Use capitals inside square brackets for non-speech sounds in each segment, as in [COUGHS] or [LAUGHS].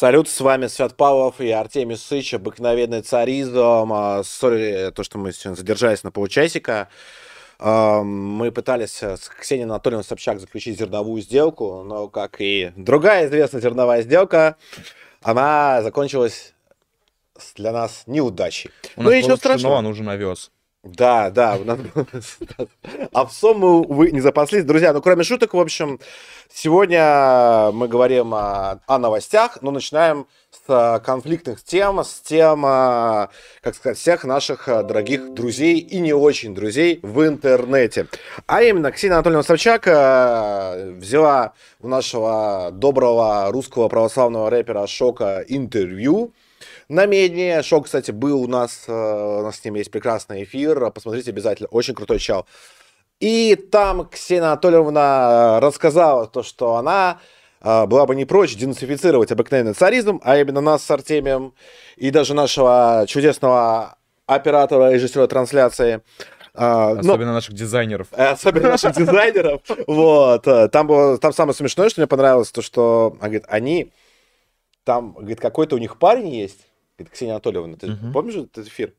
Салют, с вами Свят Павлов и Артемий Сыч, обыкновенный царизм. А, сори, то, что мы сегодня задержались на полчасика. А, мы пытались с Ксенией Анатольевной Собчак заключить зерновую сделку, но, как и другая известная зерновая сделка, она закончилась для нас неудачей. У ну, нас ничего страшного. А нужен овес. Да, да. Овсом мы, увы, не запаслись. Друзья, ну, кроме шуток, в общем, сегодня мы говорим о, о новостях, но начинаем с конфликтных тем, с тем, как сказать, всех наших дорогих друзей и не очень друзей в интернете. А именно, Ксения Анатольевна Собчак э, взяла у нашего доброго русского православного рэпера Шока интервью, на медне. Шок, кстати, был у нас, э, у нас с ним есть прекрасный эфир. Посмотрите обязательно, очень крутой чал. И там Ксения Анатольевна рассказала то, что она э, была бы не прочь денацифицировать обыкновенный царизм, а именно нас с Артемием и даже нашего чудесного оператора режиссера трансляции. Особенно но... наших дизайнеров. Особенно наших дизайнеров. Вот. Там, было, там самое смешное, что мне понравилось, то, что говорит, они... Там, говорит, какой-то у них парень есть, говорит, Ксения Анатольевна, ты угу. помнишь этот эфир?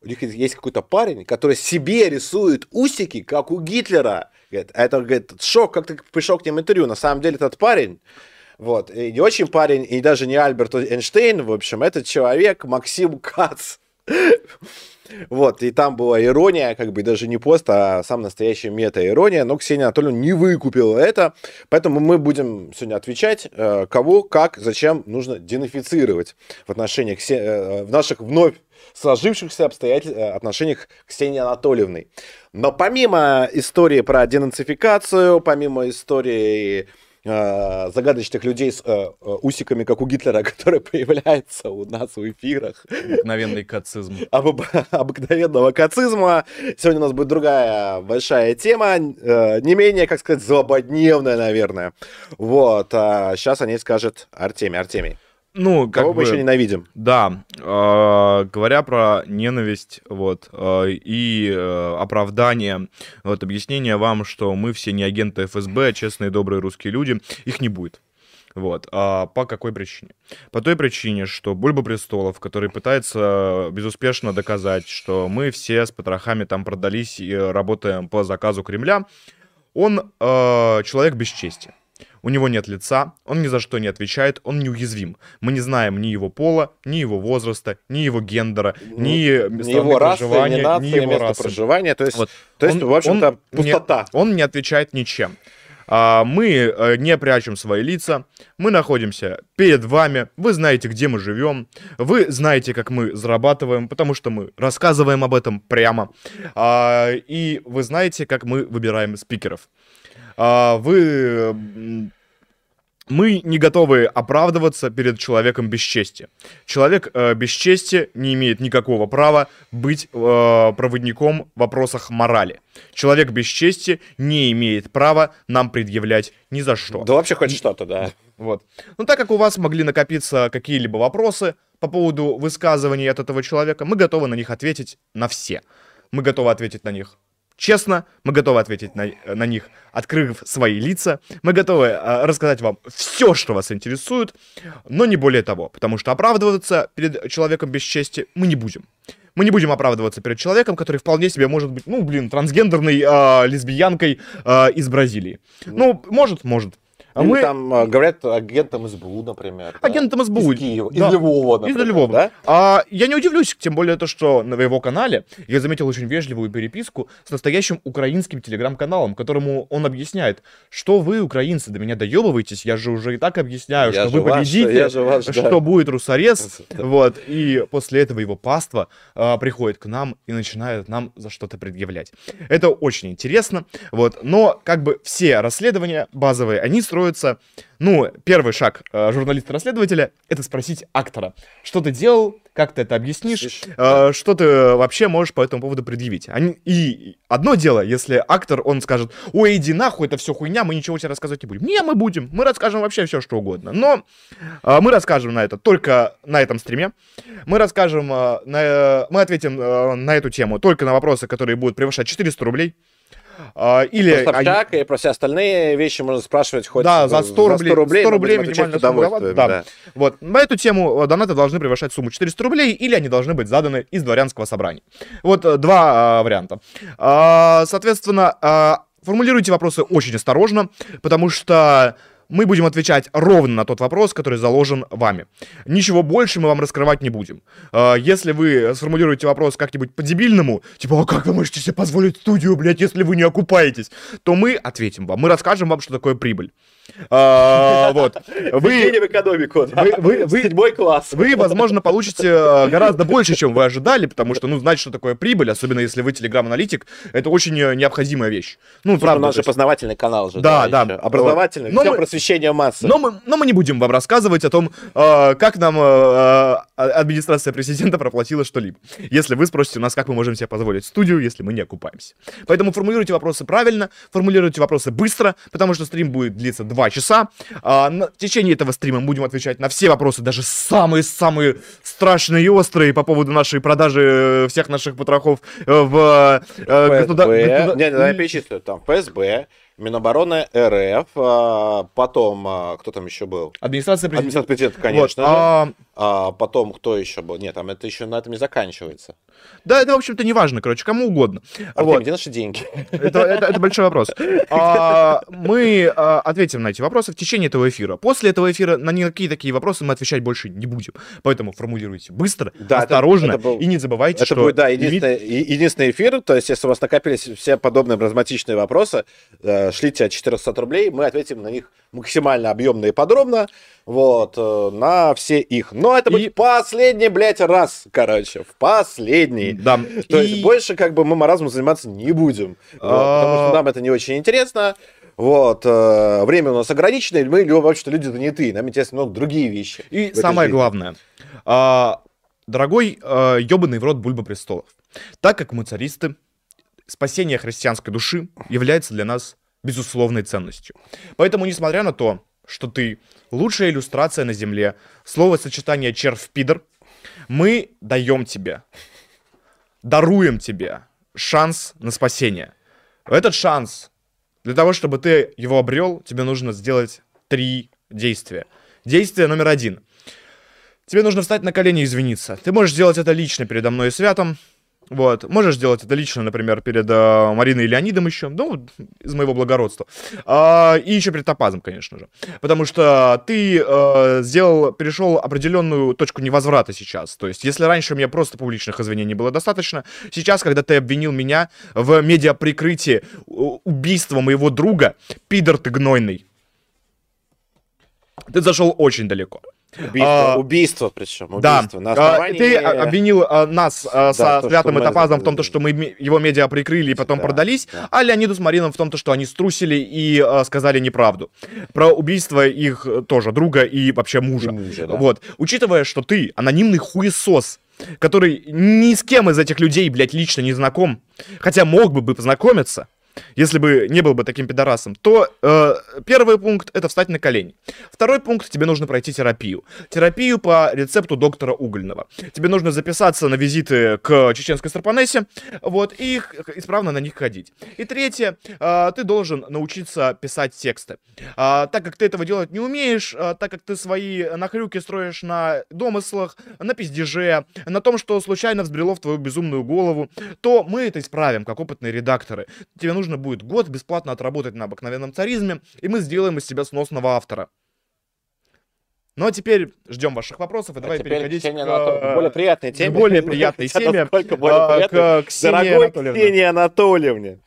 У них есть какой-то парень, который себе рисует усики, как у Гитлера. Говорит, а это, говорит, шок, как ты пришел к ним интервью. На самом деле этот парень, вот, и не очень парень, и даже не Альберт Эйнштейн, в общем, этот человек Максим Кац. Вот, и там была ирония, как бы даже не пост, а сам настоящий мета-ирония, но Ксения Анатольевна не выкупила это, поэтому мы будем сегодня отвечать, э, кого, как, зачем нужно денифицировать в отношениях, э, в наших вновь сложившихся обстоятельств, э, отношениях Ксении Анатольевной. Но помимо истории про денацификацию, помимо истории э, загадочных людей с э, э усиками, как у Гитлера, [LAUGHS] которые появляются у нас в эфирах. Обыкновенный кацизм. [LAUGHS] Об, обыкновенного кацизма. Сегодня у нас будет другая большая тема, э, не менее, как сказать, злободневная, наверное. Вот, а сейчас о ней скажет Артемий. Артемий. Ну, Кого мы бы, еще ненавидим? Да. Э, говоря про ненависть, вот, э, и э, оправдание, вот, объяснение вам, что мы все не агенты ФСБ, честные, добрые русские люди, их не будет. Вот. А по какой причине? По той причине, что Бульба Престолов, который пытается безуспешно доказать, что мы все с потрохами там продались и работаем по заказу Кремля, он э, человек без чести. У него нет лица, он ни за что не отвечает, он неуязвим. Мы не знаем ни его пола, ни его возраста, ни его гендера, ни, ну, ни его расы, ни, нации, ни его расы. проживания. То есть, вот. то есть он, в общем-то, пустота. Не, он не отвечает ничем. А, мы э, не прячем свои лица, мы находимся перед вами, вы знаете, где мы живем, вы знаете, как мы зарабатываем, потому что мы рассказываем об этом прямо, а, и вы знаете, как мы выбираем спикеров. А, вы мы не готовы оправдываться перед человеком без чести. Человек э, без чести не имеет никакого права быть э, проводником в вопросах морали. Человек без чести не имеет права нам предъявлять ни за что. Да вообще хоть что-то, да. Вот. Но так как у вас могли накопиться какие-либо вопросы по поводу высказываний от этого человека, мы готовы на них ответить на все. Мы готовы ответить на них честно, мы готовы ответить на, на них, открыв свои лица. Мы готовы э, рассказать вам все, что вас интересует, но не более того, потому что оправдываться перед человеком без чести мы не будем. Мы не будем оправдываться перед человеком, который вполне себе может быть, ну, блин, трансгендерной э, лесбиянкой э, из Бразилии. Ну, может, может. А мы там а, говорят агентам СБУ, например. Агентам? СБУ. Из Киева, да. из Львова, например, Из Львова. Да? А, я не удивлюсь, тем более то, что на его канале я заметил очень вежливую переписку с настоящим украинским телеграм-каналом, которому он объясняет, что вы, украинцы, до меня доебываетесь, я же уже и так объясняю, я что вы победите, ваш, что, ваш, да. что будет русарез. [LAUGHS] Вот. И после этого его паства а, приходит к нам и начинает нам за что-то предъявлять. Это очень интересно. Вот. Но как бы все расследования базовые, они строят строится. Ну, первый шаг э, журналиста-расследователя — это спросить актора, что ты делал, как ты это объяснишь, Слышь, э, да. что ты вообще можешь по этому поводу предъявить. Они, и одно дело, если актор, он скажет, ой, иди нахуй, это все хуйня, мы ничего тебе рассказывать не будем. Не, мы будем, мы расскажем вообще все, что угодно. Но э, мы расскажем на это только на этом стриме. Мы расскажем, э, на, мы ответим э, на эту тему только на вопросы, которые будут превышать 400 рублей. А, или... Про Собчак и про все остальные вещи можно спрашивать хоть Да, за 100 рублей, 100 рублей мы будем отвечать минимальная сумма удовольствием, да. Вот. На эту тему э, донаты должны превышать сумму 400 рублей, или они должны быть заданы из дворянского собрания. Вот э, два э, варианта. А, Соответственно, а, формулируйте вопросы очень осторожно, потому что мы будем отвечать ровно на тот вопрос, который заложен вами. Ничего больше мы вам раскрывать не будем. А, Если вы сформулируете вопрос как-нибудь по-дебильному, типа, а как вы можете себе позволить студию, блядь, если вы не окупаетесь, то мы ответим вам. Мы расскажем вам, что такое прибыль. А, [LAUGHS] Вот. Вы, в экономику, да. вы- вы- вы- Седьмой класс. вы, возможно, получите э, гораздо больше, чем вы ожидали, потому что, ну, знать, что такое прибыль, особенно если вы телеграм-аналитик, это очень э, необходимая вещь. Ну, Слушай, правда. у нас же познавательный канал же. Да, да. Образовательный. Но Все мы- просвещение массы. Но мы, но мы не будем вам рассказывать о том, э, как нам э, администрация президента проплатила что-либо. Если вы спросите у нас, как мы можем себе позволить студию, если мы не окупаемся. Поэтому формулируйте вопросы правильно, формулируйте вопросы быстро, потому что стрим будет длиться 2 часа. А, на- в течение этого стрима мы будем отвечать на все вопросы, даже самые-самые страшные и острые по поводу нашей продажи э, всех наших потрохов э, в э, государ- ФСБ. государ- Не, давай перечислю. Там ФСБ, Минобороны РФ, а, потом, а, кто там еще был? Администрация президента. Администрация президента, конечно Вот, а, А потом, кто еще был? Нет, там это еще на этом не заканчивается. да, это, в общем-то, не важно, короче, кому угодно. Артем, Вот. где наши деньги? Это, это- это большой вопрос. А, мы а, ответим на эти вопросы в течение этого эфира. После этого эфира на никакие такие вопросы мы отвечать больше не будем. Поэтому формулируйте быстро, Да, это- осторожно это был- и не забывайте, Это что будет, да, лимит- единственный, е- единственный эфир. То есть, если у вас накопились все подобные маразматичные вопросы, э, шлите от 400 рублей, мы ответим на них максимально объемно и подробно. Вот, э, на все их. Но это будет И- последний, блядь, раз, короче. В последний. Да. То И- есть, больше как бы мы маразмом заниматься не будем. Вот, А- потому что нам это не очень интересно. Вот, э, время у нас ограничено, и мы, вообще-то, люди занятые. Нам интересны много другие вещи. И самое жизни. главное. а, дорогой э, ебаный в рот Бульба Престолов. Так как мы царисты, спасение христианской души является для нас безусловной ценностью. Поэтому, несмотря на то, что ты лучшая иллюстрация на земле, слово-сочетание червь-пидор, мы даем тебе, даруем тебе шанс на спасение. Этот шанс, для того, чтобы ты его обрел, тебе нужно сделать три действия. Действие номер один. Тебе нужно встать на колени и извиниться. Ты можешь сделать это лично передо мной и Святом. Вот. Можешь сделать это лично, например, перед э, Мариной и Леонидом еще. Ну, из моего благородства. А, и еще перед Топазом, конечно же. Потому что ты э, сделал, перешел определенную точку невозврата сейчас. То есть, если раньше у меня просто публичных извинений было достаточно, сейчас, когда ты обвинил меня в медиаприкрытии убийства моего друга, пидор ты гнойный, ты зашел очень далеко. Убийство, А, убийство причем. Да, Убийство. На А, основании... ты а, обвинил а, нас а, со то, Святым и Топазом в том, то, что мы его медиа прикрыли и потом Да, продались, да. а Леониду с Марином в том, то, что они струсили и а, сказали неправду. Про убийство их э, тоже друга и вообще мужа. И мужа, да. Вот. Учитывая, что ты анонимный хуесос, который ни с кем из этих людей, блядь, лично не знаком, хотя мог бы бы познакомиться, если бы не был бы таким пидорасом, то э, первый пункт это встать на колени. Второй пункт тебе нужно пройти терапию. Терапию по рецепту доктора Угольного. Тебе нужно записаться на визиты к чеченской Старпанессе, вот, и исправно на них ходить. И третье, э, ты должен научиться писать тексты. А, так как ты этого делать не умеешь, а, так как ты свои нахрюки строишь на домыслах, на пиздеже, на том, что случайно взбрело в твою безумную голову, то мы это исправим, как опытные редакторы. Тебе нужно будет год бесплатно отработать на обыкновенном царизме, и мы сделаем из тебя сносного автора. Ну а теперь ждем ваших вопросов, и А давай переходить Ксения к, Анатольевна, более приятной теме. более [LAUGHS] приятной теме, насколько более а, приятной? к Ксении Дорогой Анатольевне. Ксении Анатольевне.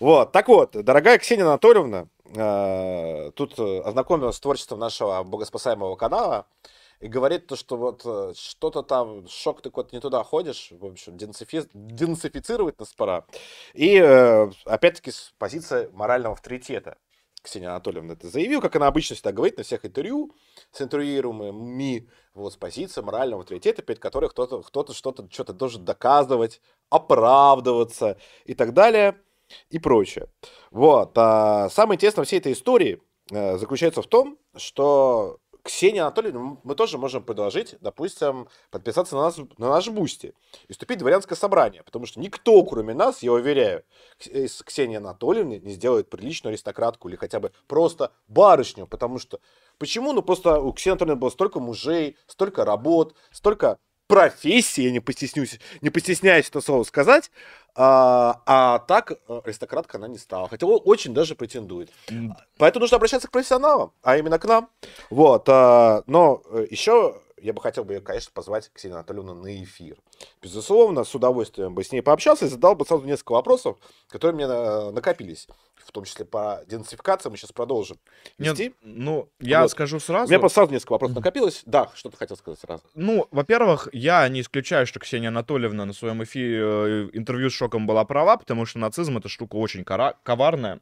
Вот, так вот, дорогая Ксения Анатольевна, э, тут э, ознакомилась с творчеством нашего богоспасаемого канала и говорит то, что вот э, что-то там, шок, ты куда-то не туда ходишь, в общем, денацифи- денацифицировать нас пора. И, э, опять-таки, с позиции морального авторитета. Ксения Анатольевна это заявил, как она обычно всегда говорит на всех интервью с интервьюируемыми, вот с позиции морального авторитета, перед которой кто-то кто что-то что-то должен доказывать, оправдываться и так далее и прочее. Вот. А самое интересное всей этой истории э, заключается в том, что Ксения Анатольевна, мы тоже можем предложить, допустим, подписаться на, нас, на наш Бусти и вступить в дворянское собрание, потому что никто, кроме нас, я уверяю, из Ксении Анатольевны не сделает приличную аристократку или хотя бы просто барышню, потому что почему? Ну просто у Ксении Анатольевны было столько мужей, столько работ, столько профессии, я не постеснюсь, не постесняюсь это слово сказать, а, а так э, аристократка она не стала. Хотя очень даже претендует. Поэтому нужно обращаться к профессионалам, а именно к нам. Вот. А, но э, еще я бы хотел бы ее, конечно, позвать Ксению Анатольевну на эфир. Безусловно, с удовольствием бы с ней пообщался и задал бы сразу несколько вопросов, которые мне накопились. В том числе по денацификации мы сейчас продолжим вести. Нет, ну, я вот. скажу сразу. У меня просто сразу несколько вопросов накопилось. Да, что ты хотел сказать сразу? Ну, во-первых, я не исключаю, что Ксения Анатольевна на своем эфире э, интервью с Шоком была права, потому что нацизм — это штука очень коварная.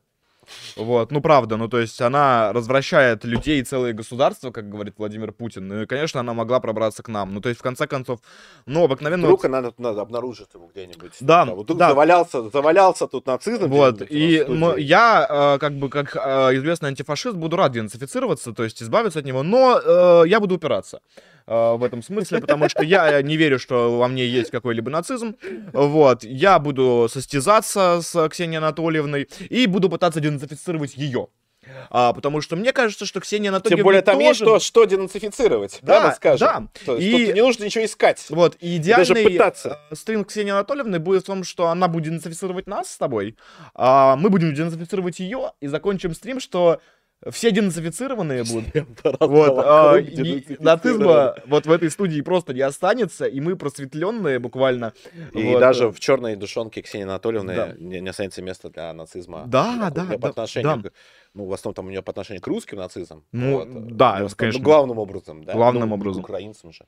Вот, ну правда, ну то есть она развращает людей и целые государства, как говорит Владимир Путин. Ну и, конечно, она могла пробраться к нам. Ну то есть, в конце концов, ну обыкновенно... Вдруг она надо, надо обнаружит его где-нибудь. Да, да. Вот тут да. завалялся, завалялся тут нацизм. Вот, и я, э, как бы, как э, известный антифашист, буду рад денацифицироваться, то есть избавиться от него, но э, я буду упираться. Э, в этом смысле, потому что я не верю, что во мне есть какой-либо нацизм. Вот. Я буду состязаться с Ксенией Анатольевной и буду пытаться денацифицировать ее. А, потому что мне кажется, что Ксения Анатольевна Тем более там тоже... есть что, что денацифицировать, да, да скажем. Да. То есть, и... не нужно ничего искать. Вот, и идеальный даже пытаться. Э, стрим Ксении Анатольевны будет в том, что она будет денацифицировать нас с тобой, а мы будем денацифицировать ее, и закончим стрим, что все денацифицированные будут. Вот, а, нацизма вот в этой студии просто не останется, и мы просветленные буквально. И вот. даже в черной душонке Ксении Анатольевны да. не, не останется места для нацизма. Да, да, по отношению да. К, ну, в основном там у нее по отношению к русским нацизмам. Ну, вот, да, ну, конечно. Ну, главным образом, да. Главным ну, образом. К украинцам же.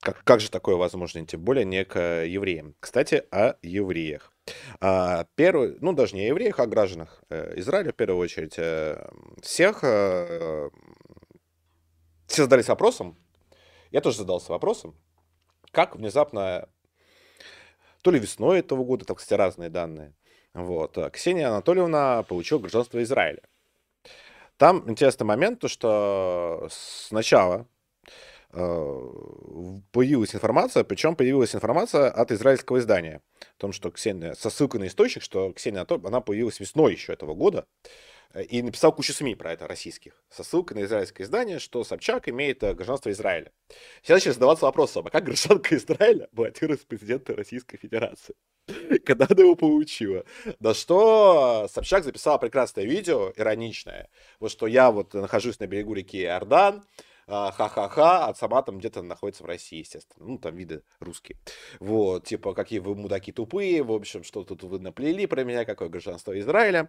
Как, как же такое возможно, тем более не к евреям. Кстати, о евреях. А, первый, ну даже не евреях, а гражданах э, Израиля в первую очередь. Э, всех э, все задались вопросом, я тоже задался вопросом, как внезапно, то ли весной этого года, там, кстати, разные данные, вот, Ксения Анатольевна получила гражданство Израиля. Там интересный момент, то что сначала появилась информация, причем появилась информация от израильского издания, о том, что Ксения, со ссылкой на источник, что Ксения Анатольевна, она появилась весной еще этого года, э, и написал кучу СМИ про это российских, со ссылкой на израильское издание, что Собчак имеет э, гражданство Израиля. Сейчас начали задаваться вопросом, а как гражданка Израиля баллотируется в президента Российской Федерации? [LAUGHS] Когда она его получила. На что Собчак записала прекрасное видео, ироничное, вот что я вот нахожусь на берегу реки Иордан, ха-ха-ха, а сама там где-то находится в России, естественно. Ну, там виды русские. Вот, типа, какие вы мудаки тупые, в общем, что тут вы наплели про меня, какое гражданство Израиля.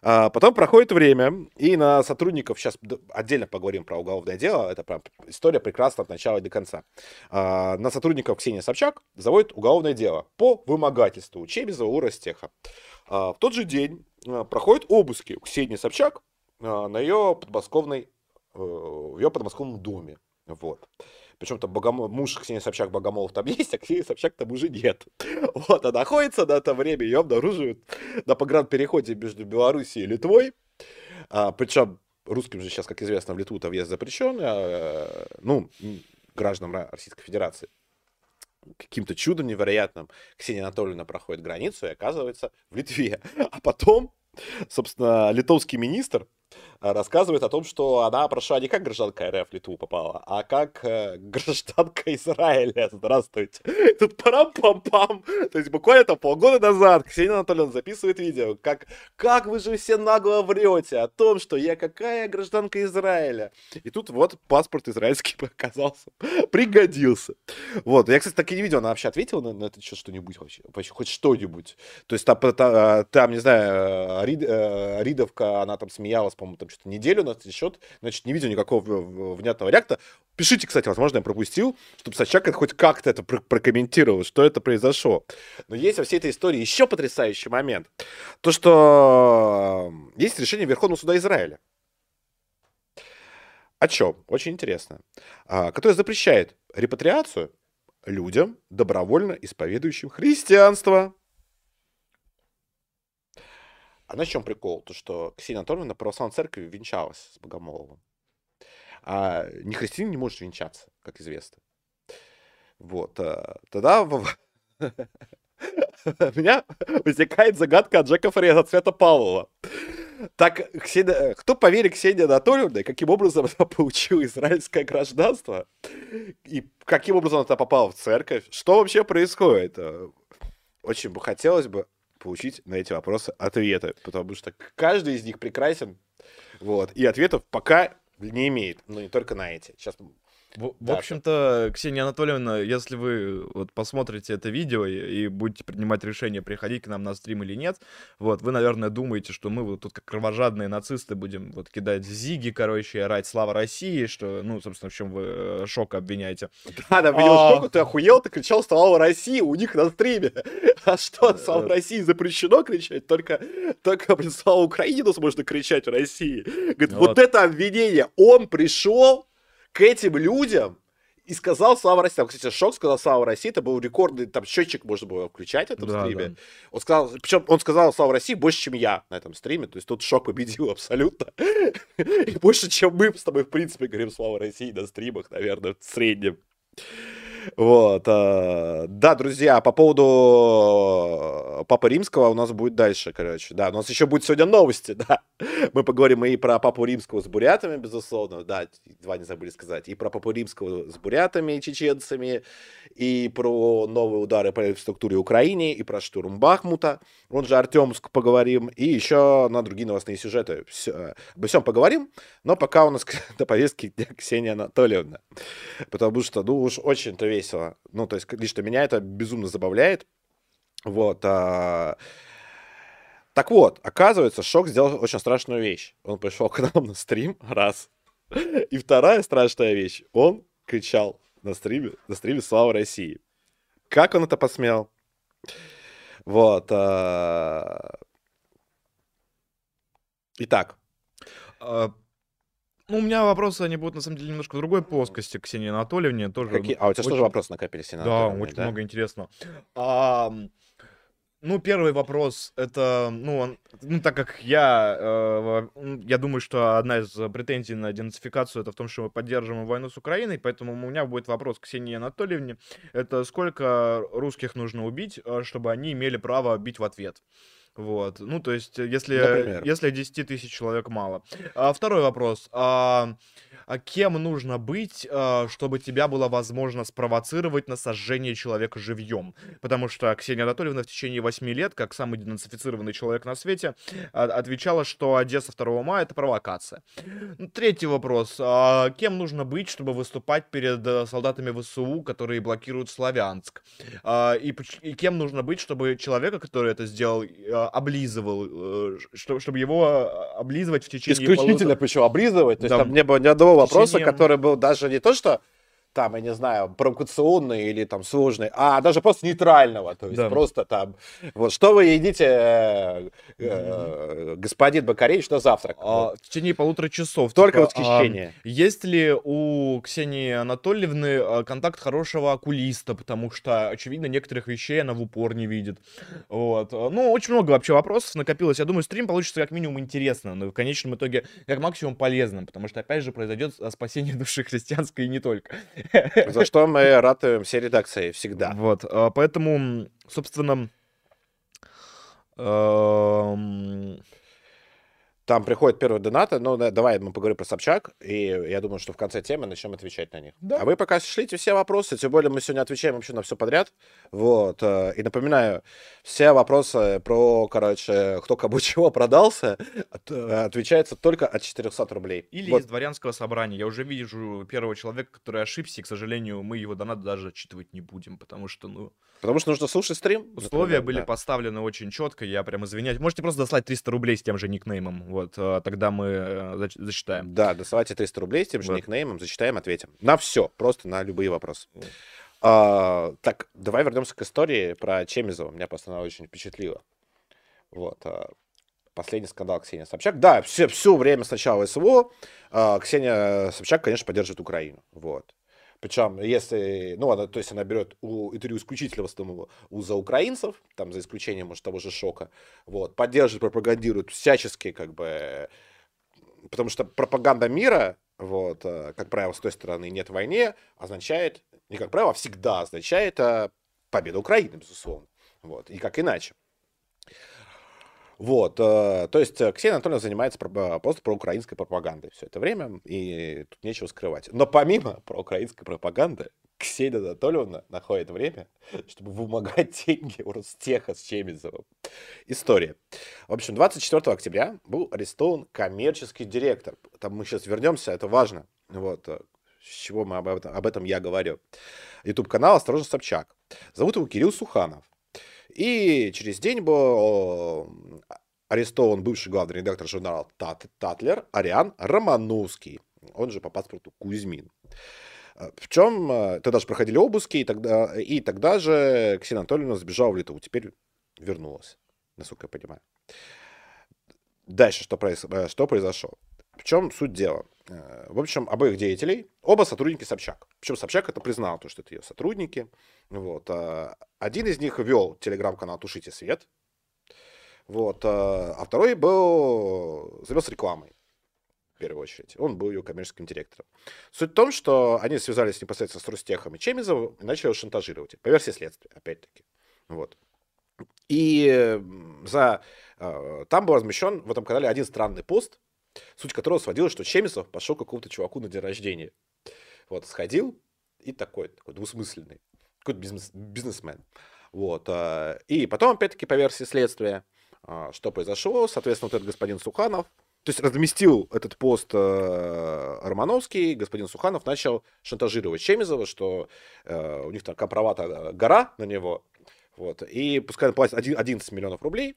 А, потом проходит время, и на сотрудников, сейчас отдельно поговорим про уголовное дело, это прям история прекрасна от начала до конца. А, на сотрудников Ксения Собчак заводит уголовное дело по вымогательству Чебизова у Ростеха. А, в тот же день а, проходят обыски у Ксении Собчак а, на ее подмосковной в ее подмосковном доме. Вот. Причем там Богомол, муж Ксении Собчак Богомолов там [LAUGHS] есть, а Ксении Собчак там уже нет. [LAUGHS] Вот, а находится на это время, ее обнаруживают на погранпереходе между Белоруссией и Литвой. А, причем русским же сейчас, как известно, в Литву-то въезд запрещен, а, ну, гражданам Российской Федерации. Каким-то чудом невероятным Ксения Анатольевна проходит границу и оказывается в Литве. [LAUGHS] А потом, собственно, литовский министр Э, рассказывает о том, что она прошла не как гражданка РФ в Литву попала, а как э, гражданка Израиля. Здравствуйте. [LAUGHS] Тут парам-пам-пам. То есть буквально там полгода назад Ксения Анатольевна записывает видео, как, как вы же все нагло врете о том, что я какая гражданка Израиля. И тут вот паспорт израильский [LAUGHS] оказался. Пригодился. Вот. Я, кстати, так и не видел, она вообще ответила на, на это что-нибудь вообще, вообще хоть что-нибудь. То есть там, там, там не знаю, Рид, э, Ридовка, она там смеялась, по-моему, там что-то неделю на этот счет, значит, не видел никакого внятного реакта. Пишите, кстати, возможно, я пропустил, чтобы Собчак хоть как-то это прокомментировал, что это произошло. Но есть во всей этой истории еще потрясающий момент. То, что есть решение Верховного суда Израиля. О чем? Очень интересно. А, которое запрещает репатриацию людям, добровольно исповедующим христианство. А на чем прикол? То, что Ксения Анатольевна на православной церкви венчалась с Богомоловым. А не христианин не может венчаться, как известно. Вот. э, Тогда [LAUGHS] у меня возникает загадка от Джека Фреза цвета Павлова. Так, Ксения- кто поверит Ксении Анатольевне, каким образом [LAUGHS] она получила израильское гражданство? И каким образом она попала в церковь? Что вообще происходит? Э, Очень бы хотелось бы получить на эти вопросы ответы, потому что каждый из них прекрасен, вот, и ответов пока не имеет, но не только на эти. Сейчас В, в Да, общем-то, Ксения Анатольевна, если вы вот посмотрите это видео и, и будете принимать решение, приходить к нам на стрим или нет, вот, вы, наверное, думаете, что мы вот тут как кровожадные нацисты будем вот кидать зиги, короче, орать «Слава России», что, ну, собственно, в чем вы э, шок обвиняете. Да, да, видел А. шоку, ты охуел, ты кричал «Слава России» у них на стриме. [LAUGHS] А что, «Слава Э. России» запрещено кричать? Только, только «Слава Украине» можно кричать в России. Говорит, вот Вот. это обвинение. Он пришел к этим людям и сказал «Слава России». Там, кстати, Шок сказал «Слава России», это был рекордный, там счетчик можно было включать в этом Да, стриме. да. Он сказал, причем он сказал «Слава России» больше, чем я на этом стриме, то есть тут Шок победил [LAUGHS] абсолютно. И больше, чем мы с тобой, в принципе, говорим «Слава России» на стримах, наверное, в среднем. Вот. а, Да, друзья, по поводу э, Папы Римского у нас будет дальше, короче. Да, у нас еще будет сегодня новости, [LAUGHS] да. Мы поговорим и про Папу Римского с бурятами, безусловно, да, два не забыли сказать, и про Папу Римского с бурятами и чеченцами, и про новые удары по инфраструктуре Украине, и про штурм Бахмута, он же Артемск поговорим, и еще на другие новостные сюжеты. Всё, обо всем поговорим, но пока у нас [LAUGHS] на повестке дня Ксения Анатольевна. Потому что, ну, уж очень-то весело. Ну, то есть, лично меня это безумно забавляет. Вот. а. Так вот, оказывается, Шок сделал очень страшную вещь. Он пришел [LAUGHS] к нам на стрим, раз. И вторая страшная вещь. Он кричал на стриме, на стриме «Слава России». Как он это посмел? Вот. а. Итак, А, ну, у меня вопросы, они будут, на самом деле, немножко в другой плоскости к Ксении Анатольевне. Тоже, какие... А, у тебя очень- вопросы накопились? Инна Да, очень много интересного. Ам, ну, первый вопрос, это, ну, он- ну, так как я, э, я думаю, что одна из претензий на денацификацию это в том, что мы поддерживаем войну с Украиной, поэтому у меня будет вопрос к Ксении Анатольевне. Это сколько русских нужно убить, э, чтобы они имели право бить в ответ? Вот, ну, то есть, э, если, Например? если 10 тысяч человек мало. А, второй вопрос. А, а кем нужно быть, а, чтобы тебя было возможно спровоцировать на сожжение человека живьем? Потому что Ксения Анатольевна в течение 8 лет, как самый денацифицированный человек на свете, а, отвечала, что Одесса 2 мая — это провокация. Третий вопрос. А, кем нужно быть, чтобы выступать перед э, солдатами ВСУ, которые блокируют Славянск? А, и, кем нужно быть, чтобы человека, который это сделал, облизывал, э, чтобы его облизывать в течение Исключительно полутора- причем облизывать. То есть Да. там не было ни одного вопроса, который был даже не то, что там, я не знаю, провокационный или там сложный, а даже просто нейтрального. То есть Да. просто там, вот, что вы едите, э, э, господин Бакаревич, на завтрак? А, Вот. в течение полутора часов. Только типа, а, восхищение. Есть ли у Ксении Анатольевны а, контакт хорошего окулиста, потому что, очевидно, некоторых вещей она в упор не видит. Вот. А, Ну, очень много вообще вопросов накопилось. Я думаю, стрим получится как минимум интересно, но в конечном итоге как максимум полезным, потому что, опять же, произойдет а, спасение [LAUGHS] души христианской и не только. [LAUGHS] За что мы ратуем все редакции всегда. Вот, а, поэтому, собственно, Там приходят первые донаты, ну, да, давай мы поговорим про Собчак, и я думаю, что в конце темы начнем отвечать на них. Да. А вы пока шлите все вопросы, тем более мы сегодня отвечаем вообще на все подряд, вот, э, и напоминаю, все вопросы про, короче, кто кому [LAUGHS] чего продался, э, отвечается только от 400 рублей. Или Вот. из дворянского собрания. Я уже вижу первого человека, который ошибся, и, к сожалению, мы его донат даже отчитывать не будем, потому что, ну, Потому что нужно слушать стрим. условия например, были да. поставлены очень четко, я прям извиняюсь. Можете просто дослать 300 рублей с тем же никнеймом, вот, э, тогда мы э, зач- засчитаем. Да, доставайте 300 рублей с тем же Вот. никнеймом, зачитаем, ответим. На все, просто на любые вопросы. Вот. А, так, давай вернемся к истории про Чемизова. Меня просто она очень впечатлила. Вот. а, последний скандал Ксения Собчак. Да, все, все время с начала СВО а, Ксения Собчак, конечно, поддерживает Украину. Вот. Причем, если, ну, она, то есть она берет у, интервью исключительно в основном у за украинцев, там, за исключением, может, того же Шока, вот, поддерживает, пропагандирует всячески, как бы, потому что пропаганда мира вот, э, как правило, с той стороны нет войны, означает, не как правило, а всегда означает э, победа Украины, безусловно. Вот, и как иначе. Вот, э, то есть э, Ксения Анатольевна занимается про, просто проукраинской пропагандой все это время, и тут нечего скрывать. Но помимо [LAUGHS] проукраинской пропаганды, Ксения Анатольевна находит время, чтобы вымогать [LAUGHS] деньги у Ростеха с Чемизовым. История. В общем, 24 октября был арестован коммерческий директор. Там мы сейчас вернемся, это важно. Вот, э, с чего мы об этом, об этом я говорю. YouTube-канал «Осторожно, Собчак». Зовут его Кирилл Суханов. И через день был арестован бывший главный редактор журнала «Татлер» Ариан Романовский, он же по паспорту Кузьмин. Э, в чем э, тогда же проходили обыски, и тогда, и тогда же Ксения Анатольевна сбежала в Литву, теперь вернулась, насколько я понимаю. Дальше что, произ... Э, что произошло? В чем суть дела? В общем, обоих деятелей, оба сотрудники Собчак. Причем Собчак это признал, то, что это ее сотрудники. Вот. Один из них вел телеграм-канал «Тушите свет», вот, а второй был завез рекламой в первую очередь. Он был ее коммерческим директором. Суть в том, что они связались непосредственно с Ростехом и Чемизовым и начали его шантажировать. По версии следствия, опять-таки. Вот. И за... Там был размещен в этом канале один странный пост, суть которого сводила, что Чемизов пошел какому-то чуваку на день рождения. Вот, сходил и такой, такой двусмысленный, какой-то бизнес, бизнесмен. Вот. А, и потом, опять-таки, по версии следствия, а, что произошло, соответственно, вот этот господин Суханов, то есть разместил этот пост э, Романовский, господин Суханов начал шантажировать Чемизова, что э, у них там компромата гора на него, вот, и пускай он платит 11 миллионов рублей,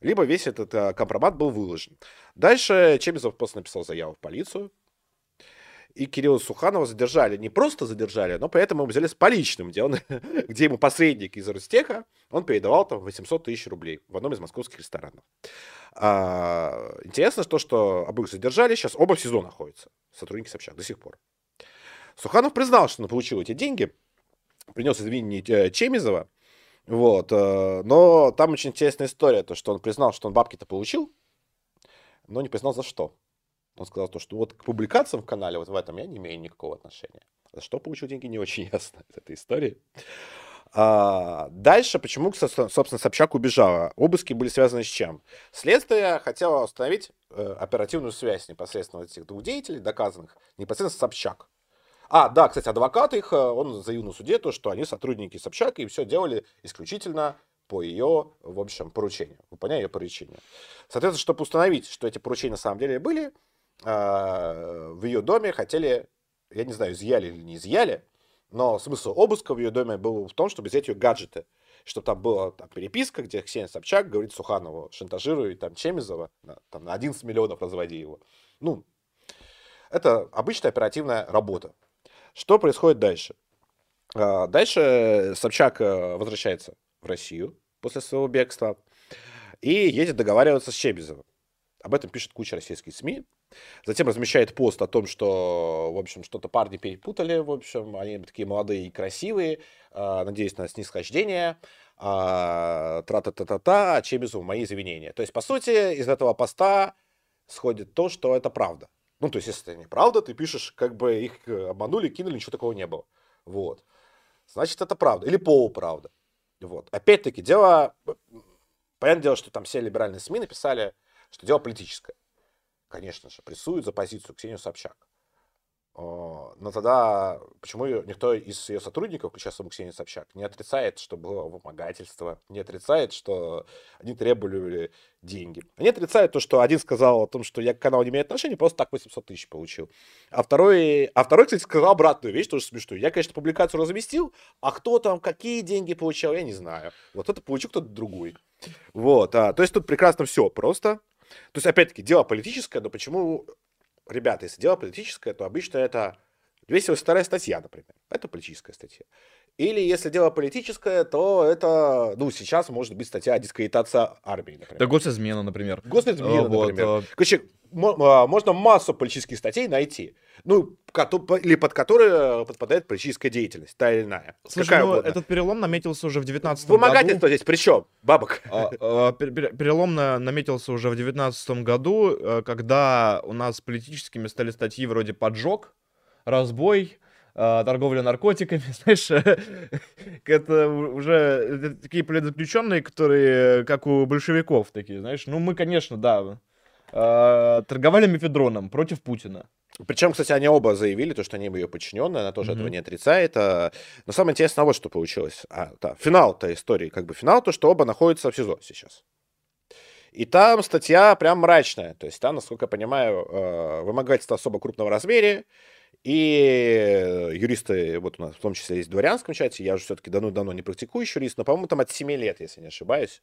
либо весь этот э, компромат был выложен. Дальше Чемизов просто написал заяву в полицию, и Кирилла Суханова задержали. Не просто задержали, но поэтому взяли с поличным делом, [LAUGHS] где ему посредник из Ростеха, он передавал там 800 тысяч рублей в одном из московских ресторанов. А, интересно то, что обоих задержали, сейчас оба в СИЗО находятся, сотрудники Собчак, до сих пор. Суханов признал, что он получил эти деньги, принес извинения э, Чемизова, вот, э, но там очень интересная история, то, что он признал, что он бабки-то получил, но не признал за что. Он сказал то, что вот к публикациям в канале вот в этом я не имею никакого отношения. За что получил деньги, не очень [LAUGHS] ясно из этой истории. А, дальше, почему, собственно, Собчак убежала? Обыски были связаны с чем? Следствие хотело установить э, оперативную связь непосредственно этих двух деятелей, доказанных непосредственно Собчак. А, да, кстати, адвокат их, э, он заявил на суде то, что они сотрудники Собчак и все делали исключительно по ее, в общем, поручению, выполняя ее поручения. Соответственно, чтобы установить, что эти поручения на самом деле были, а, в ее доме хотели, я не знаю, изъяли или не изъяли, но смысл обыска в ее доме был в том, чтобы взять ее гаджеты. Чтобы там была там, переписка, где Ксения Собчак говорит Суханову, шантажирует там Чемизова, на, там, на 11 миллионов разводи его. Ну, это обычная оперативная работа. Что происходит дальше? А, дальше Собчак э, возвращается в Россию после своего бегства и едет договариваться с Чемизовым. Об этом пишет куча российских СМИ. Затем размещает пост о том, что, в общем, что-то парни перепутали, в общем, они такие молодые и красивые, э, надеюсь на снисхождение, э, тра-та-та-та-та, а Чебизу мои извинения. То есть, по сути, из этого поста сходит то, что это правда. Ну, то есть, если это неправда, ты пишешь, как бы их обманули, кинули, ничего такого не было. Вот. Значит, это правда. Или полуправда. Вот. Опять-таки, дело... Понятное дело, что там все либеральные СМИ написали, что дело политическое конечно же, прессуют за позицию Ксению Собчак. Но тогда почему никто из ее сотрудников, включая саму Ксению Собчак, не отрицает, что было вымогательство, не отрицает, что они требовали деньги. Они отрицают то, что один сказал о том, что я к каналу не имею отношения, просто так 800 тысяч получил. А второй, а второй, кстати, сказал обратную вещь, тоже смешную. Я, конечно, публикацию разместил, а кто там, какие деньги получал, я не знаю. Вот это получил кто-то другой. Вот, а, то есть тут прекрасно все просто. То есть, опять-таки, дело политическое, но почему, ребята, если дело политическое, то обычно это 282 статья, например. Это политическая статья. Или если дело политическое, то это, ну, сейчас может быть статья о дискредитации армии, например. Да госизмена, например. Госизмена, вот, например. А... Короче, а, можно массу политических статей найти, ну, или под которые подпадает политическая деятельность, та или иная. Слушай, Какая ну, этот перелом наметился уже в 19 году. Вымогательство здесь при чем, бабок? А, а, перелом наметился уже в 19 году, э, когда у нас политическими стали статьи вроде «поджог», «разбой», э, торговля наркотиками, [LAUGHS] знаешь, это уже такие политзаключенные, которые, как у большевиков такие, знаешь, ну мы, конечно, да, э, торговали мефедроном против Путина. Причем, кстати, они оба заявили, то, что они ее подчиненные, она тоже mm-hmm. этого не отрицает. А... Но самое интересное, вот что получилось. А, да, финал-то истории, как бы финал, то, что оба находятся в СИЗО сейчас. И там статья прям мрачная. То есть там, насколько я понимаю, э, вымогательство особо крупного размере. И юристы, вот у нас в том числе есть в дворянском чате, я уже все-таки давно-давно не практикующий юрист, но, по-моему, там от 7 лет, если не ошибаюсь.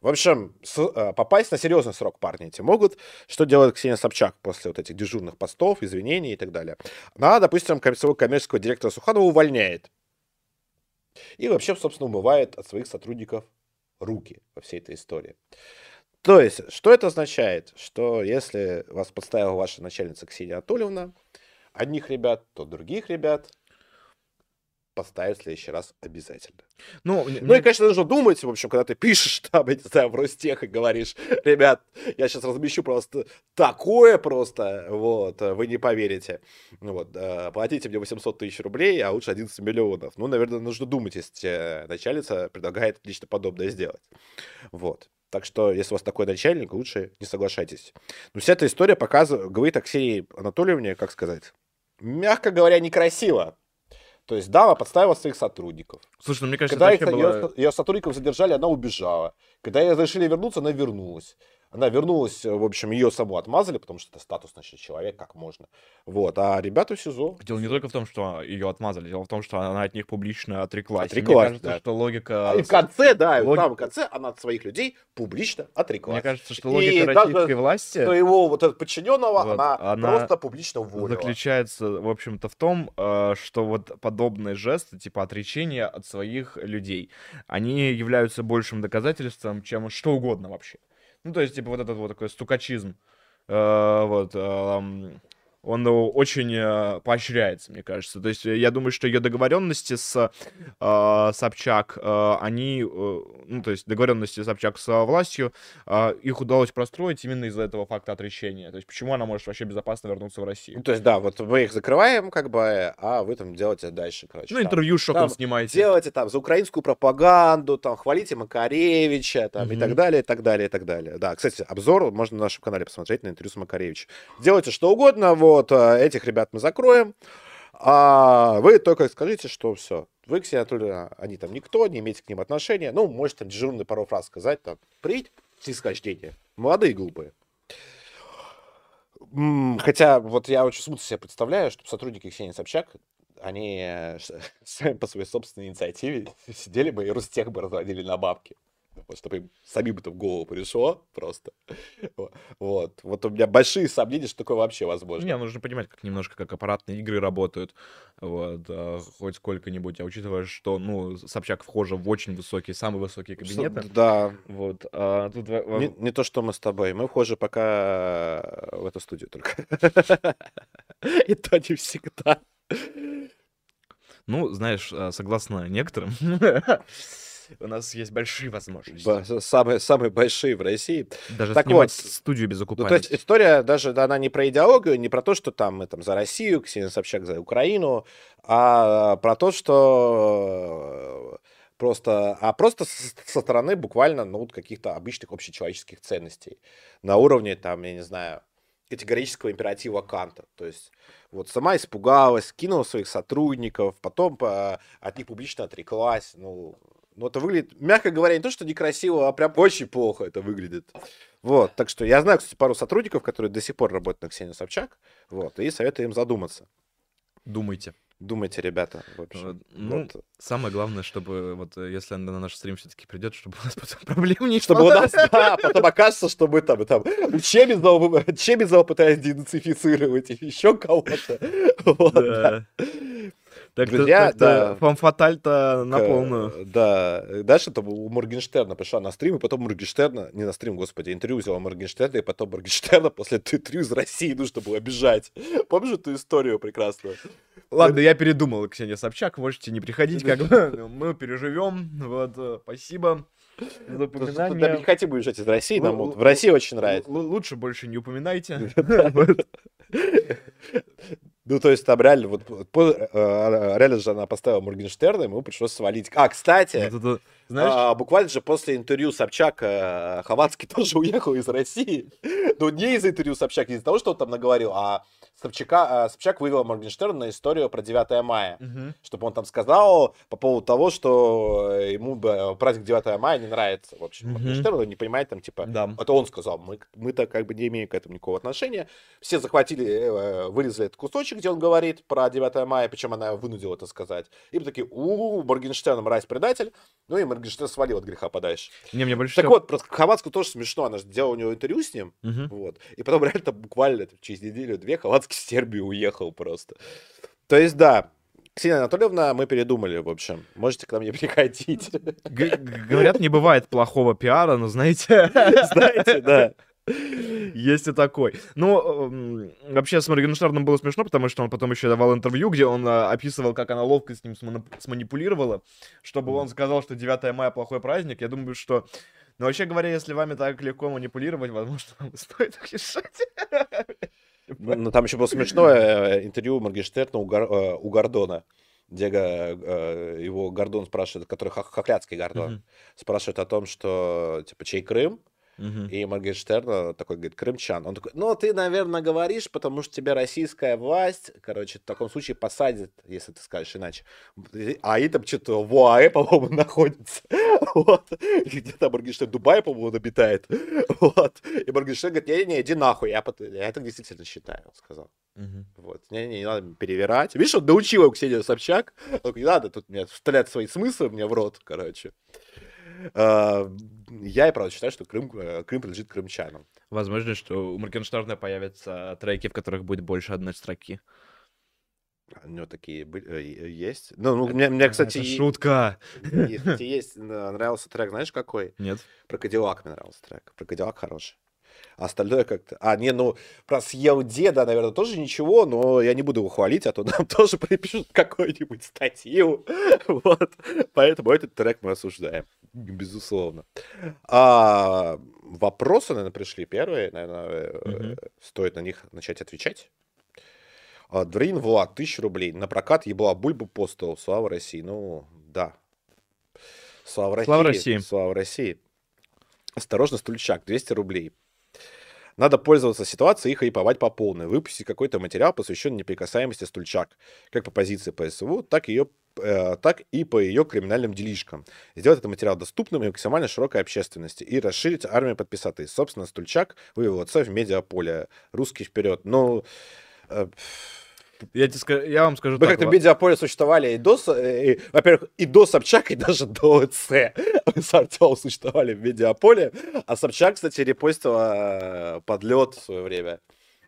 В общем, с, э, попасть на серьезный срок парни эти могут. Что делает Ксения Собчак после вот этих дежурных постов, извинений и так далее? Она, допустим, своего коммерческого директора Суханова увольняет. И вообще, собственно, умывает от своих сотрудников руки во всей этой истории. То есть, что это означает? Что если вас подставила ваша начальница Ксения Анатольевна, одних ребят, то других ребят, поставить в следующий раз обязательно. Ну, ну и, конечно, нужно думать, в общем, когда ты пишешь [LAUGHS] там, я не знаю, в Ростех и говоришь, ребят, я сейчас размещу просто такое просто, вот, вы не поверите. Ну вот, платите мне 800 тысяч рублей, а лучше 11 миллионов. Ну, наверное, нужно думать, если начальница предлагает лично подобное сделать. Вот. Так что, если у вас такой начальник, лучше не соглашайтесь. Но вся эта история показывает, говорит о Ксении Анатольевне, как сказать, мягко говоря, некрасиво. То есть дама подставила своих сотрудников. Слушай, ну мне кажется, Когда их, было... ее, ее сотрудников задержали, она убежала. Когда ей разрешили вернуться, она вернулась. Она вернулась, в общем, ее саму отмазали, потому что это статусный человек, как можно. Вот, а ребята в СИЗО. Дело не только в том, что ее отмазали, дело в том, что она от них публично отреклась. Отреклась, Мне кажется, да. что логика... А и в конце, да, Лог... в самом конце она от своих людей публично отреклась. Мне кажется, что логика и российской даже власти... Своего вот этого подчиненного вот, она, она просто публично уволила. заключается, в общем-то, в том, э, что вот подобные жесты, типа отречения от своих людей, они являются большим доказательством, чем что угодно вообще. Ну, то есть, типа, вот этот вот такой стукачизм. Э, вот. Э, он очень э, поощряется, мне кажется. То есть я думаю, что ее договоренности с э, Собчак, э, они, э, ну, то есть договоренности Собчак с властью, э, их удалось простроить именно из-за этого факта отречения. То есть почему она может вообще безопасно вернуться в Россию? Ну, то есть, да, вот мы их закрываем, как бы, а вы там делаете дальше, короче. Ну, интервью с шоком снимаете. Делаете там за украинскую пропаганду, там, хвалите Макаревича, там, угу. и так далее, и так далее, и так далее. Да, кстати, обзор можно на нашем канале посмотреть на интервью с Макаревичем. Делайте что угодно, вот, вот, э, этих ребят мы закроем, а вы только скажите, что все, вы, Ксения Анатольевна, они там никто, не имеете к ним отношения, ну, можете там дежурный пару фраз сказать, там, приедь, снисхождение, молодые глупые. Хотя, вот я очень смутно себе представляю, что сотрудники Ксении Собчак, они э, [LAUGHS] сами по своей собственной инициативе сидели бы и Ростех бы разводили на бабки чтобы им самим это в голову пришло просто. Вот. Вот у меня большие сомнения, что такое вообще возможно. Не, нужно понимать, как немножко как аппаратные игры работают. Вот, а, хоть сколько-нибудь. А учитывая, что, ну, Собчак вхожа в очень высокие, самые высокие кабинеты. Что, да. Вот. А, тут... не, не то, что мы с тобой. Мы вхожи пока в эту студию только. [LAUGHS] И то не всегда. Ну, знаешь, а, согласно некоторым, [LAUGHS] у нас есть большие возможности. Самые, самые большие в России. Даже так снимать вот, студию без оккупации. Ну, то есть история даже, да, она не про идеологию, не про то, что там мы там за Россию, Ксения Собчак за Украину, а про то, что просто, а просто со стороны буквально, ну, каких-то обычных общечеловеческих ценностей. На уровне, там, я не знаю, категорического императива Канта. То есть вот сама испугалась, кинула своих сотрудников, потом по, от них публично отреклась. Ну, но это выглядит, мягко говоря, не то, что некрасиво, а прям очень плохо это выглядит. Вот, так что я знаю, кстати, пару сотрудников, которые до сих пор работают на Ксению Собчак, вот, и советую им задуматься. Думайте. Думайте, ребята. Вообще. Ну, вот. самое главное, чтобы вот если она на наш стрим все-таки придет, чтобы у нас потом [LAUGHS] проблем не Чтобы у нас, да, потом окажется, что мы там, там Чемизова, Чемизова пытались денацифицировать или еще кого-то. Вот, да. Так Друзья, то да. фамфаталь-то на К- полную. Да. Дальше там у Моргенштерна пришла на стрим, и потом Моргенштерна, не на стрим, господи, интервью взяла Моргенштерна, и потом Моргенштерна [LAUGHS] после интервью из России нужно было бежать. Помнишь эту историю прекрасную? Ладно, я передумал, Ксения Собчак, можете не приходить, как бы [LAUGHS] мы переживем. Вот, э, спасибо за Потому что Да, не хотим уезжать из России, нам в России очень нравится. Лучше больше не упоминайте. [LAUGHS] Ну, то есть там реально, вот, э, реально же она поставила Моргенштерна, ему пришлось свалить. А, кстати, Вот это, Знаешь, а, буквально же после интервью Собчак э, Хованский [LAUGHS] тоже уехал из России. Но не из интервью Собчак, не из-за того, что он там наговорил, а Собчака, а, Собчак вывел Моргенштерна на историю про 9 мая. мгм. Чтобы он там сказал по поводу того, что э, ему бы праздник 9 мая не нравится. В общем, Мгм. Моргенштерн не понимает там, типа, да. это он сказал, мы, мы-то как бы не имеем к этому никакого отношения. Все захватили, э, вырезали этот кусочек, где он говорит про 9 мая, причем она вынудила это сказать. И мы такие, у Моргенштерн мразь предатель. Ну и Моргенштерн свалил от греха подальше. Не, мне больше Так всего- вот, про Хованскую тоже смешно, она же делала у него интервью с ним. Мгм. Вот. И потом [LAUGHS] реально буквально через неделю-две Хованский в Сербию уехал просто. То есть, да, Ксения Анатольевна, мы передумали, в общем. Можете к нам не приходить. Г- Говорят, не бывает плохого пиара, но знаете, [LAUGHS] Знаете, да. есть и такой. Ну, эм, вообще с Моргенштерном было смешно, потому что он потом еще давал интервью, где он а, описывал, как она ловко с ним сманипулировала, чтобы он сказал, что 9 мая плохой праздник. Я думаю, что... Ну, вообще говоря, если вами так легко манипулировать, возможно, вам [LAUGHS] стоит их решать. Ну, ну, там еще было смешное э, интервью Моргенштерна у, Гар- э, у Гордона, где э, его Гордон спрашивает, который хох- хохлядский Гордон, Мгм. спрашивает о том, что, типа, чей Крым? Мгм. И Моргенштерн э, такой говорит, крымчан. Он такой, ну, ты, наверное, говоришь, потому что тебя российская власть, короче, в таком случае посадит, если ты скажешь иначе. А они там что-то в ОАЭ, по-моему, [LAUGHS] находится. Вот. И Где-то Моргенштерн в Дубае, по-моему, он обитает. Вот. И Моргенштерн говорит, не-не, иди нахуй, я, пот- я так действительно считаю, он сказал. Мгм. Вот. Не-не, не надо перевирать. Видишь, он научил его Ксению Собчак. Он такой, не надо тут мне вставлять свои смыслы мне в рот, короче. А, Я и правда считаю, что Крым, э, Крым принадлежит крымчанам. Возможно, что у Моргенштерна появятся треки, в которых будет больше одной строки. У него такие были- э, есть. Ну, ну, мне, мне, кстати, Это шутка. [LAUGHS] есть, э, нравился трек, знаешь, какой? Нет. Про Кадиллак мне нравился трек. Про Кадиллак хороший. А остальное как-то... А, не, ну, про съел деда, наверное, тоже ничего, но я не буду его хвалить, а то [LAUGHS] нам тоже припишут какую-нибудь статью. [LAUGHS] Вот. Поэтому этот трек мы осуждаем. [LAUGHS] Безусловно. А, вопросы, наверное, пришли первые. Наверное, э, Мгм. стоит на них начать отвечать. А, Дворянин Влад, тысяча рублей. На прокат ебла бульбу постол. Слава России. Ну, да. Слава России. Слава России. Слава России. Осторожно, стульчак, 200 рублей. Надо пользоваться ситуацией и хайповать по полной. Выпустить какой-то материал, посвященный неприкасаемости стульчак. Как по позиции ПСУ, так, ее, э, так и по ее криминальным делишкам. Сделать этот материал доступным и максимально широкой общественности. И расширить армию подписателей. Собственно, стульчак вывел отца в медиаполе. Русский вперед. Ну, э, Я, тебе я вам скажу мы так. как-то в медиаполе существовали и до, э, и, во-первых, и до Собчак, и даже до ЭЦ. Мы с [LAUGHS] Артемом существовали в медиаполе, а Собчак, кстати, репостила э, подлет в свое время.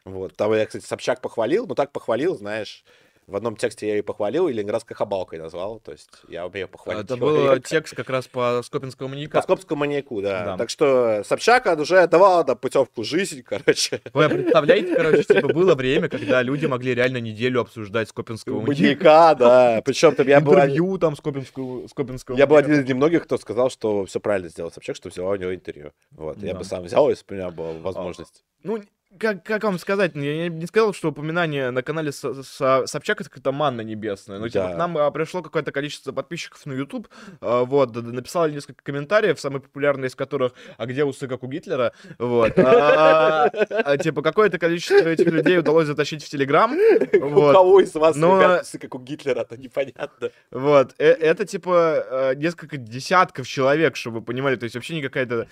Вот. Там я, кстати, Собчак похвалил, но так похвалил, знаешь, в одном тексте я ее похвалил и ленинградской хабалкой назвал, то есть я умею похвалить Это был текст как раз по Скопинскому По маньяка. Скопскому маньяку, да. Да. Так что Собчак уже давала да, путевку жизнь, [LAUGHS] короче. Вы представляете, короче, типа было время, когда люди могли реально неделю обсуждать Скопинского маньяка. Маньяка, да. Причем там я был... Интервью там Скопинского, Скопинского Я был один из немногих, кто сказал, что все правильно сделал Собчак, что взяла у него интервью. Вот, я бы сам взял, если бы у меня была возможность. Ну, как, как вам сказать, я не- сказал, что упоминание на канале Со- Со- Собчак это какая-то манна небесная. Ну, типа, Да. к нам а, пришло какое-то количество подписчиков на YouTube, а, вот, написали несколько комментариев, самый популярный из которых, а где усы, как у Гитлера, вот. А, Типа, какое-то количество этих людей удалось затащить в Телеграм, У кого из вас, ребят, усы, как у Гитлера, это непонятно. Вот, э- это типа несколько десятков человек, чтобы вы понимали, то есть вообще не какая-то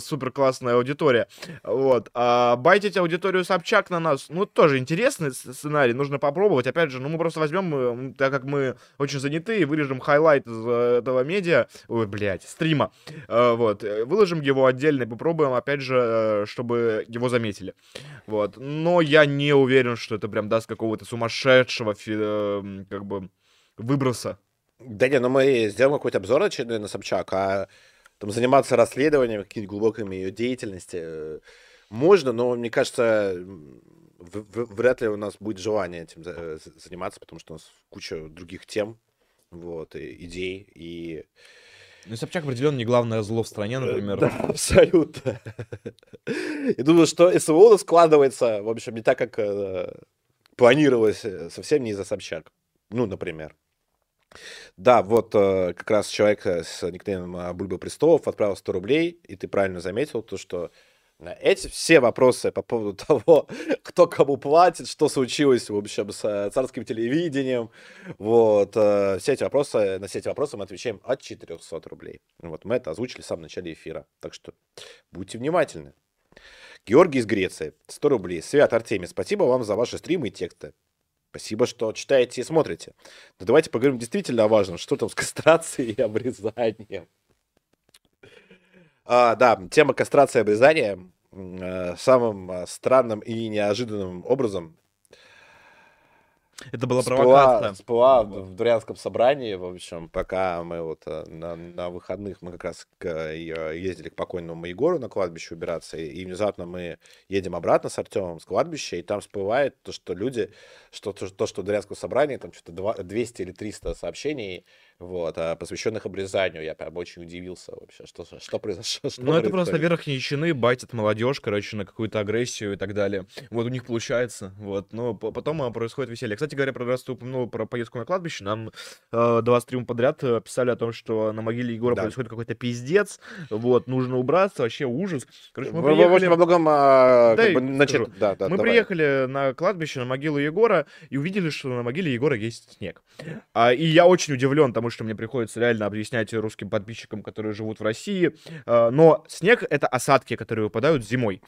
супер классная аудитория. Вот, а байтить аудиторию Собчак на нас, ну, тоже интересный сценарий, нужно попробовать. Опять же, ну, мы просто возьмем, э, так как мы очень заняты, и вырежем highlight из э, этого медиа, ой, блядь, стрима, Э, вот, выложим его отдельно и попробуем, опять же, чтобы его заметили. Вот, но я не уверен, что это прям даст какого-то сумасшедшего, как бы, выброса. Да не, ну мы сделаем какой-то обзор на Собчак, а там заниматься расследованием, какими-то глубокими ее деятельности можно, но мне кажется, вряд ли у нас будет желание этим э, заниматься, потому что у нас куча других тем, вот, и идей, и... Ну, Собчак определенно не главное зло в стране, например. Да, [LAUGHS] абсолютно. [LAUGHS] Я думаю, что СВО складывается, в общем, не так, как э, планировалось, э, совсем не из-за Собчак. Ну, например. Да, вот э, как раз человек э, с никнеймом э, Бульба Престолов отправил 100 рублей, и ты правильно заметил то, что эти все вопросы по поводу [LAUGHS] того, кто кому платит, что случилось, в общем, с э, царским телевидением, вот, э, все эти вопросы, на все эти вопросы мы отвечаем от 400 рублей. Вот, мы это озвучили в самом начале эфира, так что будьте внимательны. Георгий из Греции, 100 рублей. Свят Артемий, спасибо вам за ваши стримы и тексты. Спасибо, что читаете и смотрите. Но давайте поговорим действительно о важном. Что там с кастрацией и обрезанием? А, да, тема кастрации и обрезания э, самым э, странным и неожиданным образом Это была провокация. всплыла в в дворянском собрании, в общем, пока мы вот э, на, на выходных, мы как раз к, э, ездили к покойному Егору на кладбище убираться, и, и внезапно мы едем обратно с Артемом с кладбища, и там всплывает то, что люди, что то, то, что в дворянском собрании, там что-то два- 200 или 300 сообщений, вот, а, посвященных обрезанию. Я прям очень удивился вообще, что, что произошло. [LAUGHS] Что Ну, это просто верхние чины байтят молодежь, короче, на какую-то агрессию и так далее. Вот у них получается. Вот. Но по- потом а, происходит веселье. Кстати говоря, про раз ты упомянул про поездку на кладбище, нам э, два стрима подряд э, писали о том, что на могиле Егора Да. происходит какой-то пиздец. Вот, нужно убраться, вообще ужас. Короче, мы В- в- приехали... общем, во многом, а, Да, как бы, начат- скажу. да, да, Мы давай. приехали на кладбище, на могилу Егора, и увидели, что на могиле Егора есть снег. А, и я очень удивлен, потому что мне приходится реально объяснять русским подписчикам, которые живут в России. А, но снег — это осадки, которые выпадают зимой.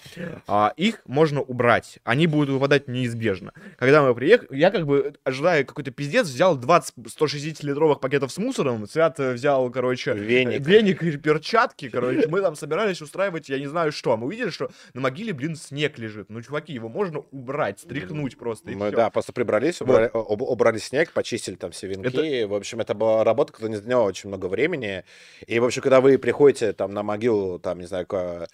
А, их можно убрать. Они будут выпадать неизбежно. Когда мы приехали, я как бы, ожидая какой-то пиздец, взял 20 160-литровых пакетов с мусором, Свят взял, короче, Веник. веник и перчатки, короче. Мы там собирались устраивать, я не знаю что. Мы увидели, что на могиле, блин, снег лежит. Ну, чуваки, его можно убрать, стряхнуть просто, и Мы, всё. да, просто прибрались, убрали, об- убрали снег, почистили там все венки. В общем, это была работа, которая не заняла очень много времени. И, в общем, когда вы приходите там на могилу, там, не знаю, ка-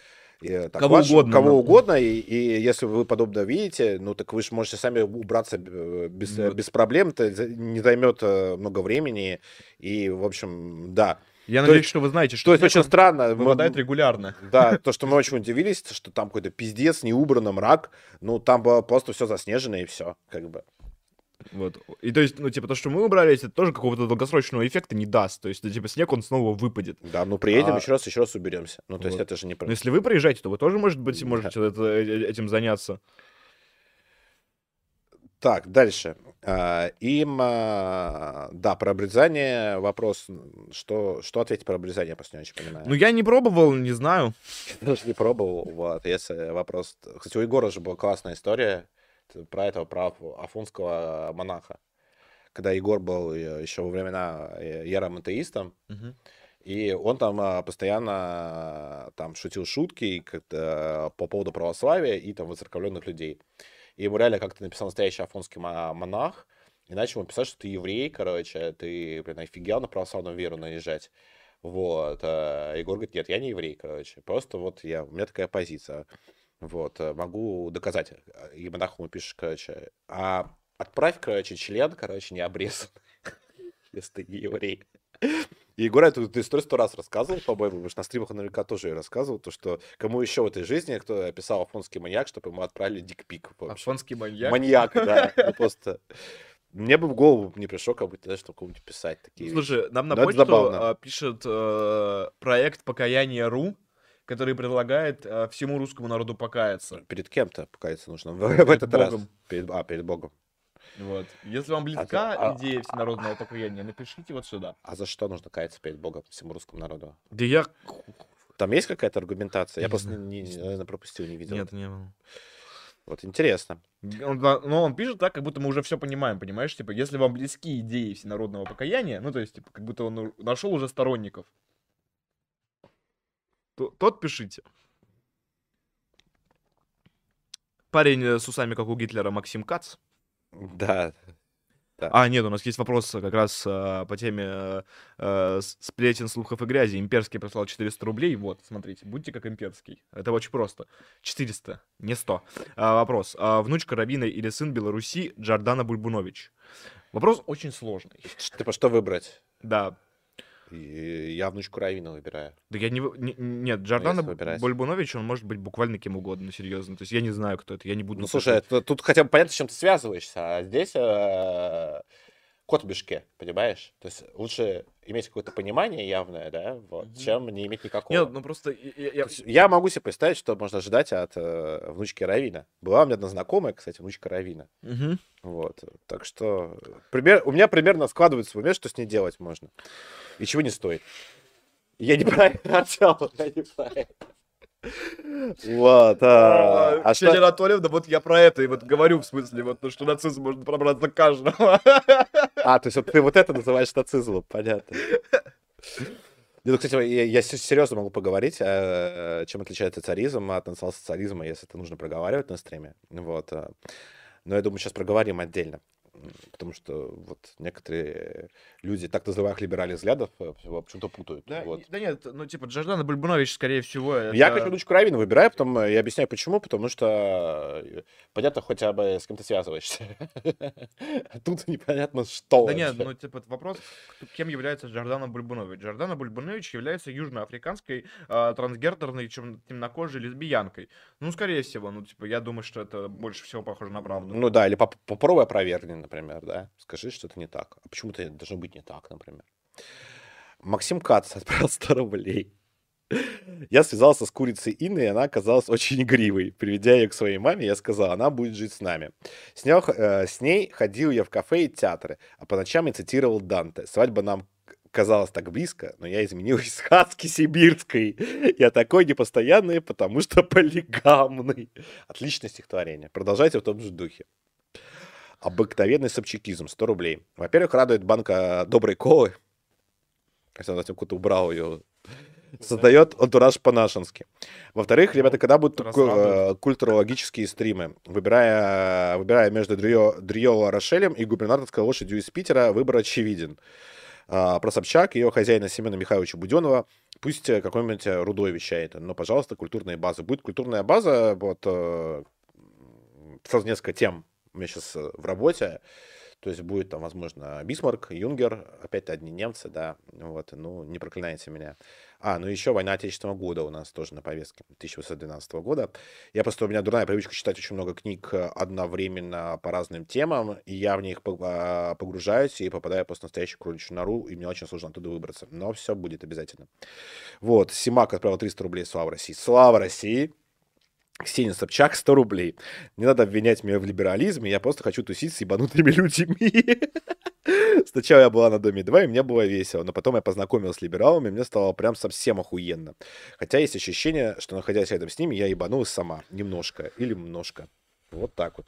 э, так, Кого угодно, кого да. угодно, и, и если вы подобное видите, ну, так вы же можете сами убраться э, без, Ну, без проблем, это не займет э, много времени, и, в общем, да. Я то надеюсь, есть- что вы знаете, То что есть снег, очень странно. мы- выпадает регулярно. Да, то, что мы очень удивились, что там какой-то пиздец, не убрано, мрак, ну, там было просто все заснежено, и все, как бы. Вот. И то есть, ну, типа, то, что мы убрались, это тоже какого-то долгосрочного эффекта не даст. То есть, ну, типа, снег, он снова выпадет. Да, ну приедем А- еще раз, еще раз уберемся. Ну, то есть Вот. это же не. Но если вы приезжаете, то вы тоже, может быть, можете это- э- этим заняться. Так, дальше. А, Им, а, да, про обрезание вопрос, что, что ответить про обрезание, я просто не очень понимаю. Ну, я не пробовал, не знаю. [LAUGHS] Я даже не пробовал, вот, если вопрос... Кстати, у Егора же была классная история про этого, про аф- афонского монаха. Когда Егор был э, еще во времена э, иеромонтеистом, Мгм. И он там а, постоянно там шутил шутки как-то по поводу православия и там выцерковленных людей. И ему реально как-то написал настоящий афонский мо- монах, и начал ему писать, что ты еврей, короче, ты, блин, офигел на православную веру наезжать. Вот. а Егор говорит, нет, я не еврей, короче, просто вот я, у меня такая позиция. Вот, э, могу доказать. Монах ему пишет, короче, а отправь, короче, член, короче, не обрезанный, [LAUGHS] если ты не еврей. И Егор эту, историю сто раз рассказывал, по-моему, потому что на стримах он наверняка тоже ее рассказывал, то, что кому еще в этой жизни, кто описал афонский маньяк, чтобы ему отправили дикпик. Афонский маньяк. Маньяк, да. [LAUGHS] Ну, просто... Мне бы в голову не пришло, как будто, знаешь, что кому-нибудь писать такие. Слушай, нам на почту а, пишет э, проект покаяние.ру, который предлагает э, всему русскому народу покаяться. Перед кем-то покаяться нужно [LAUGHS] в, в этот раз. Богом. Перед, а, перед Богом. Вот. Если вам близка а- идея всенародного покаяния, напишите вот сюда. А за что нужно каяться перед Богом всему русскому народу? Да я... Там есть какая-то аргументация? Я Я просто, не, не- наверное, пропустил, не видел. Нет, не было. Вот интересно. Он, но он пишет так, как будто мы уже все понимаем, понимаешь? Типа, если вам близки идеи всенародного покаяния, ну, то есть, типа, как будто он нашел уже сторонников, то, тот пишите. Парень э, с усами, как у Гитлера, Максим Кац. Да. Да. А, нет, у нас есть вопрос как раз а, по теме э, э, сплетен, слухов и грязи. Имперский прислал 400 рублей. Вот, смотрите, будьте как имперский. Это очень просто. 400, не 100. А, вопрос. А, внучка Равина или сын Беларуси Джордана Бульбунович? Вопрос очень сложный. Типа, что выбрать? Да. Я внучку Равина выбираю. Да я не... Нет, Джордана если выбирать. Бульбунович, он может быть буквально кем угодно, серьезно. То есть я не знаю, кто это, я не буду... Ну, слушай, это- тут хотя бы понятно, с чем ты связываешься, а здесь э, кот в мешке, понимаешь? То есть лучше иметь какое-то понимание явное, да, вот, Мгм. чем не иметь никакого. Нет, ну просто... я- я- я- могу себе представить, что можно ожидать от э, внучки Равина. Была у меня одна знакомая, кстати, внучка Равина. Мгм. Вот. Так что пример, у меня примерно складывается в уме, что с ней делать можно. И чего не стоит. Я не [LAUGHS] про это, Артём, я не это. Вот. А, а Ксения что... Анатольевна, вот я про это и вот говорю, в смысле, вот, ну, что нацизм может пробраться к каждому. [LAUGHS] А, то есть вот ты вот это называешь нацизмом, понятно. [LAUGHS] Ну, кстати, я, я серьезно могу поговорить, э, чем отличается царизм от национал-социализма, если это нужно проговаривать на стриме. Вот. э. Но я думаю, сейчас проговорим отдельно. Потому что вот некоторые люди так называемых либеральных взглядов э, почему-то путают. Да, вот. да нет, ну типа Джордана Бульбунович, скорее всего, это... Я хочу внучку Равина выбираю, потом э, я объясняю, почему. Потому что э, понятно хотя бы с кем ты связываешься. [LAUGHS] Тут непонятно, что Да нет, ну типа вопрос, кем является Джордана Бульбунович. Джордана Бульбунович является южноафриканской трансгендерной темнокожей лесбиянкой. Ну, скорее всего, ну типа я думаю, что это больше всего похоже на правду. Ну да, или поп- попробуй опровергни, например, да. Скажи, что это не так. А почему это должно быть не так, например? Максим Кац отправил [LAUGHS] 100 рублей. Я связался с курицей Инной, и она оказалась очень игривой. Приведя ее к своей маме, я сказал, она будет жить с нами. С, ней, э, с ней ходил я в кафе и театры, а по ночам я цитировал Данте. Свадьба нам казалась так близко, но я изменил из сказки сибирской. Я такой непостоянный, потому что [LAUGHS] полигамный. Отличное стихотворение. Продолжайте в том же духе. Обыкновенный собчакизм, 100 рублей. Во-первых, радует банка доброй колы. Хотя он кто-то убрал ее. Создает антураж по-нашенски. Во-вторых, ребята, когда будут ку- э, культурологические стримы? Выбирая, выбирая между Дриё, Дриё Ла Рошелем и губернаторской лошадью из Питера, выбор очевиден. А, про Собчак, ее хозяина Семена Михайловича Буденного, пусть э, какой-нибудь э, Рудой вещает, но, пожалуйста, культурная база. Будет культурная база, вот, сразу несколько тем у меня сейчас в работе. То есть будет там, возможно, Бисмарк, Юнгер, опять одни немцы, да, вот, ну, не проклинайте меня. А, ну еще война Отечественного года у нас тоже на повестке 1812 года. Я просто, у меня дурная привычка читать очень много книг э, одновременно по разным темам, и я в них по- погружаюсь и попадаю просто в настоящую кроличью нору, и мне очень сложно оттуда выбраться. Но все будет обязательно. Вот, Симак отправил 300 рублей, слава России. Слава России! Ксения Собчак 100 рублей. Не надо обвинять меня в либерализме, я просто хочу тусить с ебанутыми [LAUGHS] людьми. Сначала я была на Доме 2, и мне было весело, но потом я познакомилась с либералами, и мне стало прям совсем охуенно. Хотя есть ощущение, что находясь рядом с ними, я ебанулась сама. Немножко или немножко. Вот так вот.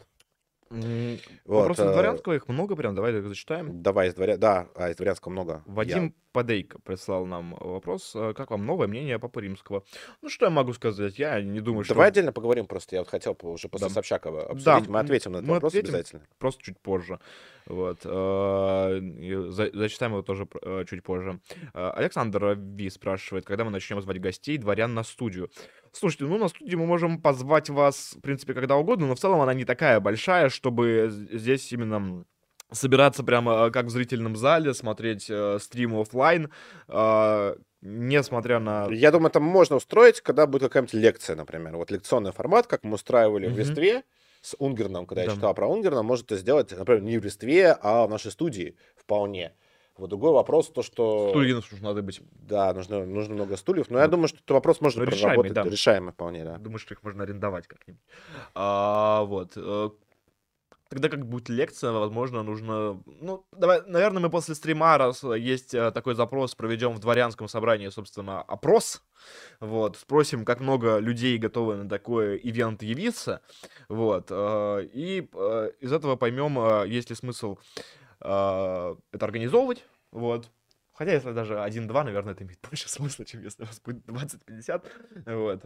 М, Вот, Вопросы э, дворянского, их много прям, давай их зачитаем. Давай из дворя... Да, а из дворянского много. Вадим Падейко прислал нам вопрос. э, Как вам новое мнение Папы Римского? Ну, что я могу сказать? Я не думаю, Я... что... Давай отдельно поговорим просто. Я вот хотел уже после Да. Собчака обсудить. Да, мы ответим на этот мы вопрос ответим. обязательно. просто чуть позже. Вот. за- Зачитаем его тоже э, чуть позже. Э, Александр Ви спрашивает, когда мы начнем звать гостей, дворян на студию. Слушайте, ну на студию мы можем позвать вас, в принципе, когда угодно, но в целом она не такая большая, чтобы здесь именно собираться прямо как в зрительном зале, смотреть э, стрим оффлайн, э, несмотря на... Я думаю, это можно устроить, когда будет какая-нибудь лекция, например. Вот лекционный формат, как мы устраивали в Мгм. Листве с Унгерном, когда Да. я читал про Унгерна, может это сделать, например, не в Листве, а в нашей студии вполне. Вот другой вопрос, то, что... Студии нужно надо быть. Да, нужно, нужно много стульев, но я Вот. думаю, что этот вопрос можно Ну, решаемый, проработать. да. Решаемый вполне, да. Думаю, что их можно арендовать как-нибудь. А, вот. Тогда как будет лекция, возможно, нужно... Ну, давай, наверное, мы после стрима, раз есть э, такой запрос, проведем в дворянском собрании, собственно, опрос. Вот, спросим, как много людей готовы на такой ивент явиться. Вот, э, и э, из этого поймем, есть ли смысл это организовывать. Вот. Хотя, если даже 1-2, наверное, это имеет больше смысла, чем если у вас будет 20-50. Вот.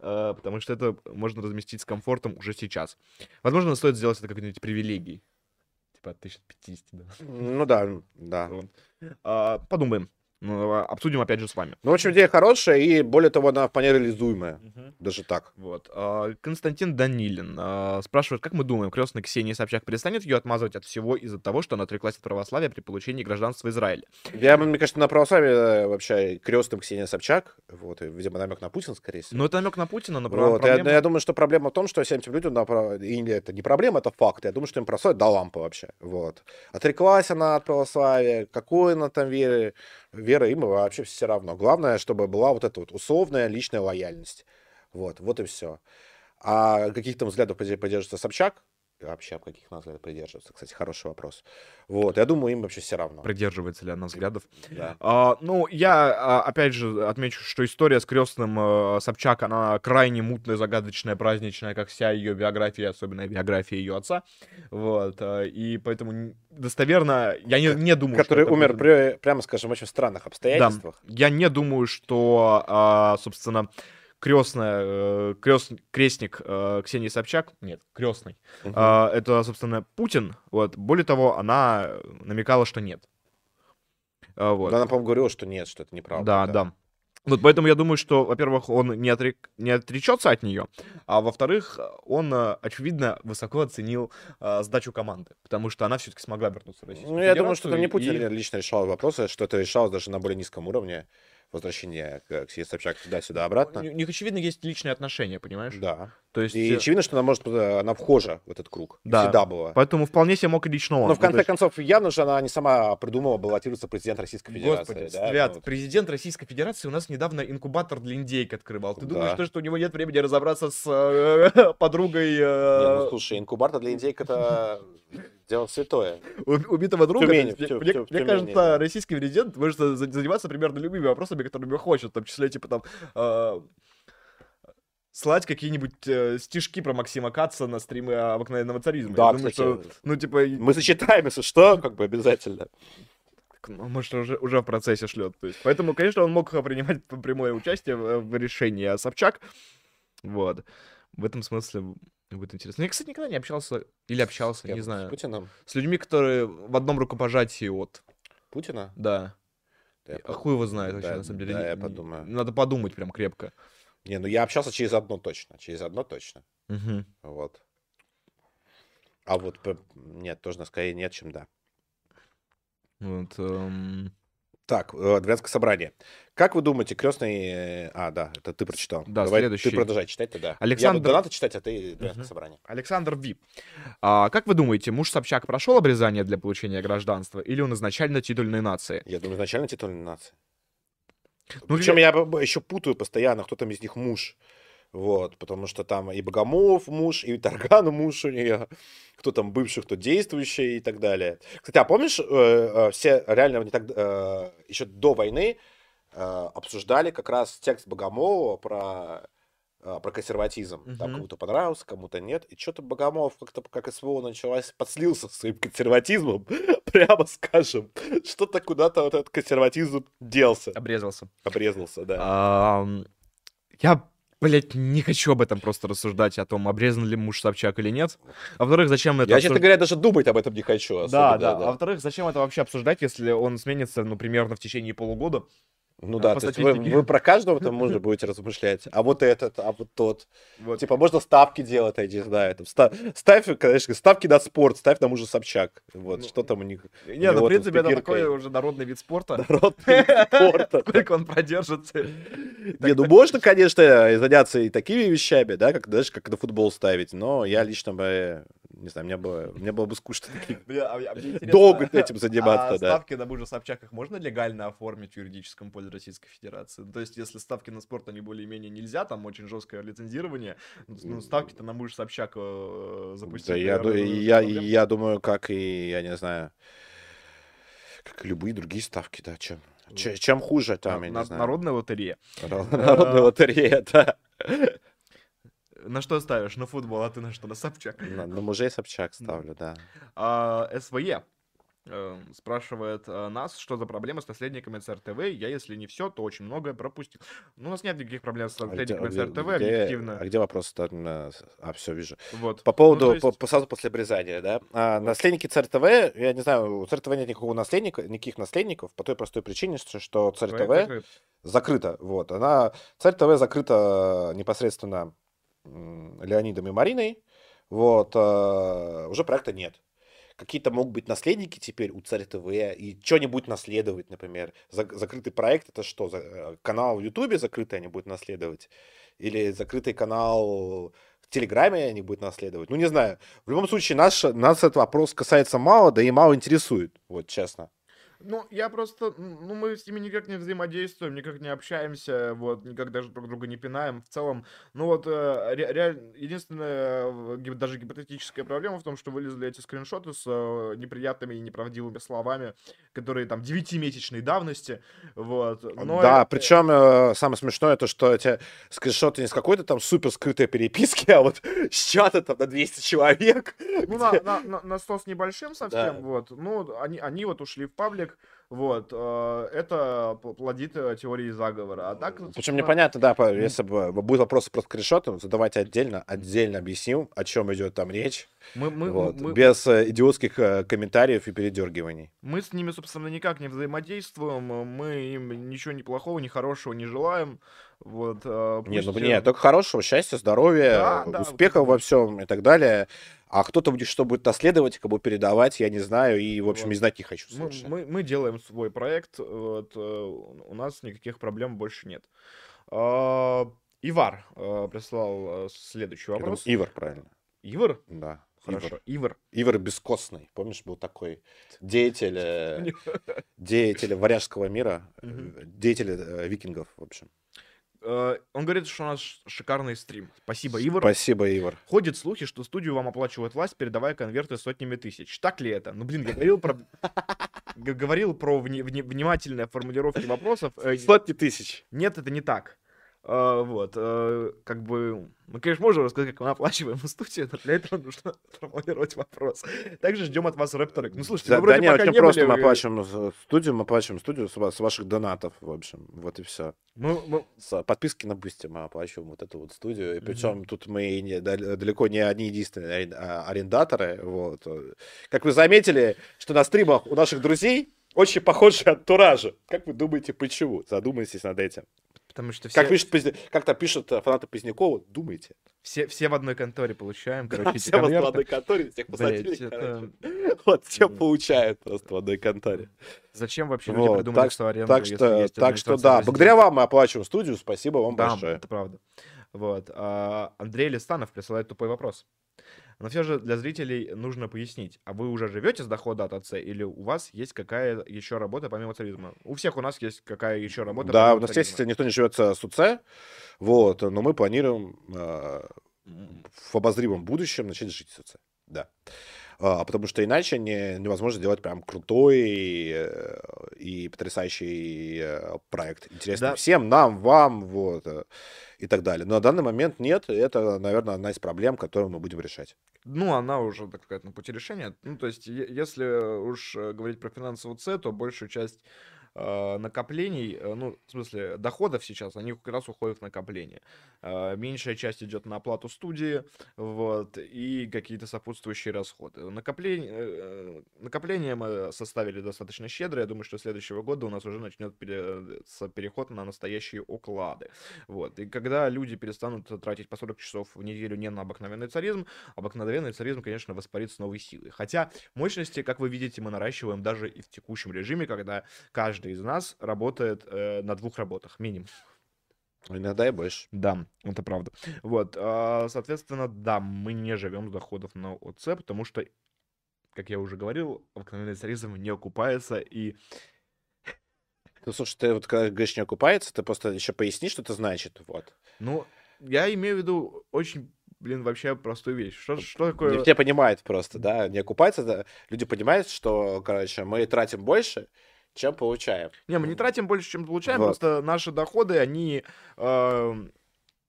Э, Потому что это можно разместить с комфортом уже сейчас. Возможно, стоит сделать это как-нибудь привилегией. Типа от 1050, да. Ну да, да. Вот. А, подумаем. Ну, а, обсудим опять же с вами. Ну, в общем, идея хорошая, и более того, она вполне реализуемая. Даже так. Вот. а, Константин Данилин а, спрашивает, как мы думаем, крестная Ксения Собчак перестанет ее отмазывать от всего из-за того, что она отреклась от православия при получении гражданства Израиля? Я, мне кажется, на православие э, вообще крестным Ксения Собчак. Вот, и, видимо, намек на Путин, скорее всего. Ну, это намек на Путина, но про- Вот, я, я думаю, что проблема в том, что всем этим людям, направ- или это не проблема, это факт. Я думаю, что им православие до лампы вообще. Вот. Отреклась она от православия, какой она там веры, вера им вообще все равно. Главное, чтобы была вот эта вот условная личная лояльность. Вот, вот и все. А каких там взглядов придерживается Собчак? Вообще, каких она взглядов придерживается? Кстати, хороший вопрос. Вот, я думаю, им вообще все равно. Придерживается ли она взглядов? Да. А, ну, я, а, опять же, отмечу, что история с крестным э, Собчак, она крайне мутная, загадочная, праздничная, как вся ее биография, особенно биография ее отца. Вот. а, И поэтому достоверно я не, не думаю, Который что умер, при, прямо скажем, в очень странных обстоятельствах. Я не думаю, что, а, собственно, крестная, крест, крестник э, Ксении Собчак, нет, крестный, Мгм. а, это, собственно, Путин. Вот. Более того, она намекала, что нет. А, Вот. Да, она, по-моему, говорила, что нет, что это неправда. Да, да. Вот поэтому я думаю, что, во-первых, он не, отрек... не отречется от нее, а во-вторых, он, э, очевидно, высоко оценил э, сдачу команды, потому что она все-таки смогла вернуться в Российскую Ну, я думаю, что это не Путин и- лично решал вопросы, что это решалось даже на более низком уровне возвращение к Ксении Собчак туда-сюда обратно. У них, очевидно, есть личные отношения, понимаешь? Да. То есть, И э, очевидно, что она может, э, она вхожа в этот круг. Да. Всегда была. поэтому вполне себе мог и лично он. Но в Ну, конце есть- концов, явно же она не сама придумала баллотироваться президент Российской Федерации. Господи, да? Свят, Ну, президент Российской Федерации у нас недавно инкубатор для индейок открывал. Ты Да. думаешь, что, что у него нет времени разобраться с э, [LAUGHS] подругой не, э, ну, слушай, инкубатор для индейк это [LAUGHS] дело святое. уб- убитого друга? Тюмени, в Тю- мне, Тю- мне Тюмени, кажется, да. российский президент может за- заниматься примерно любыми вопросами, которыми хочет, в том числе, типа там... э, слать какие-нибудь э, стишки про Максима Каца на стримы обыкновенного царизма. Да, Я думаю, кстати. что, ну, типа, Мы сочетаем, если что, как бы обязательно. ну, может, уже, уже в процессе шлет. То есть, поэтому, конечно, он мог принимать прямое участие в, в решении, а Собчак, вот, в этом смысле будет интересно. Я, кстати, никогда не общался, или общался, Я не С знаю, Путиным? с людьми, которые в одном рукопожатии от, Путина? да. Да, я А хуй его знает вообще, да, на самом деле. да, я подумаю. Надо подумать прям крепко. Не, ну я общался через одно точно. Через одно точно. Мгм. Вот. А вот нет, тоже скорее нет, чем да. Вот, эм, Так, э, дворянское собрание. Как вы думаете, крестный... э, А, да, это ты прочитал. Да, Давай следующий. Ты продолжай читать тогда. Я Александр- буду донаты читать, а ты дворянское Мгм. собрание. Александр Ви. А, как вы думаете, муж Собчак прошел обрезание для получения гражданства, или он изначально титульной нации? Я думаю, изначально титульная нация. Ну, Причем я- еще путаю постоянно, кто там из них муж. Вот, потому что там и Богомолов муж, и Таргану муж у нее, кто там бывший, кто действующий и так далее. Кстати, а помнишь, э, э, все реально не так, э, еще до войны э, обсуждали как раз текст Богомолова про, про консерватизм. Там Мгм. кому-то понравился, кому-то нет. И что-то Богомолов как-то, как СВО началась, подслился своим консерватизмом, [LAUGHS] прямо скажем. Что-то куда-то вот этот консерватизм делся, Обрезался. обрезался, да. Я, блядь, не хочу об этом просто рассуждать, о том, обрезан ли муж Собчак или нет. А во-вторых, зачем это Я, честно говоря, даже думать об этом не хочу. Да, да, А во-вторых, зачем это вообще обсуждать, если он сменится, ну, примерно в течение полугода? Ну а, да, то есть вы, вы про каждого там мужа будете размышлять. А вот этот, а вот тот. Вот. Типа, можно ставки делать, я не знаю. Там, ста- ставь, конечно, ставки на спорт, ставь на мужа Собчак. Вот, Ну, что там у них. Не, ну, в там принципе, это такой уже народный вид спорта. [LAUGHS] Народный вид спорта. [LAUGHS] Сколько он продержится. Не, ну можно, конечно, заняться и такими вещами, да, как, знаешь, как на футбол ставить, но я лично бы, не знаю, мне было, мне было бы скучно таким [LAUGHS] а- [LAUGHS] а долго этим заниматься, а да. ставки на мужа Собчак их можно легально оформить в юридическом поле Российской Федерации? Ну, То есть, если ставки на спорт, они более-менее нельзя, там очень жесткое лицензирование, ну, ставки-то на мужа Собчак э, запустить. Да, я, я, я думаю, как и, я не знаю, как и любые другие ставки, да, чем, че- чем хуже там, я не знаю. Народная лотерея. Ро- [LAUGHS] Народная лотерея, да. На что ставишь? На футбол, а ты на что? На Собчак. На, на мужей Собчак ставлю, да. А, СВЕ. э, спрашивает э, нас, что за проблема с наследниками ЦРТВ. Я, если не все, то очень многое пропустил. Ну, у нас нет никаких проблем с наследниками а где- ЦРТВ, где- объективно. а где вопрос-то? На- А, все, вижу. Вот. По поводу, Ну, то есть- по- сразу после обрезания, да. А, наследники ЦРТВ, я не знаю, у ЦРТВ нет никакого наследника, никаких наследников, по той простой причине, что, ЦРТВ закрыт. закрыта. Вот, она, ЦРТВ закрыта непосредственно м, Леонидом и Мариной. Вот, а, уже проекта нет. Какие-то могут быть наследники теперь у Царь ТВ, и что-нибудь наследовать, например. Зак- закрытый проект это что? Э, Канал в Ютубе закрытый они будут наследовать? Или закрытый канал в Телеграме они будут наследовать? Ну, не знаю. В любом случае, наш, нас этот вопрос касается мало, да и мало интересует, вот честно. Ну, я просто, ну, мы с ними никак не взаимодействуем, никак не общаемся, вот, никак даже друг друга не пинаем. В целом, ну вот, э, ре- реаль- единственная, э, даже гипотетическая проблема в том, что вылезли эти скриншоты с э, неприятными и неправдивыми словами, которые там девятимесячной давности, вот. Но да, э, причем э, самое смешное то, что эти скриншоты не с какой-то там супер скрытой переписки, а вот [LAUGHS] с чата там на 200 человек. Ну, на, на, на, на 100 с небольшим совсем, Да. вот. Ну, они, они вот ушли в паблик, вот. э, это плодит э, теории заговора. А так, Причем собственно, непонятно, да, если бы будут вопросы про скриншоты, задавайте отдельно, отдельно объясним, о чем идет там речь. Мы, мы, вот, мы, без э, идиотских э, комментариев и передергиваний. мы с ними, собственно, никак не взаимодействуем. э, Мы им ничего ни плохого, ни хорошего не желаем. Вот. э, Нет, ну нет, э, только хорошего, счастья, здоровья, Да, да, успехов вот. во всем и так далее. А кто-то будет, что будет наследовать, кому передавать, я не знаю, и, в общем, Вот. и знать не хочу мы, совершенно. мы, мы делаем свой проект. Вот, э, у нас никаких проблем больше нет. А, Ивар э, прислал следующий Я думаю, вопрос. Ивар, правильно. Ивар? Да. Хорошо. Ивар. Ивар Бескостный, помнишь, был такой деятель, [LAUGHS] деятель варяжского мира, деятель викингов, в общем. Э, Он говорит, что у нас шикарный стрим. Спасибо, Ивар. Спасибо, Ивар. Ходят слухи, что студию вам оплачивает власть, передавая конверты сотнями тысяч. Так ли это? Ну, блин, я говорил про... Говорил про вни- вни- внимательные формулировки вопросов. Э, Сотни тысяч. Нет, это не так. Э, Вот, э, как бы, мы, конечно, можем рассказать, как мы оплачиваем [LAUGHS] студию, но для этого нужно [LAUGHS] формулировать вопрос. Также ждем от вас рэп Ну, слушайте, Да, вы вроде да не, пока очень не просто были, мы вы- оплачиваем э, студию, мы оплачиваем студию с, с ваших донатов, в общем, вот и все. мы- мы- С подписки на Boosty мы оплачиваем вот эту вот студию, и причем тут мы не- дал- далеко не одни единственные а, арендаторы, вот. э. Как вы заметили, что на стримах у наших друзей очень похожие антуражи. Как вы думаете, почему? Задумайтесь над этим. Потому что все, Как, пишет, Позня- как там пишут э, фанаты Позднякова, думайте. все, все в одной конторе получаем, короче, эти Все в одной конторе, всех посадили, это-. Вот все получают просто в одной конторе. Зачем вообще люди Вот, придумали так, что аренду, так что, есть так что да, благодаря вам мы оплачиваем студию, спасибо вам Да, большое. это правда. Вот. а, Андрей Листанов присылает тупой вопрос. Но все же для зрителей нужно пояснить, а вы уже живете с дохода от АЦ или у вас есть какая еще работа помимо царизма? У всех у нас есть какая еще работа Да, у нас, царизма. естественно, никто не живет с УЦ, вот, но мы планируем э, в обозримом будущем начать жить с УЦ, да. А, потому что иначе не, невозможно делать прям крутой э, и потрясающий э, проект. Интересный Да. всем, нам, вам, вот, э, и так далее. Но на данный момент нет, и это, наверное, одна из проблем, которую мы будем решать. Ну, она уже, так сказать, на пути решения. Ну, то есть, если уж говорить про финансовую С, то большую часть накоплений, э, ну, в смысле, доходов сейчас, они как раз уходят в накопление. Э, меньшая часть идет на оплату студии, вот, и какие-то сопутствующие расходы. Накопление, э, накопления мы составили достаточно щедро. Я думаю, что следующего года у нас уже начнет переход на настоящие уклады. Вот. И когда люди перестанут тратить по 40 часов в неделю не на обыкновенный царизм, обыкновенный царизм, конечно, воспарит с новой силой. Хотя мощности, как вы видите, мы наращиваем даже и в текущем режиме, когда каждый из нас работает э, на двух работах, минимум. Иногда и больше. Да, это правда. Вот, а, соответственно, да, мы не живем с доходов на ОЦ, потому что, как я уже говорил, обыкновенный царизм не окупается, и [LAUGHS] Ну, слушай, ты вот когда говоришь не окупается, ты просто еще поясни, что это значит, вот. Ну, я имею в виду очень, блин, вообще простую вещь. Что, что Не такое... все понимают просто, да, не окупается, да. люди понимают, что, короче, мы тратим больше, чем получаем. Не, мы не тратим больше, чем получаем, Вот. просто наши доходы, они... э,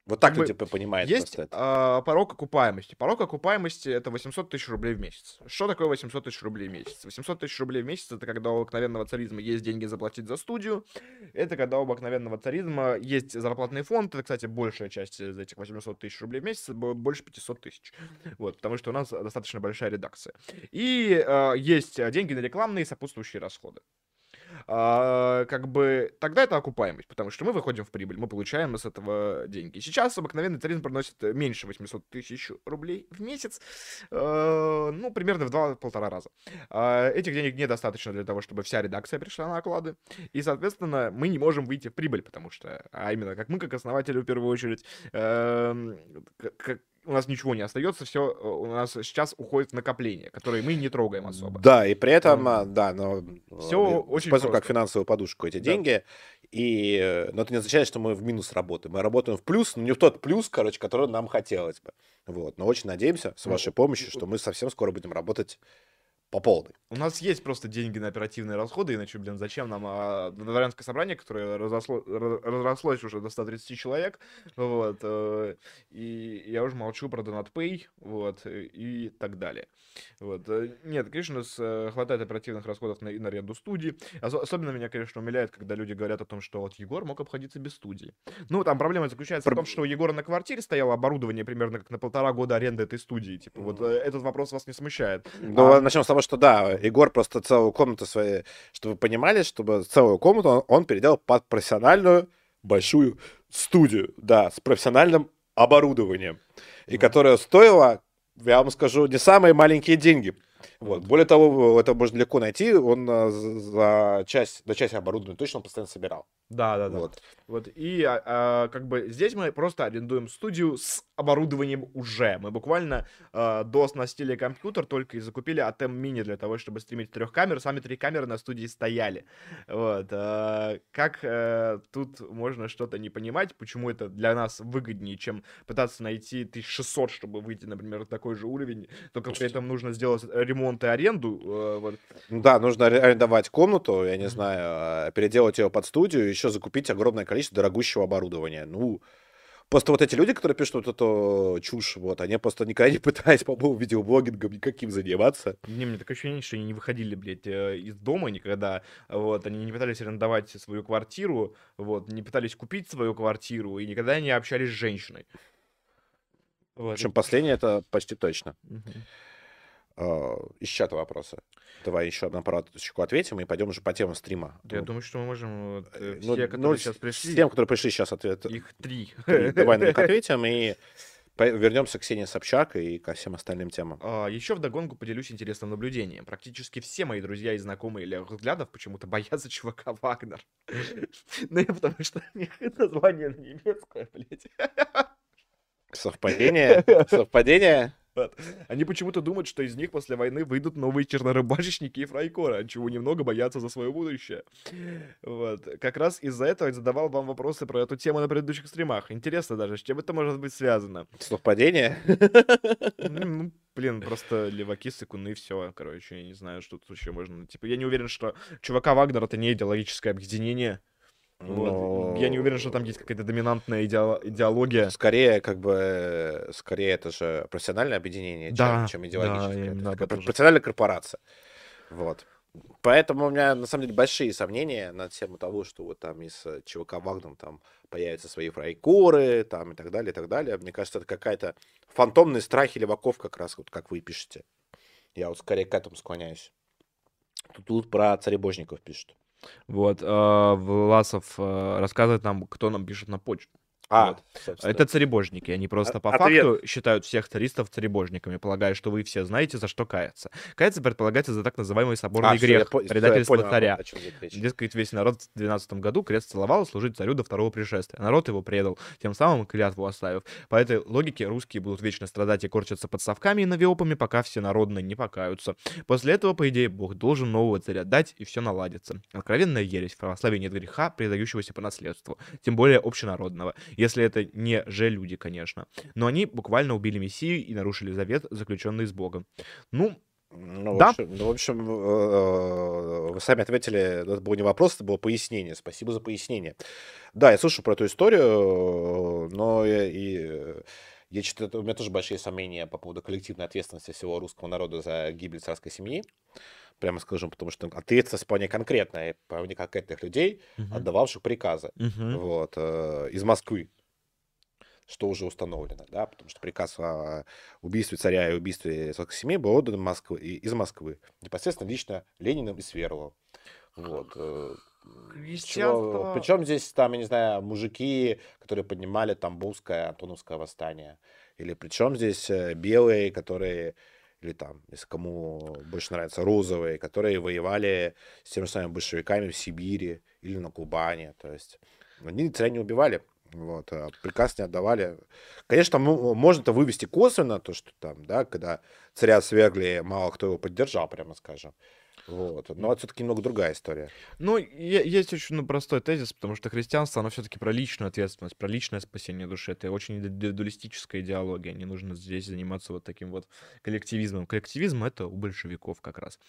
Вот так бы люди понимают Есть просто это. а, порог окупаемости. Порог окупаемости это 800 тысяч рублей в месяц. Что такое 800 тысяч рублей в месяц? 800 тысяч рублей в месяц это когда у обыкновенного царизма есть деньги заплатить за студию. Это когда у обыкновенного царизма есть зарплатный фонд. Это, кстати, большая часть из этих 800 тысяч рублей в месяц, бо- больше 500 тысяч. Вот, потому что у нас достаточно большая редакция. И а, есть деньги на рекламные и сопутствующие расходы. А, как бы тогда это окупаемость, потому что мы выходим в прибыль, мы получаем с этого деньги. Сейчас обыкновенный тариф приносит э, меньше 800 тысяч рублей в месяц, э, ну, примерно в два-полтора раза. А, Этих денег недостаточно для того, чтобы вся редакция пришла на оклады, и, соответственно, мы не можем выйти в прибыль, потому что, а именно, как мы, как основатели, в первую очередь, эм, как- у нас ничего не остается, все у нас сейчас уходит в накопление, которые мы не трогаем особо. Да, и при этом, а, да, но Всё э, очень используем как просто. финансовую подушку эти Да. деньги. И, э, но это не означает, что мы в минус работаем. Мы работаем в плюс, но не в тот плюс, короче, который нам хотелось бы. Вот. Но очень надеемся, с Ну, вашей помощью, что мы совсем скоро будем работать по полной. У нас есть просто деньги на оперативные расходы, иначе, блин, зачем нам а, дворянское собрание, которое разосло- ра- разрослось уже до 130 человек, вот, э, и я уже молчу про DonatPay, вот, э, и так далее. Вот. э, Нет, конечно, у нас э, хватает оперативных расходов на, и на аренду студии. Ос- особенно меня, конечно, умиляет, когда люди говорят о том, что вот Егор мог обходиться без студии. Ну, там проблема заключается в том, что у Егора на квартире стояло оборудование примерно как на полтора года аренды этой студии. Типа, вот этот вопрос вас не смущает. Ну, А- начнем с того, что да, Егор просто целую комнату свою, чтобы вы понимали, чтобы целую комнату он, он переделал под профессиональную большую студию, да, с профессиональным оборудованием, и которая стоила, я вам скажу, не самые маленькие деньги. Вот. Более того, это можно легко найти, он а, за- часть, за часть оборудования точно он постоянно собирал. Да, да, да. Вот. Вот, и а, а, как бы здесь мы просто арендуем студию с оборудованием уже. Мы буквально а, дооснастили компьютер только и закупили ATEM Mini для того, чтобы стримить трех камер. Сами три камеры на студии стояли. Вот. а, как э, тут можно что-то не понимать, почему это для нас выгоднее, чем пытаться найти 1600, чтобы выйти, например, на такой же уровень, только при этом нужно сделать ремонт и аренду. э, вот. Ну Да, нужно аре- арендовать комнату, я не знаю, а, переделать ее под студию, еще закупить огромное количество дорогущего оборудования. Ну, просто вот эти люди, которые пишут вот эту чушь, вот, они просто никогда не пытались, по-моему, видеоблогингом никаким заниматься. Не, мне такое ощущение, что они не выходили, блядь, э, из дома никогда, вот, они не пытались арендовать свою квартиру, вот, не пытались купить свою квартиру и никогда не общались с женщиной. Вот. Причем последнее это почти точно. Мгм. А, Из чата вопросы. Давай еще на парочку ответим и пойдем уже по темам стрима. Я Ну, думаю, что мы можем вот, э, ну, все, ну, которые с- сейчас пришли, Тем, которые пришли сейчас, ответ. их три. Давай на них ответим и вернемся к Ксении Собчак и ко всем остальным темам. А, Еще вдогонку поделюсь интересным наблюдением. Практически все мои друзья и знакомые левых взглядов почему-то боятся чувака Вагнер. [LAUGHS] Ну, потому что у них название немецкое, блядь. Совпадение? Совпадение? Вот. Они почему-то думают, что из них после войны выйдут новые чернорыбачечники и фрайкоры, чего немного боятся за свое будущее. Вот. Как раз из-за этого я задавал вам вопросы про эту тему на предыдущих стримах. Интересно даже, с чем это может быть связано. Совпадение? Ну, ну, блин, просто леваки, сыкуны, все, короче, я не знаю, что тут еще можно. Типа, я не уверен, что чувака Вагнер это не идеологическое объединение. Вот. Я не уверен, что там есть какая-то доминантная идео- идеология. Скорее, как бы, скорее это же профессиональное объединение, Да, чем, чем да, идеологическое. именно Это профессиональная корпорация. Вот. Поэтому у меня, на самом деле, большие сомнения на тему того, что вот там из э, ЧВК Вагнер там появятся свои фрайкоры, там и так далее, и так далее. Мне кажется, это какая-то фантомный страх леваков, как раз вот как вы пишете. Я вот скорее к этому склоняюсь. Тут, тут про царебожников пишут. Вот, а, Власов а, рассказывает нам, кто нам пишет на почту. А, Вот. собственно. Это царебожники. Они просто по ответ. факту считают всех царистов царебожниками, полагая, что вы все знаете, за что каяться. Каяться предполагается за так называемый соборный А, я грех, всё, я предательство понял, царя. Дескать, весь народ в 12 году крест целовал служить царю до второго пришествия. Народ его предал, тем самым клятву оставив. По этой логике русские будут вечно страдать и корчиться под совками и навиопами, пока все народные не покаются. После этого, по идее, Бог должен нового царя дать, и все наладится. Откровенная ересь. В православии нет греха, предающегося по наследству. Тем более общенародного. Если это не же люди, конечно. Но они буквально убили Мессию и нарушили завет, заключенный с Богом. Ну, Ну, в Да? общем, ну, в общем, э, вы сами ответили, это был не вопрос, это было пояснение. Спасибо за пояснение. Да, я слышу про эту историю, но я, и, э, я читаю, у меня тоже большие сомнения по поводу коллективной ответственности всего русского народа за гибель царской семьи. Прямо скажем, потому что ответственность вполне конкретная, вполне конкретных людей, Мгм. отдававших приказы. Мгм. Вот, э, из Москвы, что уже установлено, да, потому что приказ о убийстве царя и убийстве царской семьи был отдан Москвы, из Москвы. Непосредственно лично Лениным и Сверловым. Вот. э, Христианство- Причем здесь, там, я не знаю, мужики, которые поднимали Тамбовское, Антоновское восстание. Или причем здесь э, белые, которые, или там, если кому больше нравится, розовые, которые воевали с теми же самыми большевиками в Сибири или на Кубани. То есть они царя не убивали, вот, а приказ не отдавали. Конечно, там, ну, можно это вывести косвенно, то, что там, да, когда царя свергли, мало кто его поддержал, прямо скажем. Вот. Но это все-таки немного другая история. Ну, есть очень ну, простой тезис, потому что христианство, оно все-таки про личную ответственность, про личное спасение души. Это очень индивидуалистическая идеология. Не нужно здесь заниматься вот таким вот коллективизмом. Коллективизм — это у большевиков как раз.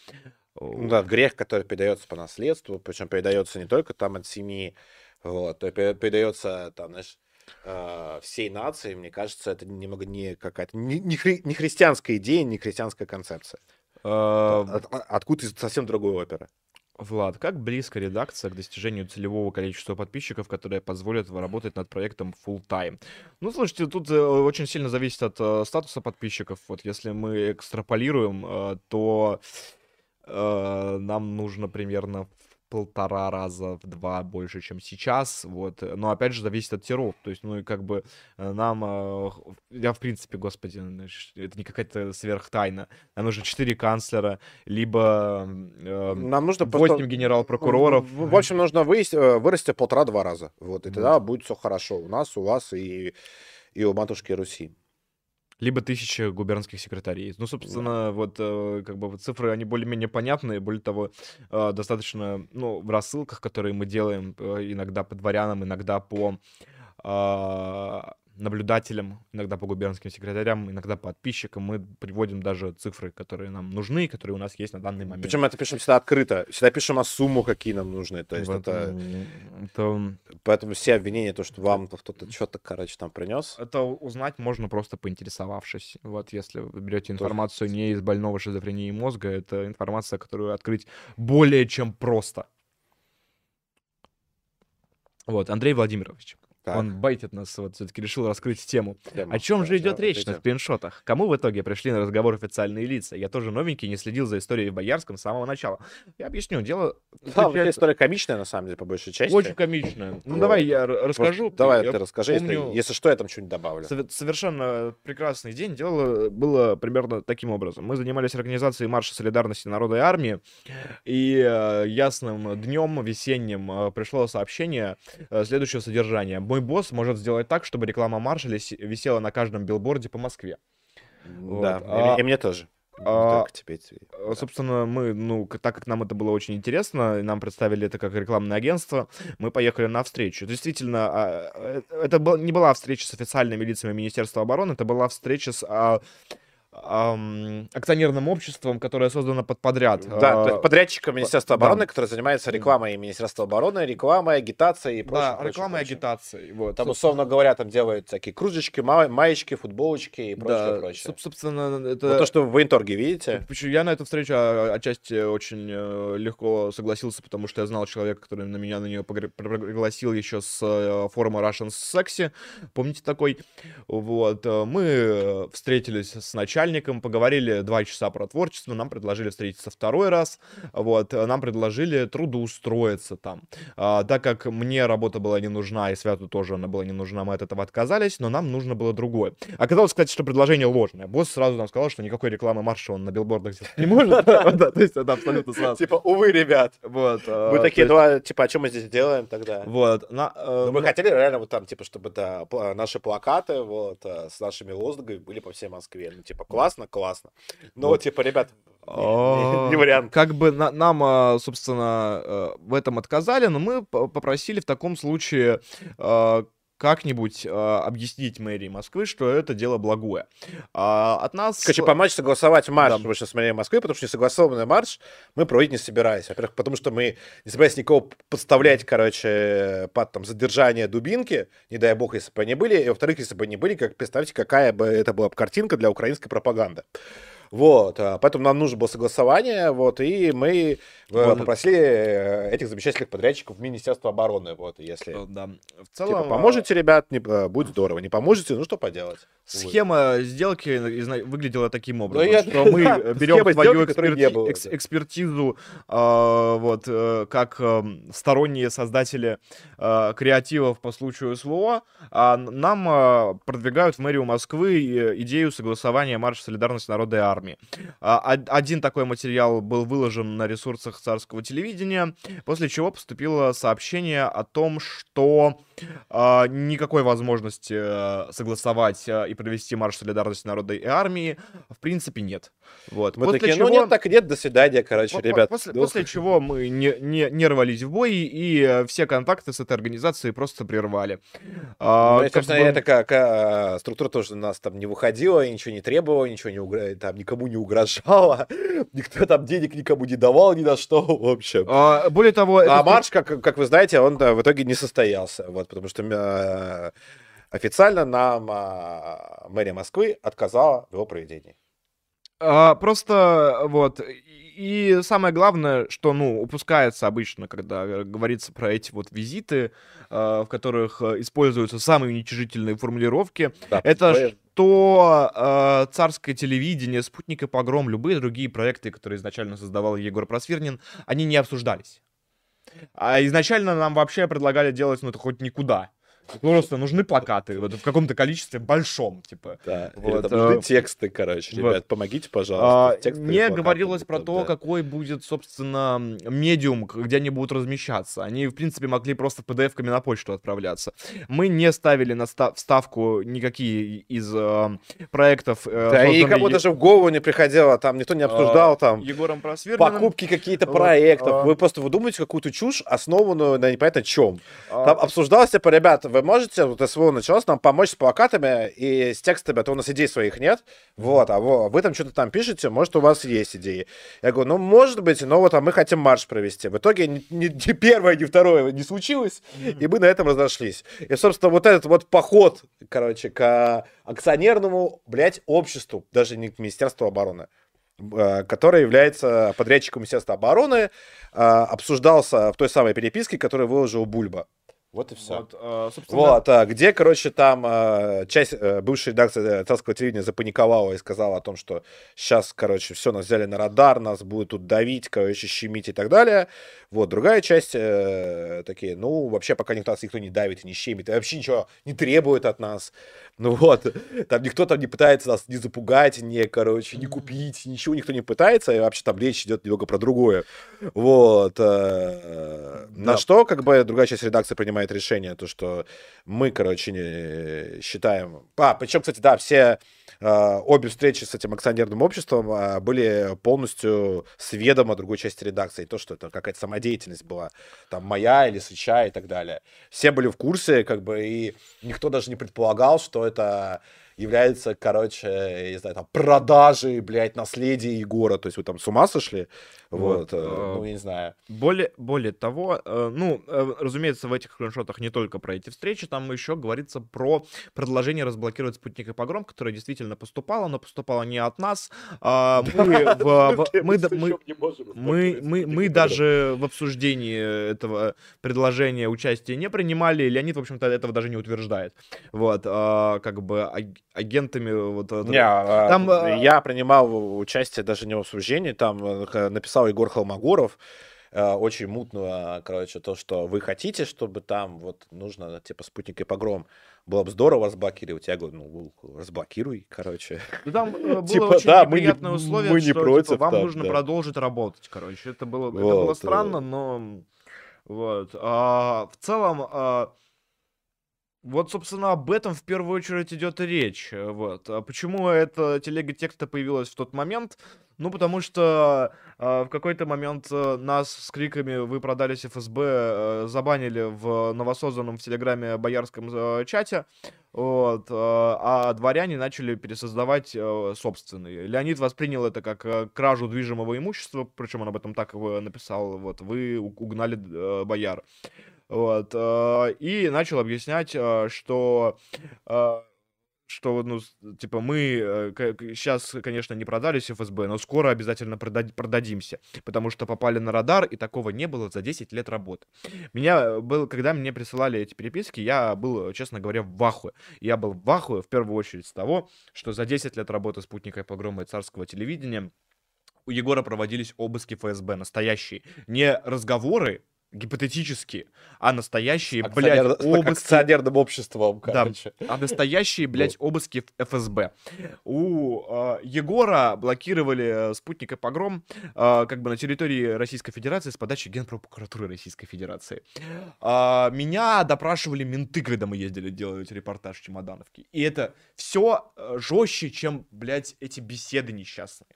Ну да, грех, который передается по наследству, причем передается не только там от семьи, вот, то пере- передается там, знаешь, э, всей нации, мне кажется, это немного не какая-то, не, не хри- не христианская идея, не христианская концепция. А, От- от- откуда из совсем другой оперы. Влад, как близко редакция к достижению целевого количества подписчиков, которые позволят работать над проектом full time? Ну, слушайте, тут э, очень сильно зависит от э, статуса подписчиков. Вот если мы экстраполируем, э, то нам нужно примерно полтора раза, в два больше, чем сейчас, вот, но опять же зависит от тиров, то есть, ну, и как бы э, нам, э, я, в принципе, господи, это не какая-то сверхтайна, нам нужно четыре канцлера, либо э, Нам нужно 8 генерал-прокуроров. В, общем, нужно вырасти, вырасти полтора-два раза. Вот, и тогда будет все хорошо. У нас, у вас и, и у матушки Руси. Либо тысяча губернских секретарей. Ну, собственно, вот э, как бы вот цифры, они более-менее понятные, более того, э, достаточно, ну, в рассылках, которые мы делаем э, иногда по дворянам, иногда по а, наблюдателям, иногда по губернским секретарям, иногда по подписчикам, мы приводим даже цифры, которые нам нужны, которые у нас есть на данный момент. Причем это пишем всегда открыто. Всегда пишем о сумму, какие нам нужны. То есть Вот, это... это Поэтому все обвинения, то, что вам кто-то что-то, короче, там принес. Это узнать можно просто поинтересовавшись. Вот если вы берете информацию не из больного шизофрении мозга, это информация, которую открыть более чем просто. Вот, Андрей Владимирович. Так, Он байтит нас, вот все-таки решил раскрыть тему. тема. О чем же Да, идет да, речь на скриншотах? Кому в итоге пришли на разговор официальные лица? Я тоже новенький, не следил за историей в Боярском с самого начала. Я объясню. Дело Да, эта история комичная, на самом деле, по большей части. очень комичная. Ну, Вот. давай я р- Просто расскажу. Давай Я ты расскажи, если- помню- если, что, я там что-нибудь добавлю. Сове- Совершенно прекрасный день. Дело было примерно таким образом. Мы занимались организацией марша солидарности народа и армии, и э, ясным днем весенним э, пришло сообщение э, следующего содержания. Мой босс может сделать так, чтобы реклама марша лис- висела на каждом билборде по Москве. Вот, Да, а- и, и мне тоже. А, тебе. Э. Собственно, мы, ну, так как нам это было очень интересно, нам представили это как рекламное агентство, мы поехали на встречу. Действительно, а, э, это был- не была встреча с официальными лицами Министерства обороны, это была встреча с а, ам, акционерным обществом, которое создано под подряд. Да, А, то есть подрядчиком Министерства да. обороны, который занимается рекламой Министерства обороны, рекламой, агитацией и прочим. да, прочим, рекламой и агитацией. Вот. Там, условно говоря, там делают всякие кружечки, ма- маечки, футболочки и прочее, да, прочее. соб- собственно, это... Вот то, что вы в военторге видите. Я на эту встречу а, отчасти очень э, легко согласился, потому что я знал человека, который на меня на нее пригласил еще с э, форума Russian Sexy. Помните такой? Вот. э, Мы встретились с начальником, поговорили два часа про творчество, нам предложили встретиться второй раз. Вот. Нам предложили трудоустроиться там. А, так как мне работа была не нужна, и Святу тоже она была не нужна, мы от этого отказались, но нам нужно было другое. Оказалось, кстати, что предложение ложное. Босс сразу нам сказал, что никакой рекламы марша он на билбордах сделать не может. [LAUGHS] Да, То есть это абсолютно сразу. Типа, увы, ребят. Вот. а, то такие, два, типа, а что мы здесь делаем тогда? Вот. э, мы ну, хотели реально вот там, типа, чтобы наши плакаты вот э, с нашими лозунгами были по всей Москве. Ну, типа, классно, классно. Но, Вот. типа, ребят, не- а, вариант. Как бы на- нам, а, собственно, э, в этом отказали, но мы попросили в таком случае а, как-нибудь э, объяснить мэрии Москвы, что это дело благое. А, от нас... Короче, помочь согласовать марш да. выше с мэрией Москвы, потому что несогласованный марш мы проводить не собирались. Во-первых, потому что мы не собирались никого подставлять, короче, под там задержание дубинки, не дай бог, если бы они были. И во-вторых, если бы они были, как представьте, какая бы это была картинка для украинской пропаганды. Вот, а, поэтому нам нужно было согласование, вот, и мы э, вот. попросили э, этих замечательных подрядчиков в Министерство обороны, вот, если... Э, да. В целом... Типа, поможете, ребят, не, будет здорово, не поможете, ну что поделать. Схема Увы. сделки выглядела таким образом, ну, я... что мы [LAUGHS] берем твою эксперти... экс... экспертизу, э, вот, э, как э, сторонние создатели э, креативов по случаю СВО, а нам э, продвигают в мэрию Москвы идею согласования марша солидарности народа и армии армии. А, один такой материал был выложен на ресурсах царского телевидения, после чего поступило сообщение о том, что а, никакой возможности э, согласовать э, и провести марш солидарности народа и армии в принципе нет. Вот. Мы после такие, чего... ну нет, так нет, до свидания, короче, по- ребят. После, после чего мы не, не, не рвались в бой и э, все контакты с этой организацией просто прервали. А, ну, и, собственно, бы... это как а, структура тоже у нас там не выходила, ничего не требовала, ничего не угр... там никому не угрожала, [LAUGHS] никто там денег никому не давал ни на что, в общем. А, более того... А марш, как, как вы знаете, он в итоге не состоялся, вот, потому что э, официально нам э, мэрия Москвы отказала в его проведении. А, просто вот и самое главное, что ну упускается обычно, когда говорится про эти вот визиты, э, в которых используются самые уничижительные формулировки, да, это поверь. что э, царское телевидение, спутник и погром, любые другие проекты, которые изначально создавал Егор Просвирнин, они не обсуждались. А изначально нам вообще предлагали делать, ну, это хоть никуда. Просто нужны плакаты вот, в каком-то количестве большом, типа. Да, вот, там нужны э, тексты, короче. Вот. Ребят, помогите, пожалуйста. А, не говорилось про то, да. какой будет, собственно, медиум, где они будут размещаться. Они, в принципе, могли просто PDF-ками на почту отправляться. Мы не ставили на вставку никакие из э, проектов. Э, да, и кому даже в голову не приходило, там никто не обсуждал, там, Егором покупки какие-то проектов. Вот, вы просто выдумываете какую-то чушь, основанную на непонятно чем. А, там обсуждалось, типа, ребята, вы можете, вот СВО началось, нам помочь с плакатами и с текстами, а то у нас идей своих нет, вот, а вы там что-то там пишете, может, у вас есть идеи. Я говорю, ну, может быть, но вот, а мы хотим марш провести. В итоге ни, ни, ни первое, ни второе не случилось, и мы на этом разошлись. И, собственно, вот этот вот поход, короче, к акционерному, блядь, обществу, даже не к Министерству обороны, э, который является подрядчиком Министерства обороны, э, обсуждался в той самой переписке, которую выложил Бульба. Вот и все. Вот, а, собственно... вот а, где, короче, там а, часть а, бывшей редакции царского телевидения запаниковала и сказала о том, что сейчас, короче, все, нас взяли на радар, нас будут тут давить, короче, щемить и так далее. Вот, другая часть э, такие, ну, вообще, пока никто нас никто не давит не щемит, и вообще ничего не требует от нас. Ну вот, там никто там не пытается нас не запугать, не, короче, не купить, ничего никто не пытается, и вообще там речь идет немного про другое. Вот. Э, да. На что, как бы, другая часть редакции принимает решение, то, что мы, короче, не считаем... А, причем, кстати, да, все э, обе встречи с этим акционерным обществом э, были полностью с ведома другой части редакции. То, что это какая-то самодеятельность была, там, моя или свеча и так далее. Все были в курсе, как бы, и никто даже не предполагал, что это является, короче, не знаю, там, продажей, блядь, наследия Егора. То есть вы там с ума сошли? Вот, вот э, ну, я не знаю. Более, более того, э, ну, э, разумеется, в этих скриншотах не только про эти встречи, там еще говорится про предложение разблокировать спутник и погром, которое действительно поступало, но поступало не от нас. А [LAUGHS] мы, мы, мы даже в обсуждении этого предложения участия не принимали. Леонид, в общем-то, этого даже не утверждает. Вот, а, как бы агентами. Вот, не, а, там, я принимал участие даже не в обсуждении, там написал написал Егор Холмогоров, э, очень мутно, короче, то, что вы хотите, чтобы там вот нужно, типа, спутник и погром. Было бы здорово разблокировать. Я говорю, ну, разблокируй, короче. Ну, там э, [LAUGHS] было типа, очень да, неприятное мы не, условие, мы не что против, типа, вам так, нужно да. продолжить работать, короче. Это было, вот, это было странно, но... Вот. А, в целом, а, Вот, собственно, об этом в первую очередь идет речь. э, Вот. А почему эта телега текста появилась в тот момент? Ну, потому что э, в какой-то момент э, нас с криками «Вы продались ФСБ» э, забанили в новосозданном в Телеграме боярском э, чате. Вот, э, а дворяне начали пересоздавать э, собственные. Леонид воспринял это как э, кражу движимого имущества, причем он об этом так написал, вот, вы угнали э, бояр. Вот, э, и начал объяснять, э, что, э, что, ну, типа, мы сейчас, конечно, не продались ФСБ, но скоро обязательно прода- продадимся, потому что попали на радар, и такого не было за 10 лет работы. Меня был, когда мне присылали эти переписки, я был, честно говоря, в ахуе. Я был в ахуе, в первую очередь, с того, что за 10 лет работы спутника и погрома и царского телевидения у Егора проводились обыски ФСБ, настоящие. Не разговоры гипотетические, а настоящие, блядь, Акционер- с обыски. акционерным обществом, Да, короче. а настоящие, блядь, обыски в ФСБ. У э, Егора блокировали э, спутник и погром э, как бы на территории Российской Федерации с подачи Генпрокуратуры Российской Федерации. А, меня допрашивали менты, когда мы ездили делать репортаж в Чемодановке. И это все жестче, чем, блядь, эти беседы несчастные.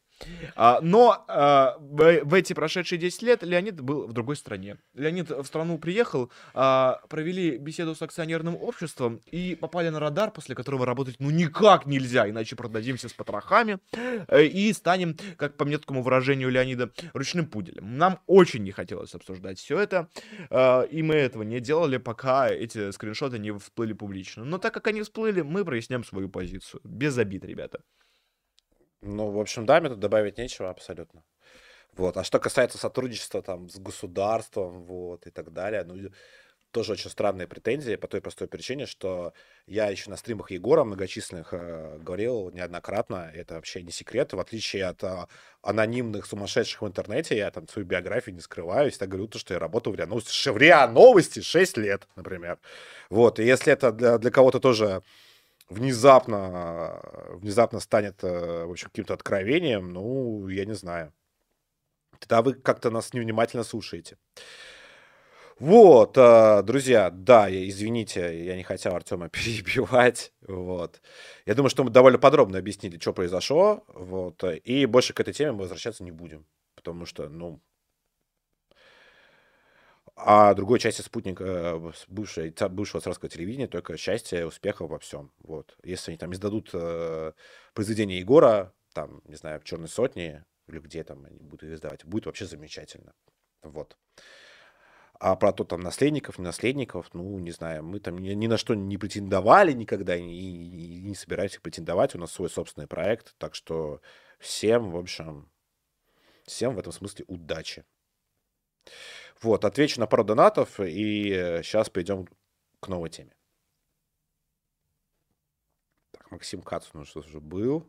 А, но а, в, эти прошедшие 10 лет Леонид был в другой стране. Леонид в страну приехал, а, провели беседу с акционерным обществом и попали на радар, после которого работать ну никак нельзя, иначе продадимся с потрохами э, и станем, как по меткому выражению Леонида, ручным пуделем. Нам очень не хотелось обсуждать все это, и мы этого не делали, пока эти скриншоты не всплыли публично. Но так как они всплыли, мы проясним свою позицию. Без обид, ребята. Ну, в общем, да, мне тут добавить нечего абсолютно. Вот. А что касается сотрудничества там с государством, вот, и так далее, ну, тоже очень странные претензии по той простой причине, что я еще на стримах Егора многочисленных э, говорил неоднократно, это вообще не секрет, в отличие от э, анонимных сумасшедших в интернете, я там свою биографию не скрываю, всегда говорю, то, что я работал в РИА Новости, в РИА Новости 6 лет, например. Вот, и если это для, для кого-то тоже внезапно, внезапно станет, э, в общем, каким-то откровением, ну, я не знаю. Тогда вы как-то нас невнимательно слушаете. Вот, э, друзья, да, извините, я не хотел Артема [LAUGHS] перебивать, вот. Я думаю, что мы довольно подробно объяснили, что произошло, вот, и больше к этой теме мы возвращаться не будем, потому что, ну, а другой части спутника, э, бывшей, ца- бывшего царского телевидения, только счастье, успехов во всем. Вот. Если они там издадут э, произведение Егора, там, не знаю, в черной сотне, или где там они будут их издавать, будет вообще замечательно. Вот. А про то там наследников, не наследников, ну, не знаю, мы там ни, ни на что не претендовали никогда и, и- и не собираемся претендовать. У нас свой собственный проект, так что всем, в общем, всем в этом смысле удачи. Вот, отвечу на пару донатов, и сейчас перейдем к новой теме. Так, Максим Кац у нас уже был.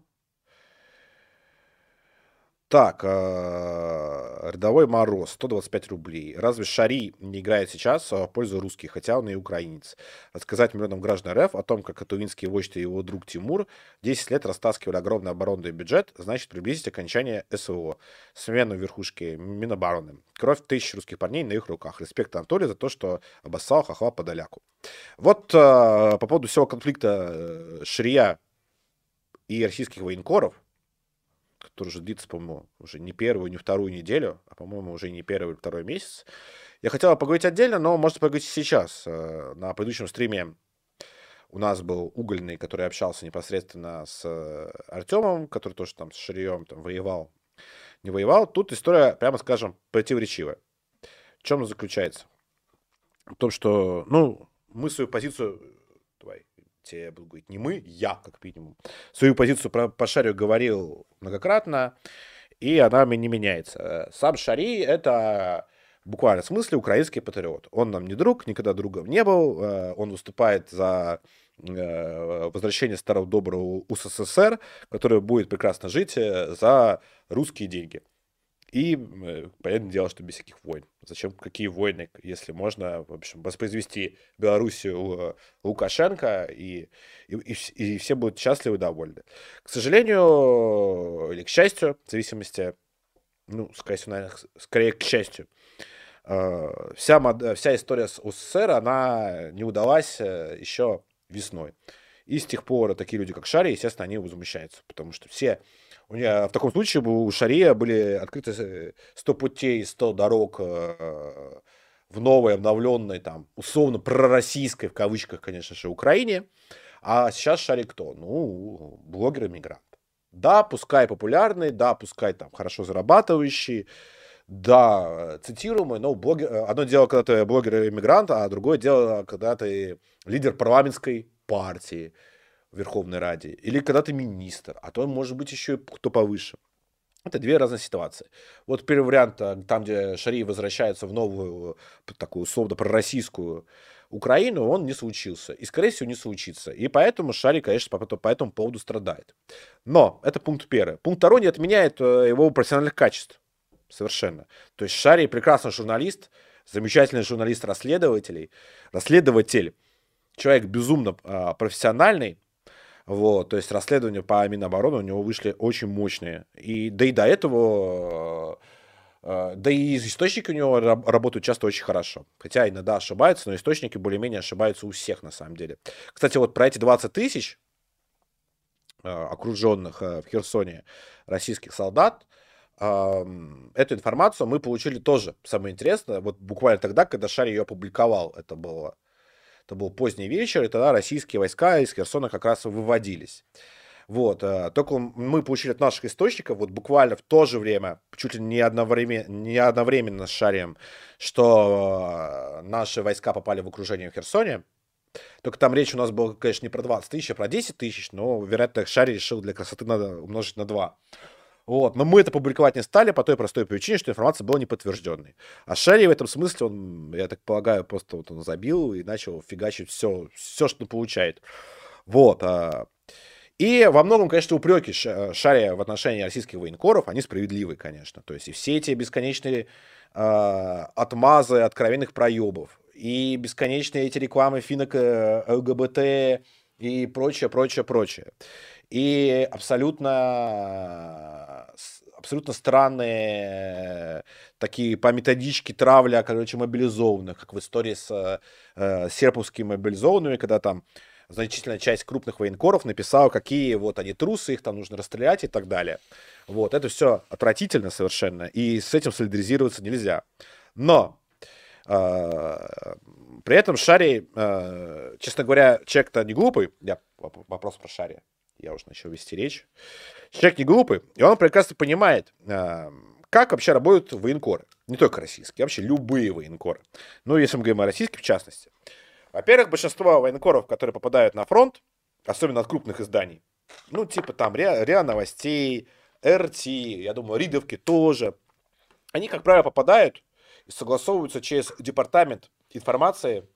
Так, э, рядовой Мороз, 125 рублей. Разве Шари не играет сейчас в пользу русских, хотя он и украинец? Рассказать миллионам граждан РФ о том, как Катувинский вождь и его друг Тимур 10 лет растаскивали огромный оборонный бюджет, значит приблизить окончание СВО. Смену верхушки Минобороны. Кровь тысяч русских парней на их руках. Респект Анатолию за то, что обоссал хохла Подоляку. Вот э, по поводу всего конфликта э, Шрия и российских военкоров, который уже длится, по-моему, уже не первую, не вторую неделю, а, по-моему, уже не первый или второй месяц. Я хотел поговорить отдельно, но можете поговорить сейчас. Э, На предыдущем стриме у нас был Угольный, который общался непосредственно с Артемом, который тоже там с Ширием там воевал, не воевал. Тут история, прямо скажем, противоречивая. В чем она заключается? В том, что, ну, мы свою позицию, давай, тебе буду говорить, не мы, я, как минимум, свою позицию про, по Шарию говорил многократно, и она не меняется. Сам Шари — это в буквальном смысле украинский патриот. Он нам не друг, никогда другом не был. э, Он выступает за э, возвращение старого доброго УССР, который будет прекрасно жить э, за русские деньги. И, э, понятное дело, что без всяких войн. Зачем какие войны, если можно, в общем, воспроизвести Белоруссию э, Лукашенко, и, и, и вс- и все будут счастливы и довольны. К сожалению, или к счастью, в зависимости, ну, скорее всего, наверное, скорее к счастью, э, вся, мод... вся история с УССР, она не удалась еще весной. И с тех пор такие люди, как Шари, естественно, они возмущаются, потому что все... У меня, в таком случае у Шария были открыты 100 путей, 100 дорог э, в новой, обновленной, там, условно, пророссийской, в кавычках, конечно же, Украине. А сейчас Шари кто? Ну, блогер-иммигрант. Да, пускай популярный, да, пускай там хорошо зарабатывающий, да, цитируемый, но блогер... одно дело, когда ты блогер-иммигрант, а другое дело, когда ты лидер парламентской партии Верховной Раде, или когда ты министр, а то может быть еще и кто повыше. Это две разные ситуации. Вот первый вариант, э, там, где Шари возвращается в новую, такую условно пророссийскую Украину, он не случился. И, скорее всего, не случится. И поэтому Шари, конечно, по, по этому поводу страдает. Но это пункт первый. Пункт второй не отменяет э, его профессиональных качеств. Совершенно. То есть Шари прекрасный журналист, замечательный журналист расследователей, расследователь, человек безумно а, профессиональный, вот, то есть расследования по Минобороны у него вышли очень мощные. И, да и до этого, э, да и источники у него работают часто очень хорошо. Хотя иногда ошибаются, но источники более-менее ошибаются у всех на самом деле. Кстати, вот про эти 20 тысяч э, окруженных э, в Херсоне российских солдат, эту информацию мы получили тоже, самое интересное, вот буквально тогда, когда Шарь ее опубликовал, это было это был поздний вечер, и тогда российские войска из Херсона как раз выводились. Вот, э, только мы получили от наших источников, вот буквально в то же время, чуть ли не одновременно, не одновременно с Шарием, что э, наши войска попали в окружение в Херсоне. Только там речь у нас была, конечно, не про 20 тысяч, а про 10 тысяч, но, вероятно, Шари решил для красоты надо умножить на 2. Вот. Но мы это публиковать не стали по той простой причине, что информация была неподтвержденной. А Шерри в этом смысле, он, я так полагаю, просто вот он забил и начал фигачить все, все что получает. Вот. А... И во многом, конечно, упреки Шария в отношении российских военкоров, они справедливы, конечно. То есть и все эти бесконечные э, отмазы откровенных проебов, и бесконечные эти рекламы финок э, ЛГБТ и прочее, прочее, прочее. И абсолютно, абсолютно странные такие по методичке травля, короче, мобилизованных, как в истории с э, серповскими мобилизованными, когда там значительная часть крупных военкоров написала, какие вот они трусы, их там нужно расстрелять и так далее. Вот, это все отвратительно совершенно, и с этим солидаризироваться нельзя. Но э, при этом Шари, э, честно говоря, человек-то не глупый, я вопрос про Шари, я уже начал вести речь. Человек не глупый, и он прекрасно понимает, а, как вообще работают военкоры. Не только российские, вообще любые военкоры. Ну, если мы говорим о российских в частности. Во-первых, большинство военкоров, которые попадают на фронт, особенно от крупных изданий, ну, типа там РИА, РИА Новостей, РТ, я думаю, Ридовки тоже, они, как правило, попадают и согласовываются через департамент информации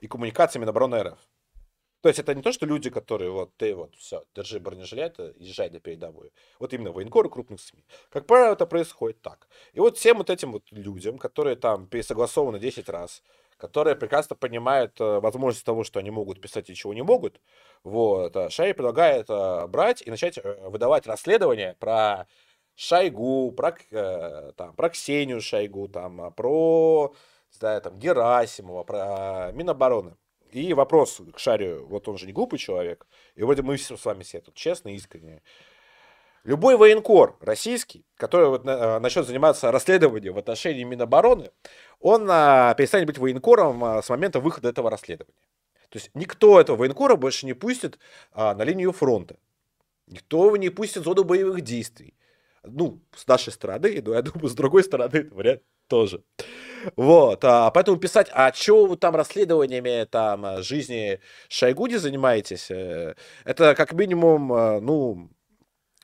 и коммуникации Минобороны РФ. То есть это не то, что люди, которые вот ты вот все, держи бронежилет, езжай на передовую. Вот именно военкоры крупных СМИ. Как правило, это происходит так. И вот всем вот этим вот людям, которые там пересогласованы 10 раз, которые прекрасно понимают э, возможность того, что они могут писать и чего не могут, вот, э, Шай предлагает э, брать и начать выдавать расследование про Шойгу, про, там, про Ксению Шойгу, там, про не знаю, там, Герасимова, про Минобороны. И вопрос к Шарю, вот он же не глупый человек, и вроде мы все с вами все тут честные, искренние. Любой военкор российский, который вот э, начнет заниматься расследованием в отношении Минобороны, он а, перестанет быть военкором а, с момента выхода этого расследования. То есть никто этого военкора больше не пустит а, на линию фронта. Никто его не пустит в зону боевых действий. Ну, с нашей стороны, но я думаю, с другой стороны, это вариант тоже. Вот, а, поэтому писать, а что вы там расследованиями там жизни Шойгу не занимаетесь, э, это как минимум, э, ну,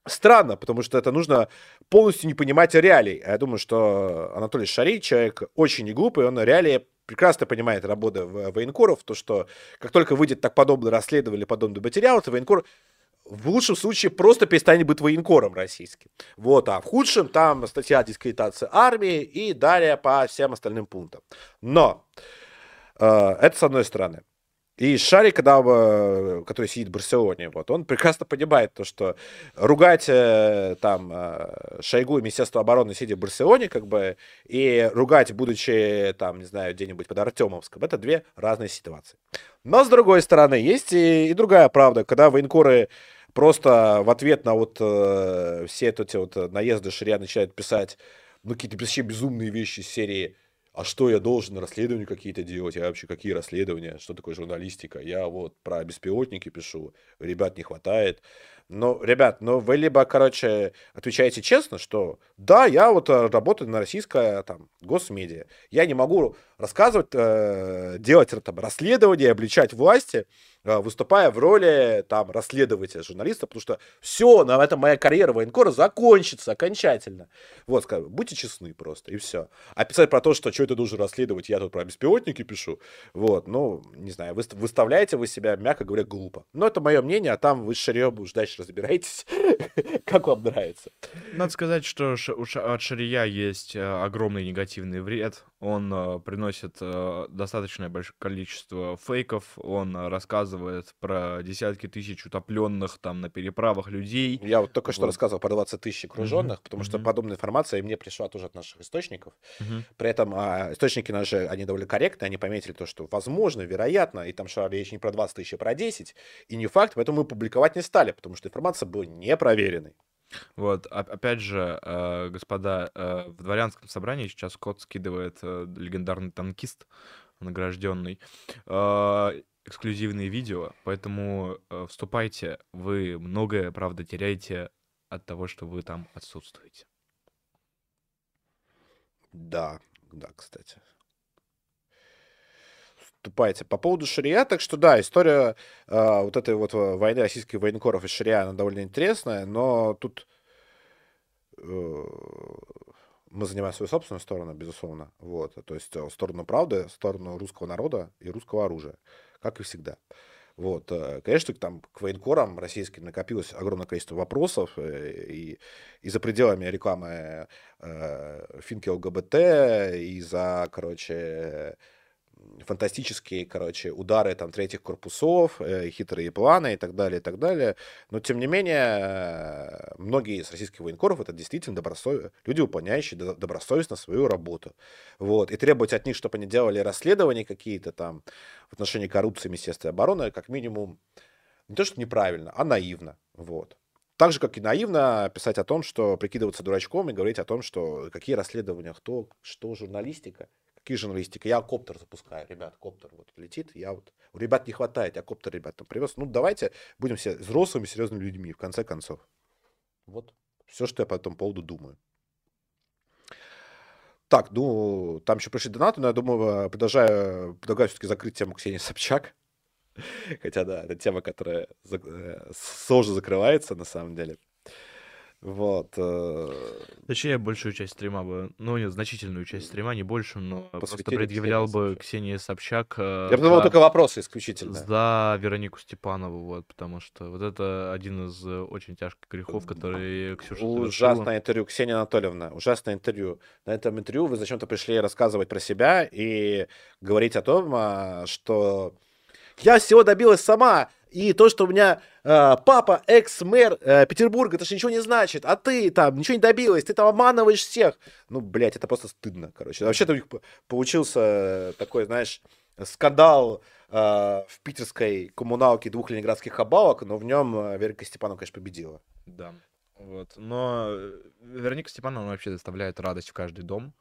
странно, потому что это нужно полностью не понимать реалий. А я думаю, что Анатолий Шарий человек очень не глупый, он реалии прекрасно понимает работу военкоров, то, что как только выйдет так подобное расследование, подобный материал, то военкор в лучшем случае просто перестанет быть военкором российским. Вот, а в худшем там статья дискредитации армии и далее по всем остальным пунктам. Но э, это с одной стороны. И Шарик, когда, который сидит в Барселоне, вот, он прекрасно понимает то, что ругать э, там э, Шойгу и Министерство обороны, сидя в Барселоне, как бы, и ругать, будучи там, не знаю, где-нибудь под Артемовском, это две разные ситуации. Но, с другой стороны, есть и, и другая правда, когда военкоры просто в ответ на вот э, все эти вот наезды Ширя начинают писать ну, какие-то вообще безумные вещи из серии а что я должен, расследования какие-то делать? Я вообще какие расследования? Что такое журналистика? Я вот про беспилотники пишу, ребят не хватает. Но, ребят, ну вы либо, короче, отвечаете честно, что да, я вот э, работаю на российское там госмедиа. Я не могу рассказывать, э, делать там расследование, обличать власти, выступая в роли там расследователя, журналиста, потому что все, на этом моя карьера военкора закончится окончательно. Вот, скажу, будьте честны просто, и все. А писать про то, что что это должен расследовать, я тут про беспилотники пишу, вот, ну, не знаю, вы, выставляете вы себя, мягко говоря, глупо. Но это мое мнение, а там вы Шарьем уж дальше разбирайтесь, [LAUGHS] как вам нравится. Надо сказать, что от Шария есть э, огромный негативный вред. Он э, приносит э, достаточное большое количество фейков, он рассказывает про десятки тысяч утопленных там на переправах людей. Я вот только вот. что рассказывал про 20 тысяч окруженных, mm-hmm. потому что mm-hmm. подобная информация мне пришла тоже от наших источников. Mm-hmm. При этом а, источники наши, они довольно корректные, они пометили то, что возможно, вероятно, и там шла речь не про 20 тысяч, а про 10, и не факт, поэтому мы публиковать не стали, потому что информация была непроверенной. Вот, опять же, э, господа, э, в дворянском собрании сейчас код скидывает э, легендарный танкист, награжденный, эксклюзивные видео, поэтому вступайте, вы многое, правда, теряете от того, что вы там отсутствуете. Да, да, кстати. Вступайте. По поводу Шария, так что да, история э, вот этой вот войны российских военкоров и Шария, она довольно интересная, но тут э, мы занимаем свою собственную сторону, безусловно, вот, то есть э, сторону правды, сторону русского народа и русского оружия, как и всегда. Вот, э, конечно, там к военкорам российским накопилось огромное количество вопросов, э, и, и за пределами рекламы э, финки ЛГБТ, и за, короче, фантастические, короче, удары там третьих корпусов, э, хитрые планы и так далее, и так далее. Но, тем не менее, э, многие из российских военкоров это действительно добросов... люди, выполняющие добросовестно свою работу. Вот. И требовать от них, чтобы они делали расследования какие-то там в отношении коррупции Министерства обороны, как минимум, не то, что неправильно, а наивно. Вот. Так же, как и наивно писать о том, что прикидываться дурачком и говорить о том, что какие расследования, кто, что журналистика. Какие журналистика? Я коптер запускаю, ребят, коптер вот летит, я вот... У ребят не хватает, я коптер ребятам привез. Ну, давайте будем все взрослыми, серьезными людьми, в конце концов. Вот все, что я по этому поводу думаю. Так, ну, там еще пришли донаты, но я думаю, продолжаю, предлагаю все-таки закрыть тему Ксении Собчак. [LAUGHS] Хотя, да, это тема, которая э, сложно закрывается, на самом деле. Вот. Э, Точнее, большую часть стрима бы, ну, нет, значительную часть стрима, не больше, но просто предъявлял бы Ксении Собчак э, Я думал, только вопросы исключительно. за Веронику Степанову, вот, потому что вот это один из э, очень тяжких грехов, которые Ксюша. Ужасное интервью, Ксения Анатольевна, ужасное интервью. На этом интервью вы зачем-то пришли рассказывать про себя и говорить о том, а, что я всего добилась сама, и то, что у меня э, папа экс-мэр э, Петербурга, это же ничего не значит. А ты там ничего не добилась, ты там обманываешь всех. Ну, блядь, это просто стыдно, короче. Вообще-то у них получился такой, знаешь, скандал э, в питерской коммуналке двух ленинградских хабалок, но в нем э, Верка Степанова, конечно, победила. Да. Вот. Но э, Вероника Степановна вообще доставляет радость в каждый дом.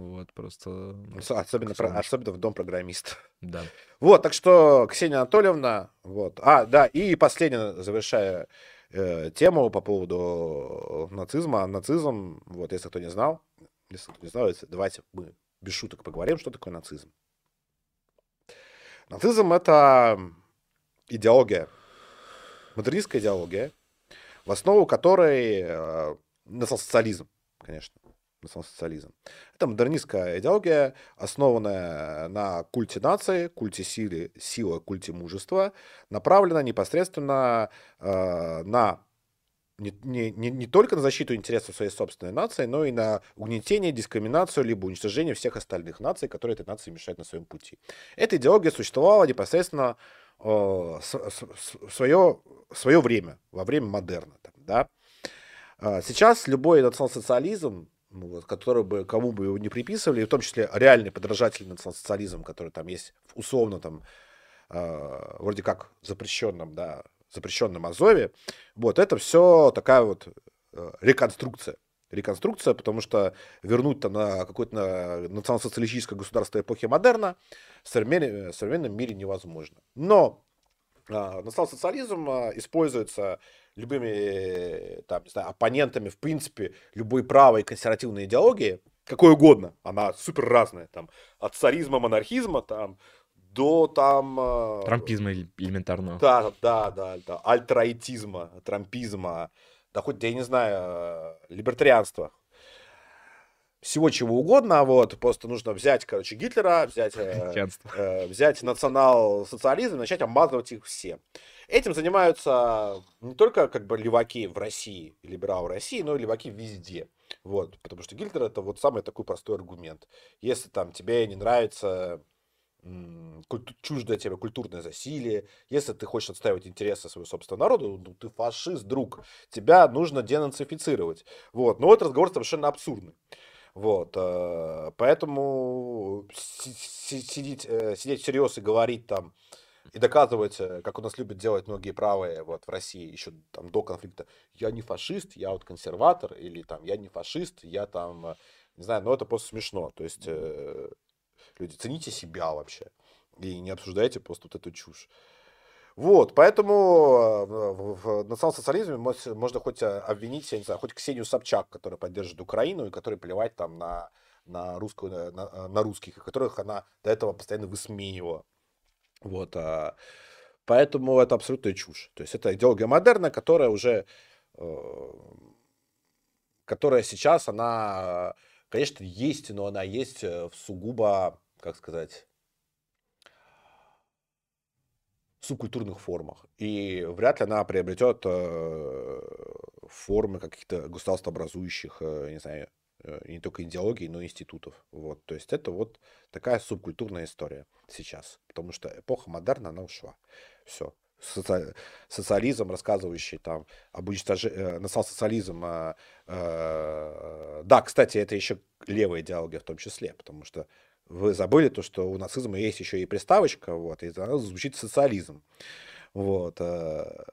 Вот, просто... Ну, особенно, про, особенно в дом программиста. Да. Вот, так что Ксения Анатольевна, вот. А, да, и последнее, завершая э, тему по поводу нацизма. Нацизм, вот, если кто не знал, если кто не знал, давайте мы без шуток поговорим, что такое нацизм. Нацизм — это идеология, модернистская идеология, в основу которой э, национал-социализм, конечно национал-социализм. Это модернистская идеология, основанная на культе нации, культе силы, силы культе мужества, направлена непосредственно э, на не, не, не, не только на защиту интересов своей собственной нации, но и на угнетение, дискриминацию либо уничтожение всех остальных наций, которые этой нации мешают на своем пути. Эта идеология существовала непосредственно э, свое, свое время, во время модерна. Там, да? А сейчас любой национал-социализм, вот, который бы, кому бы его не приписывали, в том числе реальный подражатель национал-социализм, который там есть условно там, э, вроде как запрещенном, да, запрещенном Азове, вот это все такая вот э, реконструкция. Реконструкция, потому что вернуть там на какое-то национал-социалистическое государство эпохи модерна в современном, в современном мире невозможно. Но а, национал-социализм а, используется любыми там, не знаю, оппонентами, в принципе, любой правой консервативной идеологии, какой угодно, она супер разная, там, от царизма, монархизма, там, до там... Э, Трампизма элементарного. Да, да, да, да, альтраитизма, трампизма, да хоть, я не знаю, либертарианства. Всего чего угодно, вот, просто нужно взять, короче, Гитлера, взять, э, э, взять национал-социализм, начать обмазывать их все. Этим занимаются не только как бы леваки в России, либералы в России, но и леваки везде. Вот, потому что Гитлер это вот самый такой простой аргумент. Если там тебе не нравится чуждое тебе культурное засилие, если ты хочешь отстаивать интересы своего собственного народа, ну, ты фашист, друг, тебя нужно денацифицировать. Вот. Но этот разговор совершенно абсурдный. Вот, э, поэтому сидеть, э, сидеть всерьез и говорить там, и доказывать, э, как у нас любят делать многие правые вот в России еще там до конфликта, я не фашист, я вот консерватор, или там я не фашист, я там, не знаю, но это просто смешно. То есть Люди, цените себя вообще. И не обсуждайте просто вот эту чушь. Вот, поэтому э, в национал-социализме можно хоть э, обвинить, я не знаю, хоть Ксению Собчак, которая поддерживает Украину и которая плевать там на, на, русскую, на, э, на русских, которых она до этого постоянно высмеивала. Вот, а, поэтому это абсолютная чушь. То есть это идеология модерна, которая уже, которая сейчас, она, конечно, есть, но она есть в сугубо как сказать, субкультурных формах. И вряд ли она приобретет э, формы каких-то государствообразующих, э, не знаю, э, не только идеологий, но и институтов. Вот. То есть это вот такая субкультурная история сейчас. Потому что эпоха модерна, она ушла. Все. Соци... Социализм, рассказывающий там об уничтожении, э, национал-социализм. Э, э, да, кстати, это еще левая идеология в том числе, потому что вы забыли то, что у нацизма есть еще и приставочка, вот, и она звучит социализм. Вот. Э,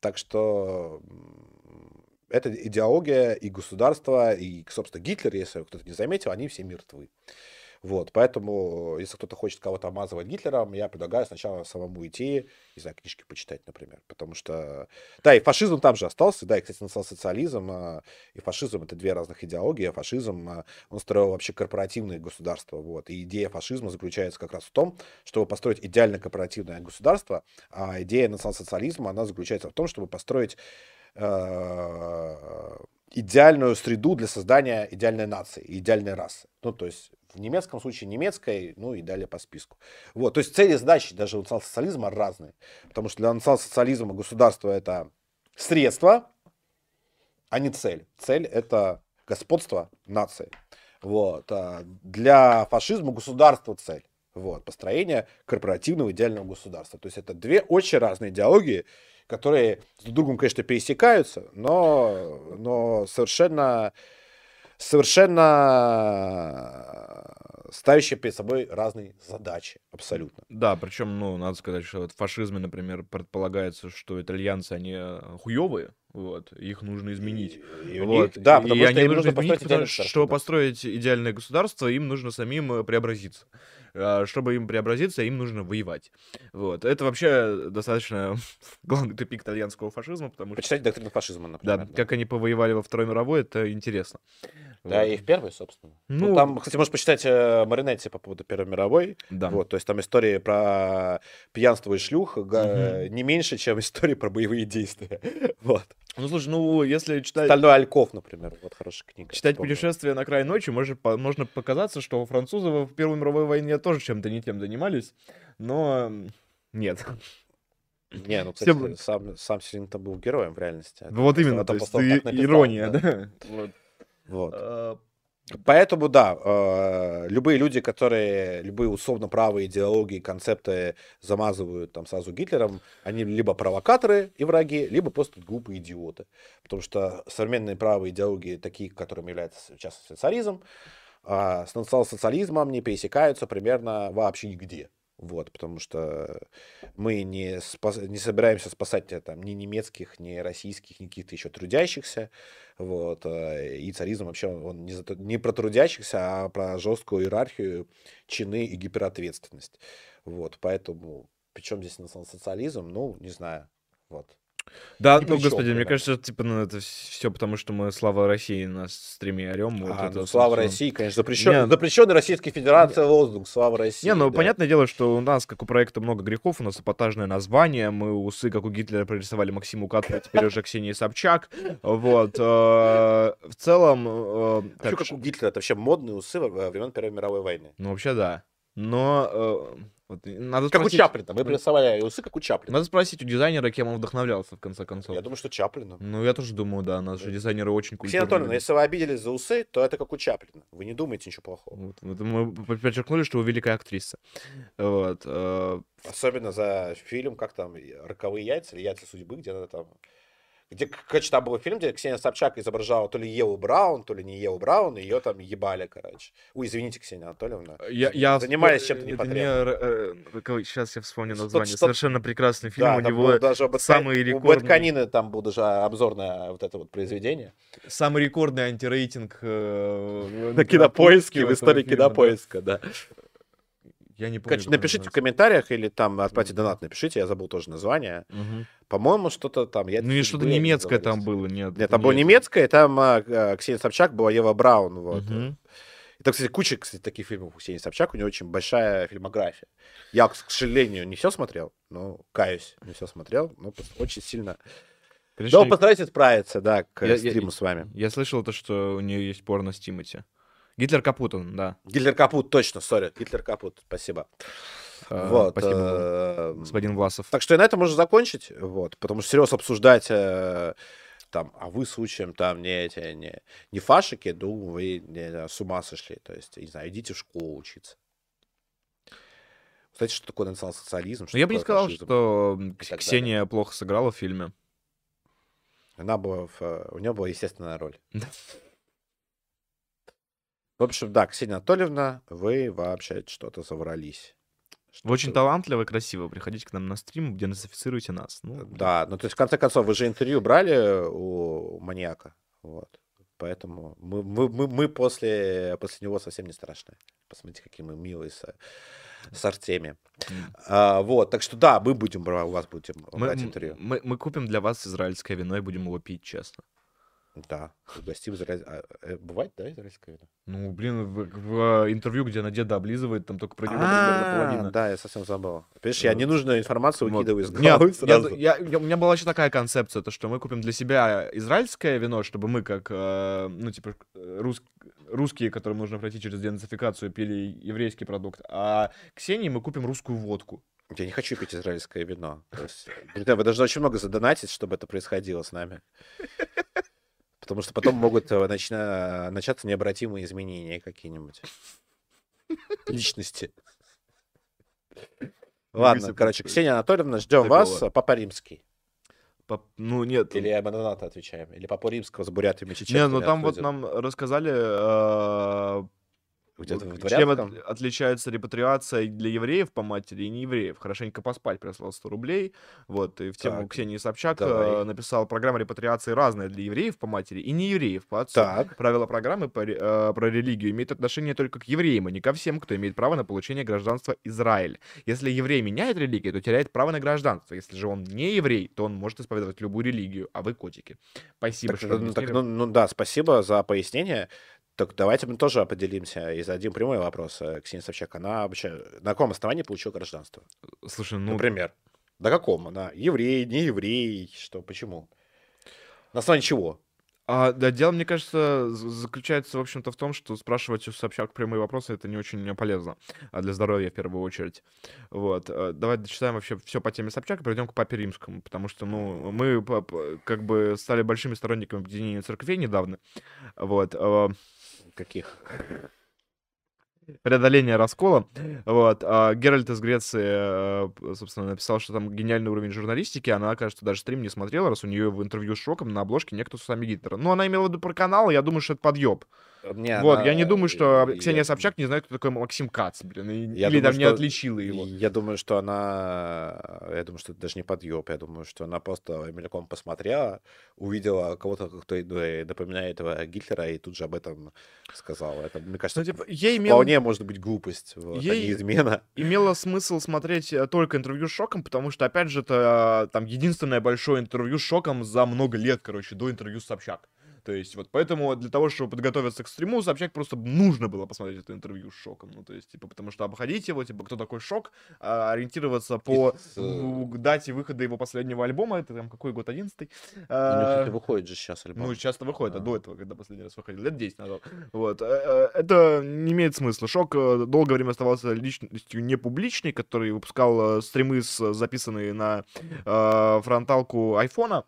так что эта идеология и государство, и, собственно, Гитлер, если кто-то не заметил, они все мертвы. Вот, поэтому, если кто-то хочет кого-то омазывать Гитлером, я предлагаю сначала самому идти, не знаю, книжки почитать, например. Потому что, да, и фашизм там же остался, да, и, кстати, национал-социализм а, и фашизм — это две разных идеологии. А фашизм, а, он строил вообще корпоративное государство, вот. И идея фашизма заключается как раз в том, чтобы построить идеально корпоративное государство, а идея национал-социализма, она заключается в том, чтобы построить идеальную среду для создания идеальной нации, идеальной расы. Ну, то есть в немецком случае немецкой, ну и далее по списку. Вот, то есть цели и задачи даже у национал-социализма разные. Потому что для национал-социализма государство это средство, а не цель. Цель это господство нации. Вот. А для фашизма государство цель. Вот. Построение корпоративного идеального государства. То есть это две очень разные идеологии, которые с друг другом, конечно, пересекаются, но, но совершенно совершенно ставящие перед собой разные задачи, абсолютно. Да, причем, ну, надо сказать, что вот в фашизме, например, предполагается, что итальянцы, они хуевые, вот, их нужно изменить. И, вот. них, да, потому и что им нужно изменить, потому, чтобы да. построить идеальное государство, им нужно самим э, преобразиться. А, чтобы им преобразиться, им нужно воевать. Вот. Это вообще достаточно [LAUGHS] главный тупик итальянского фашизма, потому что... Почитать доктрину фашизма, например. Да, да, как они повоевали во Второй мировой, это интересно. Да, вот. и в Первой, собственно. Ну, ну, там, кстати, можешь почитать э, Маринетти по поводу Первой мировой. Да. Вот, то есть там истории про пьянство и шлюх угу. не меньше, чем истории про боевые действия. [LAUGHS] вот. Ну, слушай, ну, если читать... Стальной Альков, например, вот хорошая книга. Читать «Путешествие на край ночи» может, по, можно показаться, что французы в Первой мировой войне тоже чем-то не тем занимались, но нет. Не, ну, Все кстати, бы- сам, сам Силин-то был героем в реальности. Ну, Вот именно, то есть ирония, да. да. Вот. Вот. А, Поэтому, да, э, любые люди, которые любые условно правые идеологии, концепты замазывают там сразу Гитлером, они либо провокаторы и враги, либо просто глупые идиоты. Потому что современные правые идеологии, такие, которыми является частности социализм, а, с национал-социализмом не пересекаются примерно вообще нигде. Вот, потому что мы не, спас- не собираемся спасать там, ни немецких, ни российских, ни каких-то еще трудящихся. Вот, э, и царизм вообще он не, за не про трудящихся, а про жесткую иерархию, чины и гиперответственность. Вот, поэтому, причем здесь национал-социализм, ну, не знаю. Вот. Да, Ни ну, при чём, господи, мне примерно. кажется, типа, ну, это все потому, что мы слава России на стриме орем. вот А, это ну, слава всё. России, конечно, запрещен, Не, запрещенный Российской Федерации лозунг «Слава России». Не, ну да. понятное дело, что у нас, как у проекта, много грехов, у нас эпатажное название, мы усы, как у Гитлера, прорисовали Максиму Катру, теперь уже Ксении Собчак, вот, э, в целом, э, Вообще, так, как у Гитлера, это вообще модные усы во во времен Первой мировой войны. ну вообще да, но э, вот, надо Как у спросить, Чаплина. Мы пририсовали усы, как у Чаплина. надо спросить у дизайнера, кем он вдохновлялся, в конце концов. Я думаю, что Чаплина. Ну, я тоже думаю, да, наши дизайнеры очень Ксения культурные. Анатольевна, люди. если вы обиделись за усы, то это как у Чаплина. Вы не думаете ничего плохого. Вот, вот мы подчеркнули, что вы великая актриса. Вот. э, Особенно за фильм, как там, «Роковые яйца» или «Яйца судьбы», где она там... Где, короче, там был фильм, где Ксения Собчак изображала то ли Еву Браун, то ли не Еву Браун, и ее там ебали, короче. Ой, извините, Ксения Анатольевна. Я, я Занимались чем-то непотребным. сейчас я вспомню название. что- Совершенно прекрасный фильм. Да, у него даже самый у рекордный, Бэтканины там был даже обзор на вот это вот произведение. самый рекордный антирейтинг э, На кинопоиске, в истории кинопоиска, да. Я не помню. Короче, напишите в называется. комментариях или там отправьте донат, напишите, я забыл тоже название. Мгм. По-моему, что-то там... «Яйца Ну и судьбы», что-то я не немецкое там было, нет. Нет, там было немецкое, там а, а, Ксения Собчак была Ева Браун. Вот. Мгм. И там, кстати, куча кстати, таких фильмов у Ксении Собчак, у нее очень большая фильмография. Я, к сожалению, не все смотрел, но каюсь, не все смотрел, но очень сильно... Конечно, Да, постарайтесь справиться, да, к Я- я- стриму с вами. Я слышал то, что у нее есть порно с Тимати. Гитлер Капутан, да. Гитлер Капут, точно, сори, Гитлер Капут, спасибо. Э, вот. Спасибо, э, господин Власов. Так что и на этом можно закончить, вот, потому что серьезно обсуждать э, там, а вы случаем там не эти, не, не фашики, ну, вы не с ума сошли, то есть, не знаю, идите в школу учиться. Знаете, что такое национал-социализм? Но Ну, я бы не сказал, фашизм? что Ксения плохо сыграла в фильме. Она была, в, у нее была естественная роль. В общем, да, Ксения Анатольевна, вы вообще что-то заврались. Вы очень талантливо и красиво. Приходите к нам на стрим, где насофицируйте нас. Ну, Да, ну то есть в конце концов вы же интервью брали у маньяка, вот. Поэтому мы, мы, мы, мы после, после него совсем не страшны. Посмотрите, какие мы милые с, с Артемием. м. А, вот, так что да, мы будем у вас будем мы, брать интервью. мы, мы купим для вас израильское вино и будем его пить, честно. Да, угостим израиль... а, э, бывает, да, израильское вино? Ну, блин, в, в, э, интервью, где она деда облизывает, там только про него А, половина. да, я совсем забыл. Понимаешь, я ненужную информацию выкидываю из головы сразу. у меня была еще такая концепция, то, что мы купим для себя израильское вино, чтобы мы, как, э, ну, типа, рус- русские, которым нужно пройти через денацификацию, пили еврейский продукт, а Ксении мы купим русскую водку. Я не хочу пить израильское вино. Есть, вы должны очень много задонатить, чтобы это происходило с нами. Потому что потом могут э, начна- начаться необратимые изменения какие-нибудь. Личности. Ладно, себе короче. Ксения Анатольевна, ждем вас. Папа Римский. Пап- Ну, нет. Или донаты отвечаем. Или Папа Римского с бурятами Не, ну там вот нам рассказали, э, Чем от- отличается репатриация для евреев по матери и не евреев. Хорошенько поспать прислал 100 рублей. Вот, и в тему Так, Ксении Собчак давай. э, написал, программа репатриации разная для евреев по матери и не евреев по отцу. Так. Правила программы по ре- э, про религию имеют отношение только к евреям, а не ко всем, кто имеет право на получение гражданства Израиль. Если еврей меняет религию, то теряет право на гражданство. Если же он не еврей, то он может исповедовать любую религию, а вы котики. Спасибо, Так, что ну, так, ну, ну да, спасибо за пояснение. Так давайте мы тоже определимся и зададим прямой вопрос. э, Ксения Собчак, она вообще на каком основании получила гражданство? Слушай, ну, Например. На каком? Она еврей, не еврей, что, почему? На основании чего? А, да, дело, мне кажется, заключается, в общем-то, в том, что спрашивать у Собчак прямые вопросы это не очень полезно а для здоровья в первую очередь. Вот. э, Давай дочитаем вообще все по теме Собчак и перейдем к Папе Римскому, потому что, ну, мы по- как бы стали большими сторонниками объединения церквей недавно. Вот. Каких? преодоление раскола. Вот. А Геральт из Греции, э, собственно, написал, что там гениальный уровень журналистики. Она, кажется, даже стрим не смотрела, раз у нее в интервью с Шоком на обложке некто с усами Гитлера. Ну, она имела в виду про канал, я думаю, что это подъеб. Не, вот, она- я не думаю, что я- Ксения Собчак не знает, кто такой Максим Кац, блин, и- Я или думаю, там не что- отличила его. Я думаю, что она... Я думаю, что это даже не подъеб. Я думаю, что она просто мельком посмотрела, увидела кого-то, кто э, напоминает этого Гитлера, и тут же об этом сказала. Это, мне кажется, Ну, типа, ей имело, вполне может быть глупость, вот, а Ей- не измена. имело смысл смотреть э, только интервью с Шоком, потому что, опять же, это э, там единственное большое интервью с Шоком за много лет, короче, до интервью с Собчак. То есть, вот поэтому для того, чтобы подготовиться к стриму, Собчак просто нужно было посмотреть это интервью с Шоком. Ну, то есть, типа, потому что обходить его, типа, кто такой Шок, а, ориентироваться по Из, э, дате выхода его последнего альбома, это там какой год, 11 Ну, А, кстати, выходит же сейчас альбом. ну, часто выходит, а А. до этого, когда последний раз выходил, лет 10 назад. Вот. э, э, Это не имеет смысла. Шок долгое время оставался личностью не публичной, который выпускал стримы, записанные на э, фронталку айфона.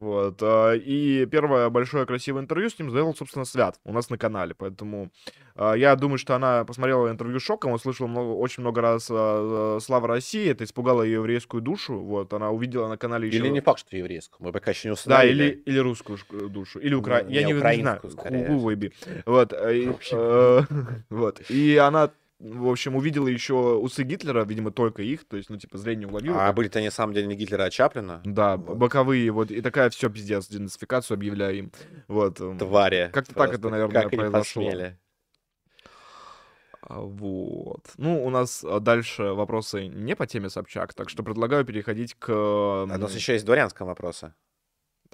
Вот. э, И первое большое красивое интервью с ним сделал, собственно, Свят у нас на канале. Поэтому э, я думаю, что она посмотрела интервью Шоком, услышала много, очень много раз э, «Слава России», это испугало ее еврейскую душу. Вот. Она увидела на канале еще... Или не факт, что еврейскую. Мы пока еще не Да, установили. или, или русскую э, душу, или укра... Не- Я не не, знаю. скорее. Бы. Вот. и, э, [LAUGHS] вот. И она, в общем, увидела еще усы Гитлера, видимо, только их, то есть, ну, типа, зрение уловило. А были-то на самом деле не Гитлера, а Чаплина. Да, Вот. боковые, вот, и такая все пиздец, денацификацию объявляю им. Вот. эм, Твари. Как-то так это, наверное, как они произошло. посмели. а, Вот. Ну, у нас а, дальше вопросы не по теме Собчак, так что предлагаю переходить к... А у нас еще есть дворянском вопросы.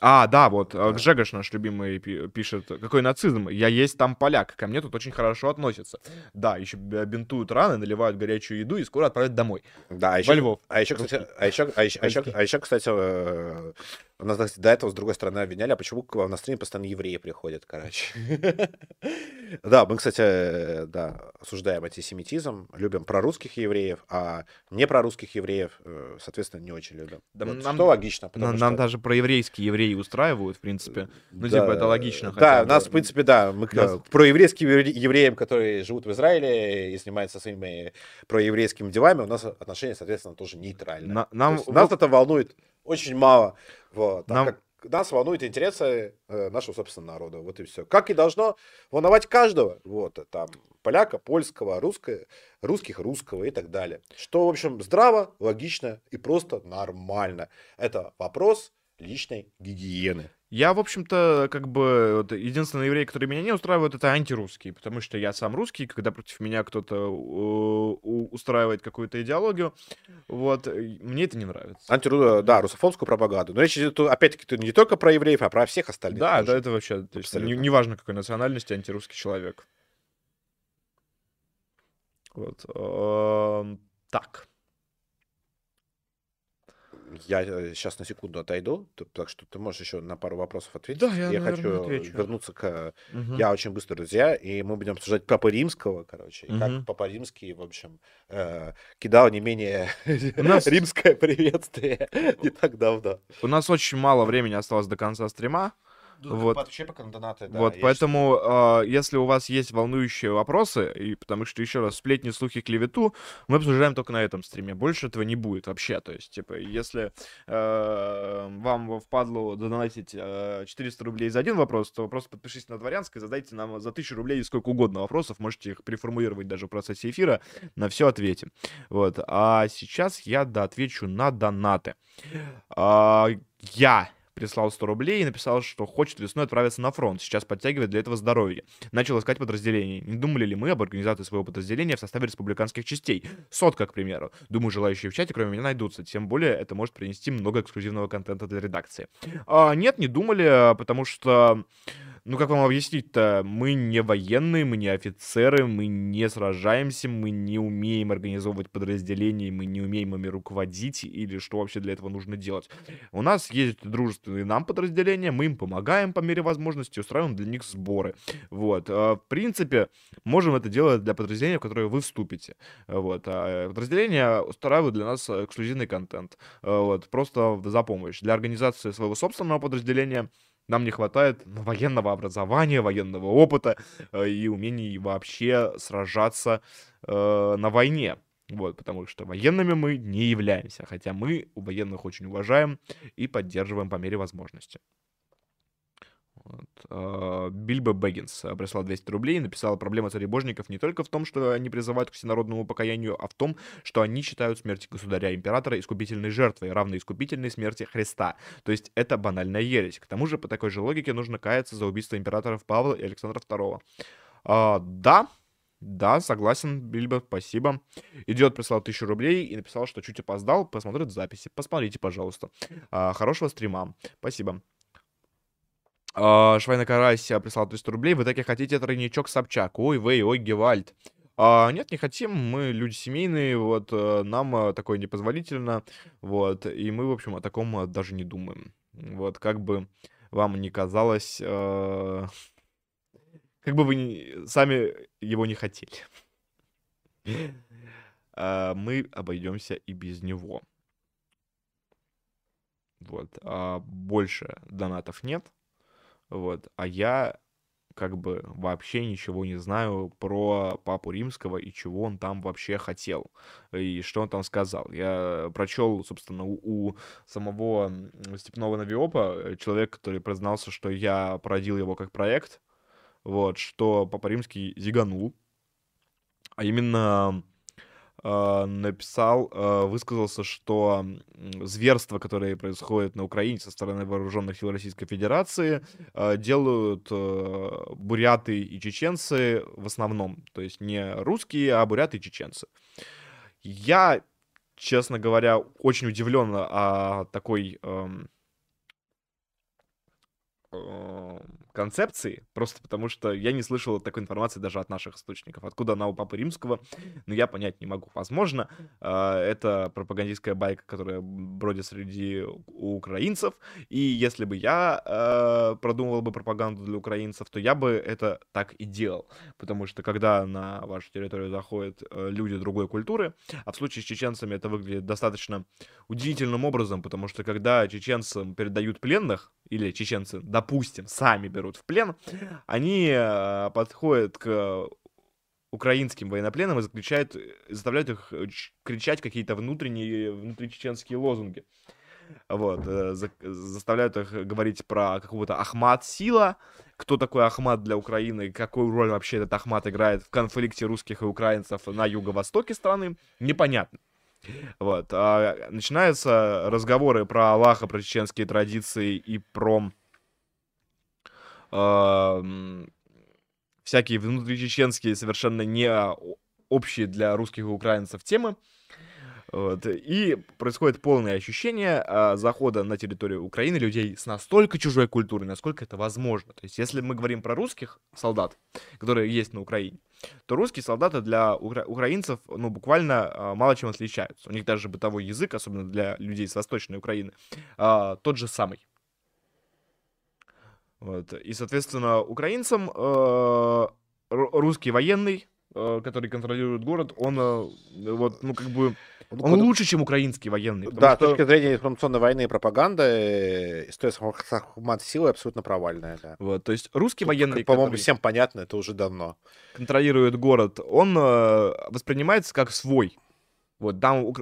А, да, вот, Да. э, Гжегош наш любимый пи- пишет, какой нацизм, я есть там поляк, ко мне тут очень хорошо относятся. Да, еще бинтуют раны, наливают горячую еду и скоро отправят домой. Да, а Во еще, Львов. а еще, кстати, а еще, а еще, а еще, а еще, кстати, э, нас кстати, до этого с другой стороны обвиняли, а почему к вам на стрим постоянно евреи приходят, короче. [LAUGHS] Да, мы, кстати, э, да, осуждаем антисемитизм, любим прорусских евреев, а не прорусских евреев, э, соответственно, не очень любим. Что логично, потому Нам, что... нам даже про еврейские евреи устраивают, в принципе. Ну, типа, это логично. Да, нас, в принципе, да, мы про еврейским евре- евреям, которые живут в Израиле и занимаются своими проеврейскими делами, у нас отношения, соответственно, тоже нейтральные. Нам нас это волнует очень мало. Вот, так Нам- как нас волнуют интересы э, нашего, собственно, народа. Вот и все. Как и должно волновать каждого. Вот, там, поляка, польского, русско- русских, русского и так далее. Что, в общем, здраво, логично и просто нормально. Это вопрос личной гигиены. Я, в общем-то, как бы, вот, единственный еврей, который меня не устраивает, это антирусский, потому что я сам русский, когда против меня кто-то э, устраивает какую-то идеологию, вот, э, мне это не нравится. Антиру... Да, русофонскую пропаганду. Но речь идет, опять-таки, не только про евреев, а про всех остальных. Да, тоже. да, это вообще, то есть, не- неважно, какой национальности, антирусский человек. Вот. эм, Так. Я сейчас на секунду отойду, так что ты можешь еще на пару вопросов ответить. Да, я, я наверное, хочу отвечу. вернуться к... Мгм. Я очень быстро, друзья, и мы будем обсуждать Папа Римского, короче, и Мгм. как Папа Римский, в общем, э, кидал не менее нас- римское приветствие не так давно. У нас очень мало времени осталось до конца стрима. Вот. Вообще донаты, да, вот, поэтому, э, если у вас есть волнующие вопросы, и потому что, еще раз, сплетни, слухи, клевету, мы обсуждаем только на этом стриме. Больше этого не будет вообще. То есть, типа, если э, вам впадло донатить э, 400 рублей за один вопрос, то просто подпишитесь на Дворянское, задайте нам за 1000 рублей сколько угодно вопросов, можете их переформулировать даже в процессе эфира, на все ответим. Вот. А сейчас я, да, отвечу на донаты. А, я прислал 100 рублей и написал, что хочет весной отправиться на фронт. Сейчас подтягивает для этого здоровье. Начал искать подразделение. Не думали ли мы об организации своего подразделения в составе республиканских частей? Сотка, к примеру. Думаю, желающие в чате, кроме меня, найдутся. Тем более, это может принести много эксклюзивного контента для редакции. А, нет, не думали, потому что ну как вам объяснить-то? Мы не военные, мы не офицеры, мы не сражаемся, мы не умеем организовывать подразделения, мы не умеем ими руководить или что вообще для этого нужно делать. У нас есть дружественные нам подразделения, мы им помогаем по мере возможности, устраиваем для них сборы. Вот. А, в принципе, можем это делать для подразделения, в которое вы вступите. Вот. А подразделения устраивают для нас эксклюзивный контент. Вот. Просто за помощь. Для организации своего собственного подразделения нам не хватает военного образования, военного опыта э, и умений вообще сражаться э, на войне. Вот, потому что военными мы не являемся, хотя мы военных очень уважаем и поддерживаем по мере возможности. Вот. А, Бильбо Бэггинс прислал 200 рублей и написал, проблема царебожников не только в том, что они призывают к всенародному покаянию, а в том, что они считают смерть государя-императора искупительной жертвой, равной искупительной смерти Христа. То есть это банальная ересь. К тому же, по такой же логике, нужно каяться за убийство императоров Павла и Александра II. А, да, да, согласен, Бильбо, спасибо. Идиот прислал тысячу рублей и написал, что чуть опоздал, посмотрит записи. Посмотрите, пожалуйста. А, хорошего стрима. Спасибо. А, Швайна Карась прислал 300 рублей. Вы таки хотите тройничок Собчак? Ой, вей, ой, Гевальд. А, нет, не хотим, мы люди семейные, вот, э, нам э, такое непозволительно, вот, и мы, в общем, о таком э, даже не думаем. Вот, как бы вам не казалось, э, как бы вы не, сами его не хотели. А, мы обойдемся и без него. Вот, а больше донатов нет. Вот. А я как бы вообще ничего не знаю про Папу Римского и чего он там вообще хотел, и что он там сказал. Я прочел, собственно, у, у самого Степного Навиопа, э, человек, который признался, что я породил его как проект, вот, что Папа Римский зиганул, а именно написал, э, высказался, что зверства, которые происходят на Украине со стороны вооруженных сил Российской Федерации, э, делают э, буряты и чеченцы в основном. То есть не русские, а буряты и чеченцы. Я, честно говоря, очень удивлен о такой... Концепции, просто потому что я не слышал такой информации даже от наших источников. Откуда она у Папы Римского, ну, я понять не могу. Возможно, э, это пропагандистская байка, которая бродит среди украинцев, и если бы я э, продумывал бы пропаганду для украинцев, то я бы это так и делал. Потому что когда на вашу территорию заходят э, люди другой культуры, а в случае с чеченцами это выглядит достаточно удивительным образом, потому что когда чеченцам передают пленных, или чеченцы, допустим, сами берут в плен, они э, подходят к украинским военнопленным и заключают, заставляют их э, кричать какие-то внутренние, внутричеченские лозунги. Вот, э, за, заставляют их говорить про какого-то Ахмат Сила, кто такой Ахмат для Украины, какую роль вообще этот Ахмат играет в конфликте русских и украинцев на юго-востоке страны, непонятно. Вот. А начинаются разговоры про Аллаха, про чеченские традиции и про э, всякие внутричеченские, совершенно не общие для русских и украинцев темы. Вот. И происходит полное ощущение а, захода на территорию Украины людей с настолько чужой культурой, насколько это возможно. То есть, если мы говорим про русских солдат, которые есть на Украине, то русские солдаты для укра- украинцев, ну, буквально а, мало чем отличаются. У них даже бытовой язык, особенно для людей с Восточной Украины, а, тот же самый. Вот. И, соответственно, украинцам э, русский военный Э, который контролирует город, он э, вот, ну, как бы, ну, он лучше, чем украинский военный. Да, что... с точки зрения информационной войны и пропаганды, э, история с Ахмат силы абсолютно провальная, да. Вот, то есть русский Тут, военный, по-моему, всем понятно, это уже давно. Контролирует город, он воспринимается как свой. Вот, там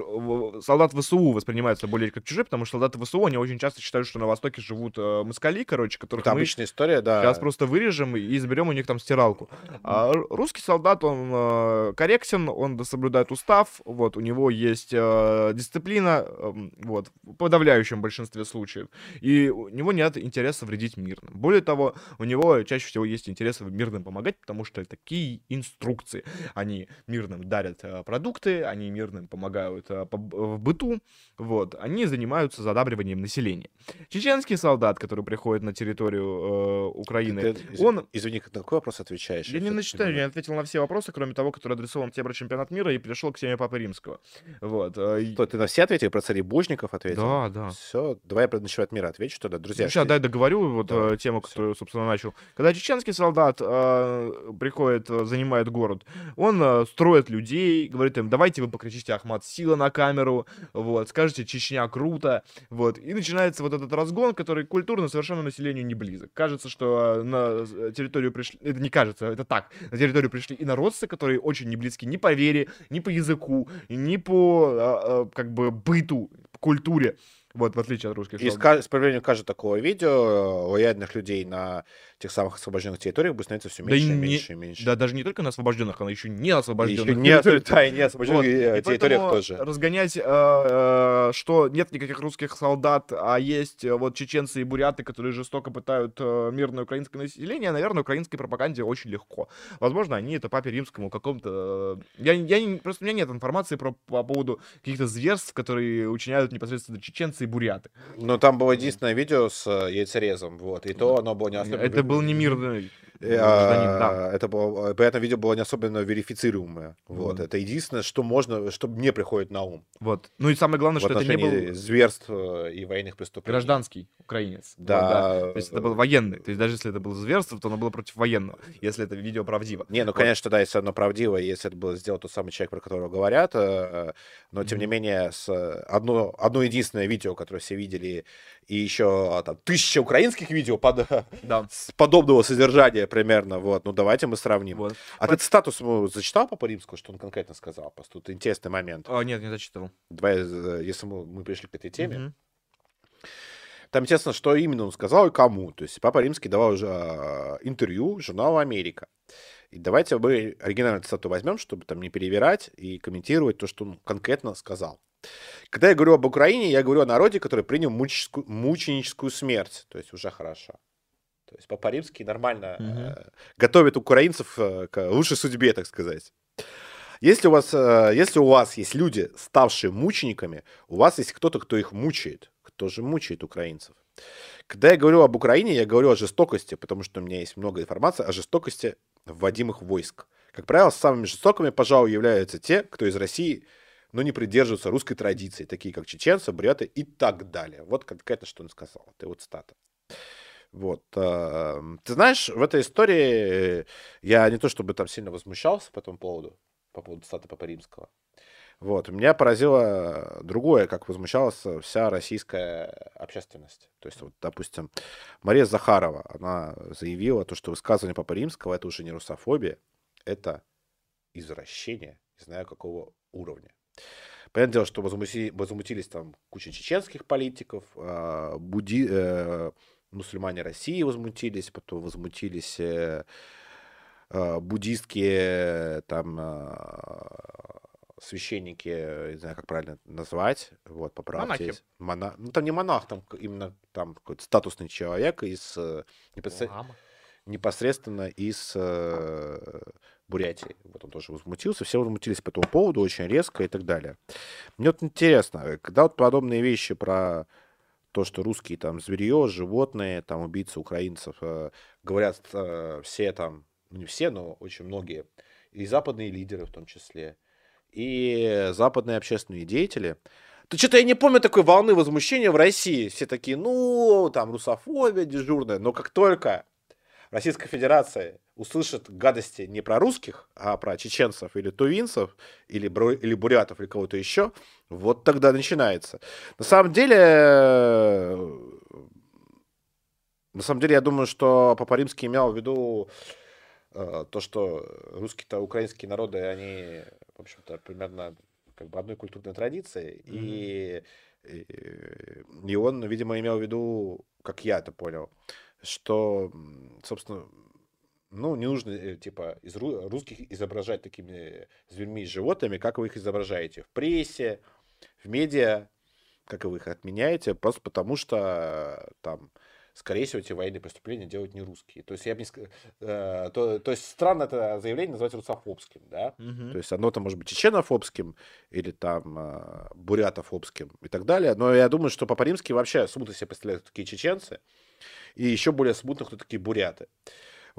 солдат ВСУ воспринимаются более как чужие, потому что солдаты ВСУ, они очень часто считают, что на Востоке живут э, москали, короче, которых Это мы обычная история, да. сейчас просто вырежем и заберем у них там стиралку. А русский солдат, он э, корректен, он соблюдает устав, вот, у него есть э, дисциплина, э, вот, в подавляющем большинстве случаев, и у него нет интереса вредить мирным. Более того, у него чаще всего есть интерес мирным помогать, потому что такие инструкции. Они мирным дарят э, продукты, они мирным помогают а, по, в быту, вот, они занимаются задабриванием населения. Чеченский солдат, который приходит на территорию э, Украины, Ты- ты- он... Извини, на какой вопрос отвечаешь? Я не начитаю, я ответил на все вопросы, кроме того, который адресован тебе про чемпионат мира, и перешел к теме Папы Римского. Вот. э, Что, ты на все ответил? Про царей Божников ответил? Да, да. Все, давай я про ночевать мира отвечу тогда. Друзья, сейчас дай договорю вот Давай, э, тему, всё. которую, собственно, начал. Когда чеченский солдат э, приходит, э, занимает город, он э, строит людей, говорит им, давайте вы покричите Ахмат Сила на камеру, вот, скажете Чечня круто, вот, и начинается вот этот разгон, который культурно совершенно населению не близок. Кажется, что э, на э, территорию пришли, это не кажется, это так, на территорию пришли инородцы, которые очень не близки ни по вере, ни по языку, ни по, э, как бы, быту, культуре, вот, в отличие от русских И с, солдат. ка- с появлением каждого такого видео лояльных людей на тех самых освобожденных территориях будет становиться все Да меньше, и и не- меньше, и меньше. Да, даже не только на освобожденных, она еще не И освобожденных. еще не, [LAUGHS] да, и не освобожденных Вот. э, И территориях поэтому тоже. разгонять, э, э, что нет никаких русских солдат, а есть э, вот чеченцы и буряты, которые жестоко пытают э, мирное украинское население, наверное, украинской пропаганде очень легко. Возможно, они это папе римскому каком-то... э, Я, я не- просто у меня нет информации про, по поводу каких-то зверств, которые учиняют непосредственно чеченцы и буряты. Но там было единственное видео с э, яйцерезом, вот, и то оно было не особенно... Это был не мирный гражданин, да. а, Это было, при этом видео было не особенно верифицируемое. Вот. Вот. Это единственное, что можно, что мне приходит на ум Вот. Ну и самое главное, в что это не был зверств э, и военных преступлений. гражданский украинец. Вот, Да. То есть это был военный. То есть даже если это было зверство, то оно было против военного, если это видео правдиво. Не, ну, Вот. конечно, да, если оно правдиво, если это было сделал тот самый человек, про которого говорят, э, но, тем не менее, с э, одно, одно единственное видео, которое все видели, и еще а, там, тысяча украинских видео под, Да. [LAUGHS] с подобного содержания примерно, вот, ну, давайте мы сравним. Вот. А ты статус ему зачитал Папа Римского, что он конкретно сказал? Просто тут интересный момент. А, нет, не зачитывал. Давай, э, если мы, мы пришли к этой теме, Мгм. там интересно, что именно он сказал и кому. То есть Папа Римский давал уже а, интервью журналу «Америка». И давайте мы оригинальную цитату возьмем, чтобы там не перевирать и комментировать то, что он конкретно сказал. Когда я говорю об Украине, я говорю о народе, который принял мученическую, мученическую смерть. То есть уже хорошо. То есть Папа Римский нормально Мгм. э, готовит украинцев э, к лучшей судьбе, так сказать. Если у, вас, э, если у вас есть люди, ставшие мучениками, у вас есть кто-то, кто их мучает. Кто же мучает украинцев? Когда я говорю об Украине, я говорю о жестокости, потому что у меня есть много информации о жестокости вводимых войск. Как правило, самыми жестокими, пожалуй, являются те, кто из России, но не придерживаются русской традиции, такие как чеченцы, буряты и так далее. Вот конкретно, что он сказал. Это вот стата. Вот. э, Ты знаешь, в этой истории э, я не то чтобы там сильно возмущался по этому поводу, по поводу стата Папа Римского. Вот. Меня поразило другое, как возмущалась вся российская общественность. То есть, вот, допустим, Мария Захарова, она заявила, то, что высказывание Папы Римского это уже не русофобия, это извращение, не знаю какого уровня. Понятное дело, что возмути- возмутились там куча чеченских политиков, а, буди, э, мусульмане России возмутились, потом возмутились э, а, буддистские там а, священники, не знаю, как правильно назвать, вот, поправьте. Монахи. Мона- Ну, там не монах, там именно там какой-то статусный человек из э, непосред- непосредственно из э, Бурятии. Вот он тоже возмутился. Все возмутились по этому поводу очень резко и так далее. Мне вот интересно, э, когда вот подобные вещи про то, что русские там зверье, животные, там убийцы украинцев, э, говорят э, все там, ну не все, но очень многие, и западные лидеры в том числе, и западные общественные деятели, то что-то я не помню такой волны возмущения в России. Все такие, ну, там русофобия дежурная, но как только Российская Федерация услышит гадости не про русских, а про чеченцев или тувинцев, или, бро- или бурятов, или кого-то еще, вот тогда начинается. На самом деле, э, на самом деле, я думаю, что Папа Римский имел в виду э, то, что русские-то украинские народы, они, в общем-то, примерно как бы одной культурной традиции, и, и, и он, видимо, имел в виду, как я это понял, что, собственно, ну, не нужно, э, типа, из ру- русских изображать такими зверьми и животными, как вы их изображаете в прессе, в медиа, как вы их отменяете, просто потому что э, там скорее всего, эти военные преступления делают не русские. То есть, я бы не ск- э, то, то есть странно это заявление называть русофобским, да? Мгм. То есть оно-то может быть чеченофобским или там э, бурятофобским и так далее. Но я думаю, что по-римски вообще смутно себе представляют, такие чеченцы. И еще более смутно, кто такие буряты.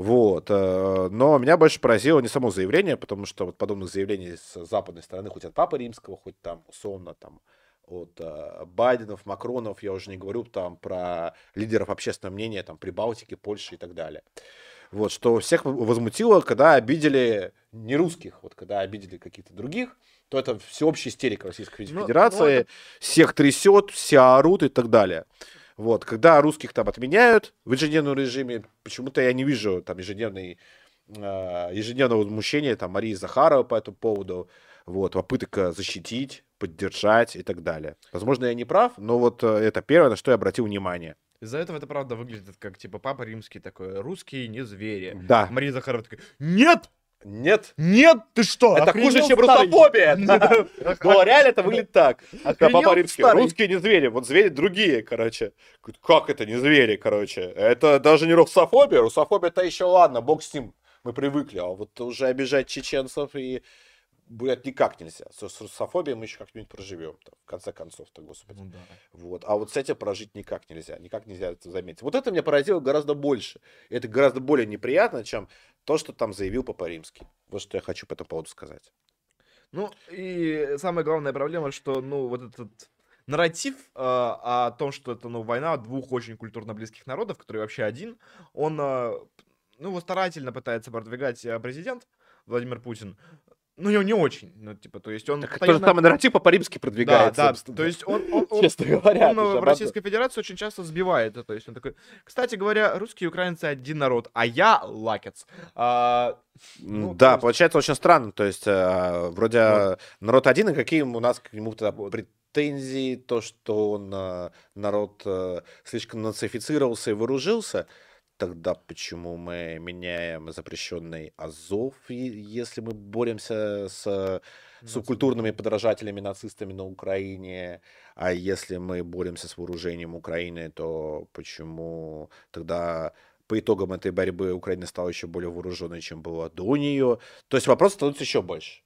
Вот. э, Но меня больше поразило не само заявление, потому что вот подобных заявлений с западной стороны, хоть от Папы Римского, хоть там условно там от э, Байденов, Макронов, я уже не говорю там про лидеров общественного мнения, там Прибалтики, Польши и так далее. Вот, что всех возмутило, когда обидели не русских, вот когда обидели каких-то других, то это всеобщая истерика Российской Ну, ну, Федерации, это- всех трясет, все орут и так далее. Вот, когда русских там отменяют в ежедневном режиме, почему-то я не вижу там ежедневной, э, ежедневного возмущения там Марии Захарова по этому поводу, вот, попыток защитить, поддержать и так далее. Возможно, я не прав, но вот э, это первое, на что я обратил внимание. Из-за этого это правда выглядит как типа папа римский такой, русские не звери. Да. Мария Захарова такая, нет, Нет, нет, ты что? это охренел, хуже, чем старый?» русофобия. [LAUGHS] да. [LAUGHS] Но реально это выглядит так. Да, Охренел, Папа Римский. старый? Русские не звери, вот звери другие, короче. Как это не звери, короче? Это даже не русофобия. Русофобия-то еще ладно, бог с ним. Мы привыкли. А вот уже обижать чеченцев и блядь, никак нельзя. С, с русофобией мы еще как-нибудь проживем. В конце концов-то, господи. Ну да. Вот. А вот с этим прожить никак нельзя. Никак нельзя это заметить. Вот это меня поразило гораздо больше. Это гораздо более неприятно, чем то, что там заявил Папа Римский. Вот что я хочу по этому поводу сказать. Ну, и самая главная проблема, что, ну, вот этот нарратив э, о том, что это, ну, война двух очень культурно близких народов, который вообще один, он, э, ну, его старательно пытается продвигать э, президент Владимир Путин. Ну, не, не очень, ну, типа, то есть он Так постоянно- тот же самый нарратив Да, продвигается. да, собственно. то есть он, он, он- Честно говоря, он, э, в Российской Федерации очень часто сбивает это. То есть он такой, кстати говоря, русские и украинцы один народ, а я лакец. А, ну, да, есть- получается очень странно. То есть, э, вроде Вот. народ один, и какие у нас к нему претензии, то, что он, э, народ слишком нацифицировался и вооружился, тогда почему мы меняем запрещенный Азов, если мы боремся с субкультурными подражателями нацистами на Украине, а если мы боремся с вооружением Украины, то почему тогда по итогам этой борьбы Украина стала еще более вооруженной, чем была до нее? То есть вопрос становится еще больше.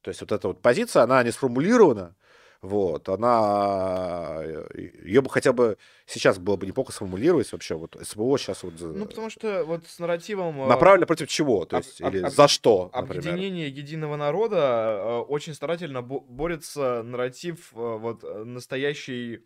То есть вот эта вот позиция, она не сформулирована, вот, она, ее бы хотя бы сейчас было бы неплохо сформулировать вообще, вот СВО сейчас вот ну, потому что вот с нарративом... э, направлено против чего, то есть, об- или об- за что, например. Объединение единого народа э, очень старательно бо- борется нарратив э, вот э, настоящий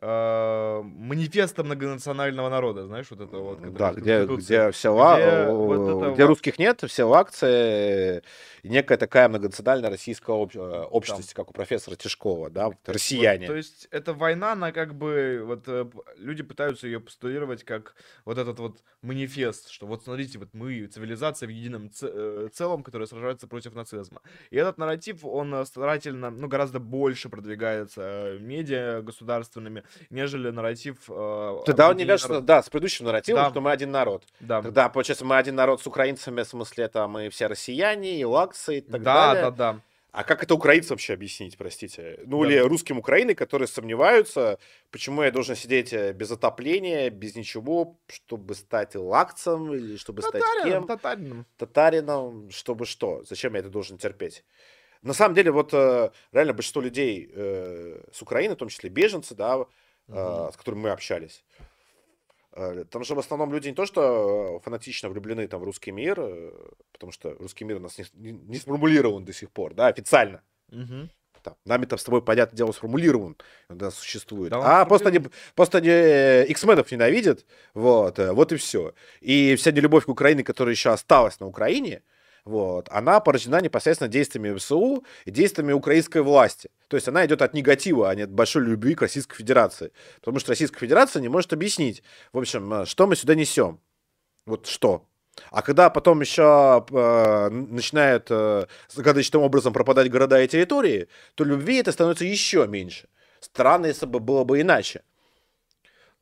э, манифеста многонационального народа, знаешь, вот это вот. Да, в где, где все где о, вот это где ва- русских нет, все лакции, и некая такая многонациональная российская об- э, общность, как у профессора Тишкова, да, вот Вот, россияне. то есть эта война, она как бы, вот э, люди пытаются ее постулировать как вот этот вот манифест, что вот смотрите, вот мы цивилизация в едином э, целом, которая сражается против нацизма. И этот нарратив, он э, старательно, ну, гораздо больше продвигается э, медиа государственными, нежели нарратив... э, Тогда он не вяжется, народа. да, с предыдущим нарративом, Да. что мы один народ. Да. Тогда, получается, мы один народ с украинцами, в смысле, там мы все россияне, и лаксы, и так да, далее. да, да. А как это украинцам вообще объяснить, простите? Ну, Да. или русским Украины, которые сомневаются, почему я должен сидеть э, без отопления, без ничего, чтобы стать лакцем, или чтобы стать Татарином, кем? татарином. татарином, чтобы что? Зачем я это должен терпеть? На самом деле, вот э, реально большинство людей э, с Украины, в том числе беженцы, да, э, с которыми мы общались, там же в основном люди не то, что фанатично влюблены там, в русский мир, потому что русский мир у нас не, не- сформулирован до сих пор, да, официально. Мгм. Там, нами-то с тобой, понятное дело, сформулирован, да, существует. Да а просто они, просто они X-менов ненавидят, вот, вот и все. И вся нелюбовь к Украине, которая еще осталась на Украине, вот, она порождена непосредственно действиями ВСУ и действиями украинской власти. То есть она идет от негатива, а не от большой любви к Российской Федерации. Потому что Российская Федерация не может объяснить, в общем, э, что мы сюда несем. Вот что. А когда потом еще э, начинают э, загадочным образом пропадать города и территории, то любви это становится еще меньше. Странно, если бы было бы иначе.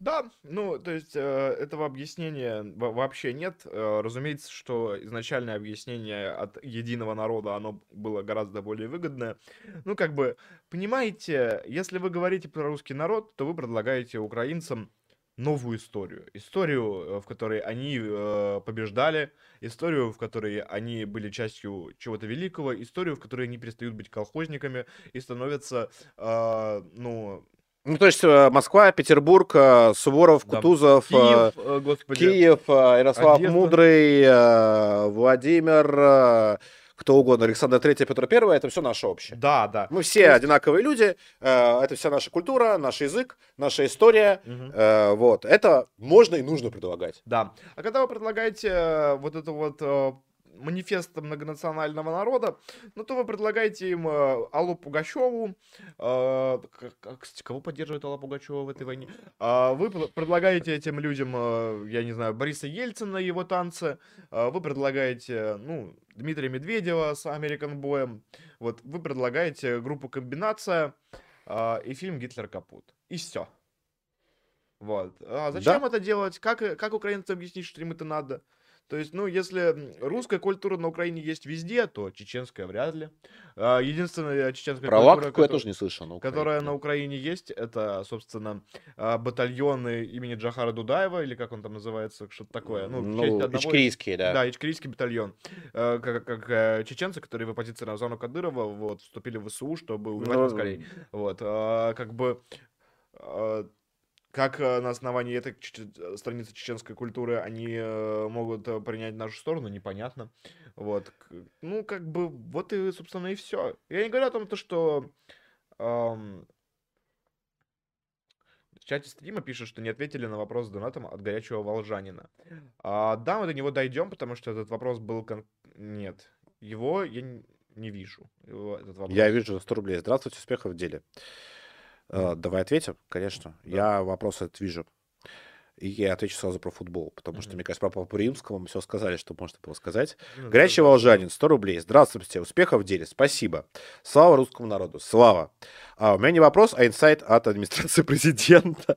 Да, ну, то есть э, этого объяснения во- вообще нет. Э, разумеется, что изначальное объяснение от единого народа, оно было гораздо более выгодное. Ну, как бы, понимаете, если вы говорите про русский народ, то вы предлагаете украинцам новую историю. Историю, э, в которой они э, побеждали, историю, в которой они были частью чего-то великого, историю, в которой они перестают быть колхозниками и становятся, э, ну... Ну, то есть э, Москва, Петербург, э, Суворов, Да. Кутузов, э, Киев, э, господи. Киев, Ярослав Одесса. Мудрый, э, Владимир, э, кто угодно, Александр III, Петр I, это все наше общее. Да, да. Мы все одинаковые люди, это вся наша культура, наш язык, наша история. Э, Вот, это можно и нужно предлагать. Да. А когда вы предлагаете вот это вот э, манифест многонационального народа, ну то вы предлагаете им э, Аллу Пугачеву. э, кстати, кого поддерживает Алла Пугачева в этой войне? А, Вы пр- предлагаете этим людям, э, я не знаю, Бориса Ельцина и его танцы. Вы предлагаете, ну, Дмитрия Медведева с Американ Боем. Вот, вы предлагаете группу Комбинация и фильм Гитлер капут. И все. Вот. А зачем это делать? Как, э, как украинцам объяснить, что им это надо? То есть, ну, если русская культура на Украине есть везде, то чеченская вряд ли. А, Единственная чеченская Про культура, Лаковку я тоже не слышал. на Украине. которая на Украине есть, это, собственно, а, батальоны имени Джахара Дудаева, или как он там называется, что-то такое. Ну, Ну, одного да. да, ичкерийский батальон. Э, Как, как э, чеченцы, которые в оппозиции Рамзану Кадырова вот, вступили в ВСУ, чтобы убивать Ну, москалей. Вот, а, как бы, а, как э, на основании этой э, страницы чеченской культуры они э, могут принять нашу сторону, непонятно. Вот, ну, как бы, вот и, собственно, и все. Я не говорю о том, то, что в чате стрима пишут, что не ответили на вопрос с донатом от горячего волжанина. А, да, мы до него дойдем, потому что этот вопрос был... кон- Нет, его я не вижу. его- этот. Я вижу 100 рублей. Здравствуйте, успехов в деле. Э, Давай ответим, конечно. Да. Я вопрос этот вижу. И я отвечу сразу про футбол, потому что, мне кажется, про Папу Римского мы все сказали, что можно было сказать. Ну, да, Горячий волжанин, 100 рублей. Здравствуйте, успехов в деле. Спасибо. Слава русскому народу. Слава. А, у меня не вопрос, а инсайт от администрации [LAUGHS] президента.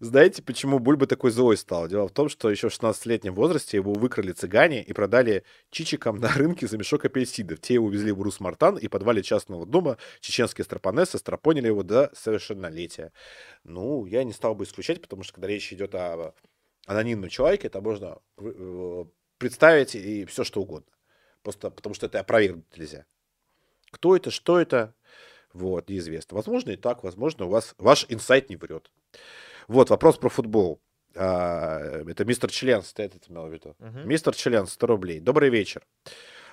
Знаете, почему Бульба такой злой стал? Дело в том, что еще в 16-летнем возрасте его выкрали цыгане и продали чичикам на рынке за мешок апельсинов. Те его увезли в Рус-Мартан и подвале частного дома чеченские стропонессы стропонили его до совершеннолетия. Ну, я не стал бы исключать, потому что когда речь идет о анонимном человеке, это можно э, представить и все что угодно. Просто потому что это опровергнуть нельзя. Кто это, что это, вот, неизвестно. Возможно и так, возможно, у вас ваш инсайт не врет. Вот, вопрос про футбол. А, это мистер Членс, ты это имел в виду? Мгм. Мистер Членс, 100 рублей. Добрый вечер.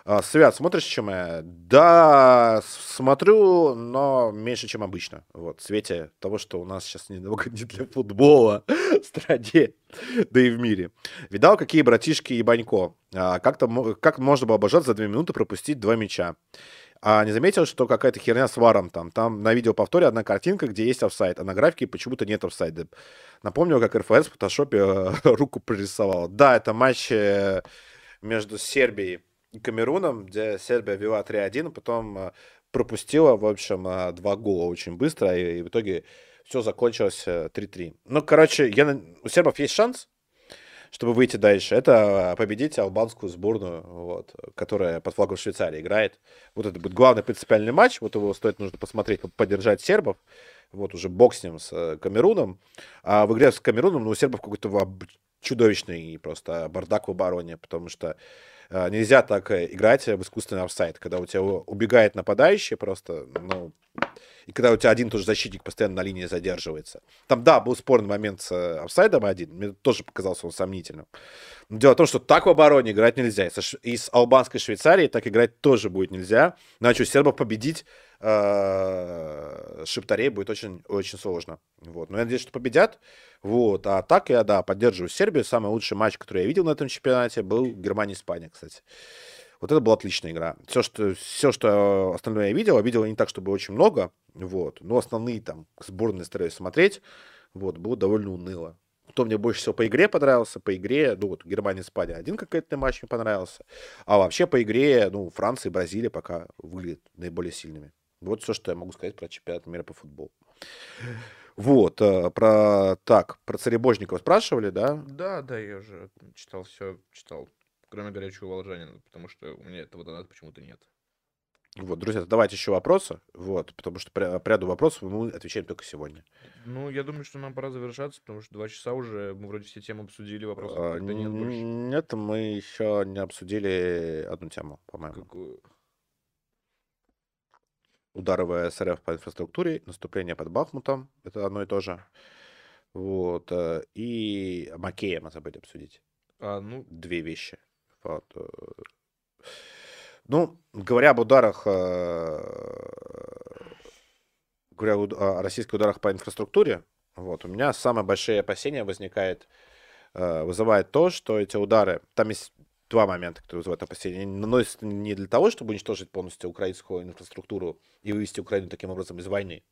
А, Свят, смотришь, чем я? Да, смотрю, но меньше, чем обычно. Вот, в свете того, что у нас сейчас немного не для футбола [LAUGHS] в стране, да и в мире. Видал, какие братишки и Банько? А, как-то, как можно было обожаться за две минуты пропустить два мяча? А не заметил, что какая-то херня с варом там. Там на видеоповторе одна картинка, где есть офсайд, а на графике почему-то нет офсайда. Напомнил, как РФС в фотошопе э, [LAUGHS] руку прорисовал. Да, это матч э, между Сербией и Камеруном, где Сербия вела 3-1, потом э, пропустила, в общем, два гола очень быстро, и, и в итоге все закончилось э, 3-3. Ну, короче, я, у сербов есть шанс, чтобы выйти дальше, это победить албанскую сборную, вот, которая под флагом Швейцарии играет. Вот это будет главный принципиальный матч, вот его стоит нужно посмотреть, поддержать сербов. Вот уже бог с ним, с э, Камеруном. А в игре с Камеруном, ну, у сербов какой-то чудовищный просто бардак в обороне, потому что нельзя так э, играть в искусственный офсайд, когда у тебя убегает нападающий просто, ну, и когда у тебя один тоже защитник постоянно на линии задерживается. Там, да, был спорный момент с э, офсайдом один, мне тоже показался он сомнительным. Но дело в том, что так в обороне играть нельзя. И с албанской Швейцарией так играть тоже будет нельзя. Иначе у сербов победить э, шептарей будет очень, очень сложно. Вот. Но я надеюсь, что победят. Вот. А так я, да, поддерживаю Сербию. Самый лучший матч, который я видел на этом чемпионате, был Германия-Испания, кстати. Вот это была отличная игра. Все, что, все, что остальное я видел, я видел не так, чтобы очень много. Вот. Но основные там сборные стараюсь смотреть. Вот. Было довольно уныло. Кто мне больше всего по игре понравился? По игре, ну вот Германия-Испания один какой-то матч мне понравился. А вообще по игре, ну, Франция и Бразилия пока выглядят наиболее сильными. Вот все, что я могу сказать про чемпионат мира по футболу. Вот, э, про, так, про Царебожникова спрашивали, да? Да, да, я уже читал все, читал. Кроме горячего волжанина, потому что у меня этого доната почему-то нет. Вот, друзья, задавайте еще вопросы, вот, потому что по по ряду вопросов мы отвечаем только сегодня. Ну, я думаю, что нам пора завершаться, потому что два часа уже, мы вроде все темы обсудили, вопросов А, нет больше. Нет, мы еще не обсудили одну тему, по-моему. Какую? Удары ВСРФ по инфраструктуре, наступление под Бахмутом, это одно и то же. Вот, э, и Макея мы забыли обсудить. А, ну, Две вещи. Вот. э. Ну, говоря об ударах, э, говоря о российских ударах по инфраструктуре, вот, у меня самые большие опасения возникает, вызывает то, что эти удары, там есть два момента, которые вызывают опасения. Они наносятся не для того, чтобы уничтожить полностью украинскую инфраструктуру и вывести Украину таким образом из войны,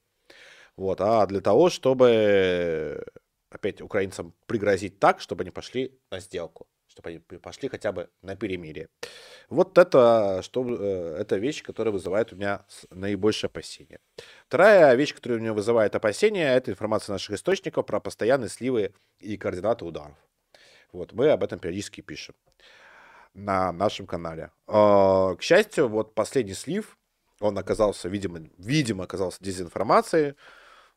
вот, а для того, чтобы опять украинцам пригрозить так, чтобы они пошли на сделку, чтобы они пошли хотя бы на перемирие. Вот это, что, э, это вещь, которая вызывает у меня наибольшее опасение. Вторая вещь, которая у меня вызывает опасения, это информация наших источников про постоянные сливы и координаты ударов. Вот, мы об этом периодически пишем на нашем канале. А, К счастью, вот последний слив, он оказался, видимо, видимо оказался дезинформацией,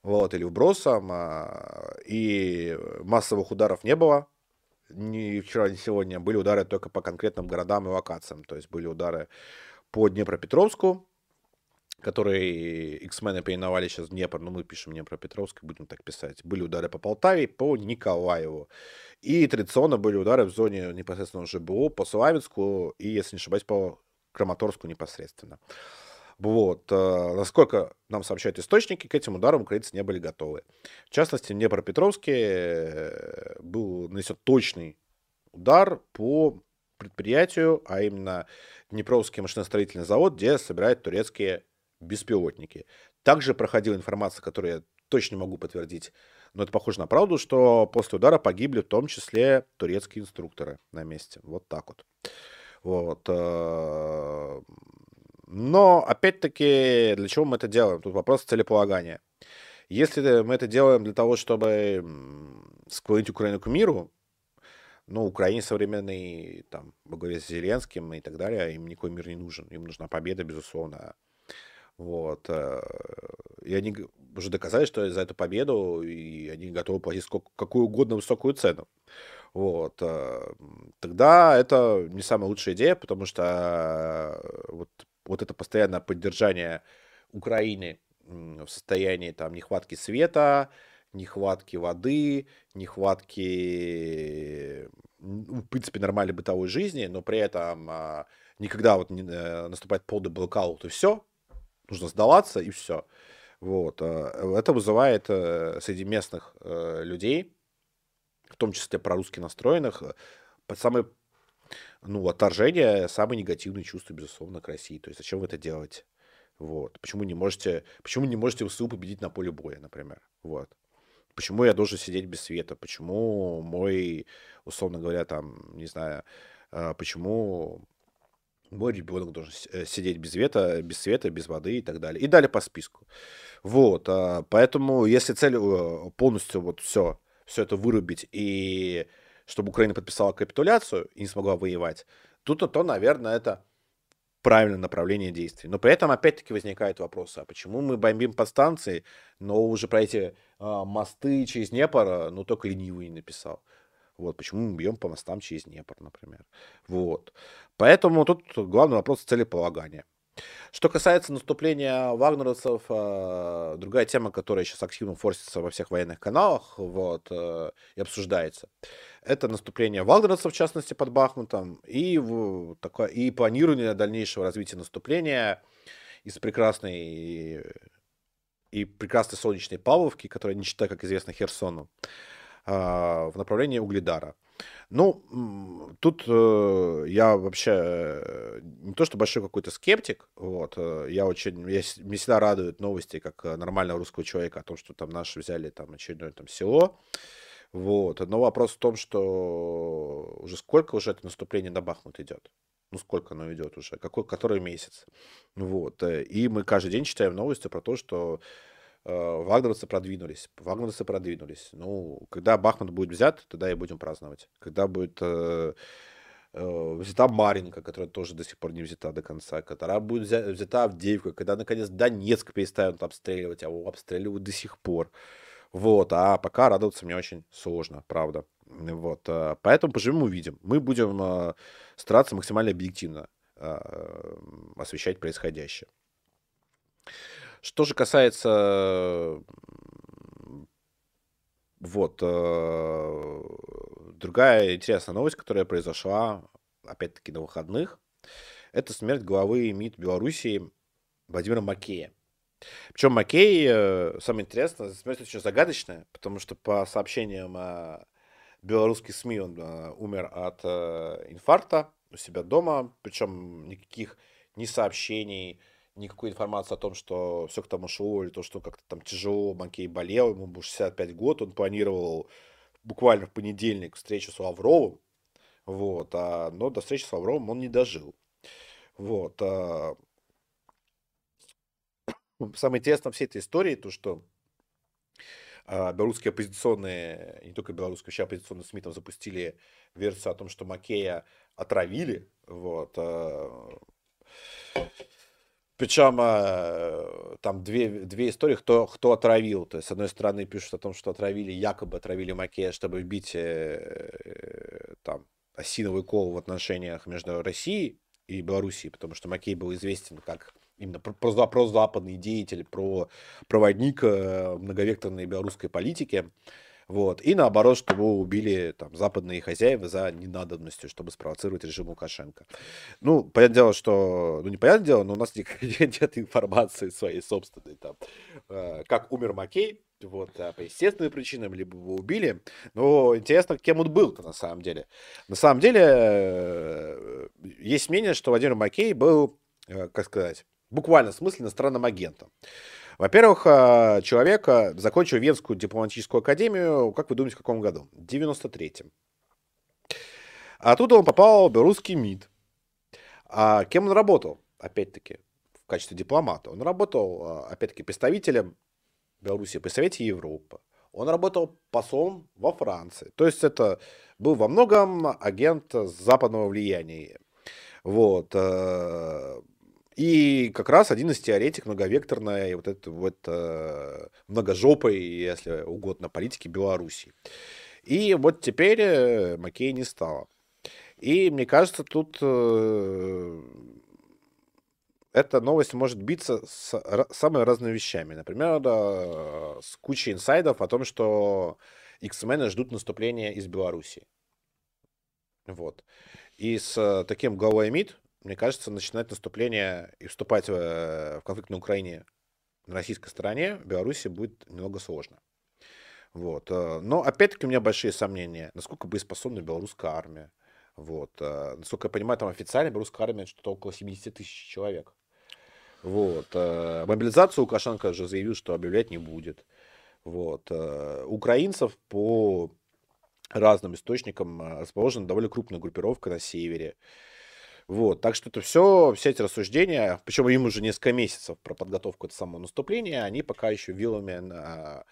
вот, или вбросом, а, и массовых ударов не было, ни вчера, ни сегодня. Были удары только по конкретным городам и локациям, то есть были удары по Днепропетровску, который X-мены переименовали сейчас в Днепр, но мы пишем Днепропетровск, будем так писать. Были удары по Полтаве, по Николаеву. И традиционно были удары в зоне непосредственно ЖБУ, по Славянску и, если не ошибаюсь, по Краматорску непосредственно. Вот. э, Насколько нам сообщают источники, к этим ударам украинцы не были готовы. В частности, в Днепропетровске э, был нанесен точный удар по предприятию, а именно Днепровский машиностроительный завод, где собирают турецкие беспилотники. Также проходила информация, которую я точно могу подтвердить, но это похоже на правду, что после удара погибли в том числе турецкие инструкторы на месте. Вот так вот. Вот. э, Но, опять-таки, для чего мы это делаем? Тут вопрос целеполагания. Если мы это делаем для того, чтобы склонить Украину к миру, ну, Украине современной, там, во с Зеленским и так далее, им никакой мир не нужен. Им нужна победа, безусловно. Вот. э, И они уже доказали, что за эту победу и они готовы платить сколько, какую угодно высокую цену. Вот. э, Тогда это не самая лучшая идея, потому что э, вот, вот это постоянное поддержание Украины в состоянии там нехватки света, нехватки воды, нехватки, ну, в принципе, нормальной бытовой жизни, но при этом а, никогда вот не, наступает полный блокаут и все, нужно сдаваться и все. Вот. э, Это вызывает э, среди местных э, людей, в том числе прорусски настроенных, самое ну, отторжение, самые негативные чувства, безусловно, к России. То есть зачем вы это делаете? Вот. Почему не можете, почему не можете ВСУ победить на поле боя, например? Вот. Почему я должен сидеть без света? Почему мой, условно говоря, там, не знаю, почему мой ребенок должен э, сидеть без света, без света, без воды и так далее. И далее по списку. Вот. а, Поэтому, если цель э, полностью вот все, все это вырубить и чтобы Украина подписала капитуляцию и не смогла воевать, тут то, наверное, это правильное направление действий. Но при этом опять-таки возникает вопрос, а почему мы бомбим подстанции, но уже про эти а, мосты через Днепр, а, ну, только ленивый не написал. Вот, почему мы бьем по мостам через Днепр, например. Вот. Поэтому тут главный вопрос целеполагания. Что касается наступления вагнеровцев, э, другая тема, которая сейчас активно форсится во всех военных каналах вот, э, и обсуждается, это наступление вагнеровцев, в частности, под Бахмутом, и, в- и планирование дальнейшего развития наступления из прекрасной и прекрасной солнечной Павловки, которая не считаю, как известно, Херсону, а, в направлении Угледара. Ну, тут э, я вообще э, не то, что большой какой-то скептик, вот, э, я очень, я, меня всегда радуют новости, как э, нормального русского человека, о том, что там наши взяли там очередное там село, вот, но вопрос в том, что уже сколько уже это наступление на Бахмут идет? Ну, сколько оно идет уже? Какой, который месяц? Вот. э, И мы каждый день читаем новости про то, что вагнеровцы продвинулись. Вагнеровцы продвинулись. Ну, когда Бахмут будет взят, тогда и будем праздновать. Когда будет э, э, взята Маринка, которая тоже до сих пор не взята до конца, которая будет взята Авдеевка, когда наконец Донецк перестанут обстреливать, а его обстреливают до сих пор. Вот, а пока радоваться мне очень сложно, правда. Вот, э, поэтому поживем увидим. Мы будем э, стараться максимально объективно освещать происходящее. Что же касается вот другая интересная новость, которая произошла, опять-таки, на выходных, это смерть главы МИД Белоруссии Владимира Макея. Причем Макей, э, самое интересное, смерть очень загадочная, потому что по сообщениям э, белорусских СМИ он э, умер от инфаркта у себя дома, причем никаких ни сообщений, никакой информации о том, что все к тому шло, или то, что как-то там тяжело Макей болел, ему был 65 год, он планировал буквально в понедельник встречу с Лавровым, вот, а, но до встречи с Лавровым он не дожил. Вот. А... [COUGHS] Самое интересное всей этой истории, то, что а, белорусские оппозиционные, не только белорусские, вообще оппозиционные СМИ там запустили версию о том, что Макея отравили, вот, а... Причем э, там две, две истории, кто, кто отравил. То есть, с одной стороны, пишут о том, что отравили, якобы отравили Макея, чтобы вбить э, там осиновый кол в отношениях между Россией и Белоруссией, потому что Макей был известен как именно про, про западный деятель, про проводник э, многовекторной белорусской политики. Вот. И наоборот, чтобы убили там, западные хозяева за ненадобностью, чтобы спровоцировать режим Лукашенко. Ну, понятное дело, что... Ну, не понятное дело, но у нас [LAUGHS] нет информации своей собственной. Там, э, как умер Маккей, вот, а по естественным причинам, либо его убили. Но интересно, кем он был-то на самом деле. На самом деле, э, есть мнение, что Владимир Маккей был, э, как сказать, буквально в смысле иностранным агентом. Во-первых, а, человек закончил Венскую дипломатическую академию, как вы думаете, в каком году? В 93-м. Оттуда он попал в белорусский МИД. А кем он работал? Опять-таки, в качестве дипломата. Он работал, а, опять-таки, представителем Беларуси при Совете Европы. Он работал послом во Франции. То есть это был во многом агент западного влияния. Вот. Э, и как раз один из теоретик многовекторной, вот это вот э, многожопой, если угодно, политики Беларуси. И вот теперь э, Макей не стало. И мне кажется, тут э, эта новость может биться с самыми разными вещами. Например, да, с кучей инсайдов о том, что X-мены ждут наступления из Беларуси. Вот. И с таким главой МИД мне кажется, начинать наступление и вступать в, э, в конфликт на Украине на российской стороне Беларуси будет немного сложно. Вот. Э, но опять-таки у меня большие сомнения, насколько боеспособна белорусская армия. Вот. Э, насколько я понимаю, там официально белорусская армия что-то около 70 тысяч человек. Вот. Мобилизацию Лукашенко же заявил, что объявлять не будет. Вот. Украинцев по разным источникам расположена довольно крупная группировка на севере. Вот, так что это все, все эти рассуждения, причем им уже несколько месяцев про подготовку этого самого наступления, они пока еще вилами, на,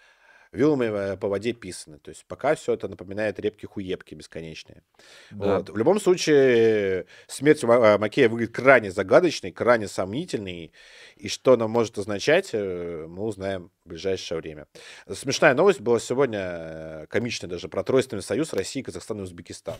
вилами э, по воде писаны. То есть пока все это напоминает репки-хуепки бесконечные. Да. Вот. В любом случае, смерть э, Макея выглядит крайне загадочной, крайне сомнительной. И что она может означать, э, мы узнаем в ближайшее время. Смешная новость была сегодня, комичная даже, про Тройственный союз России, Казахстана и Узбекистана.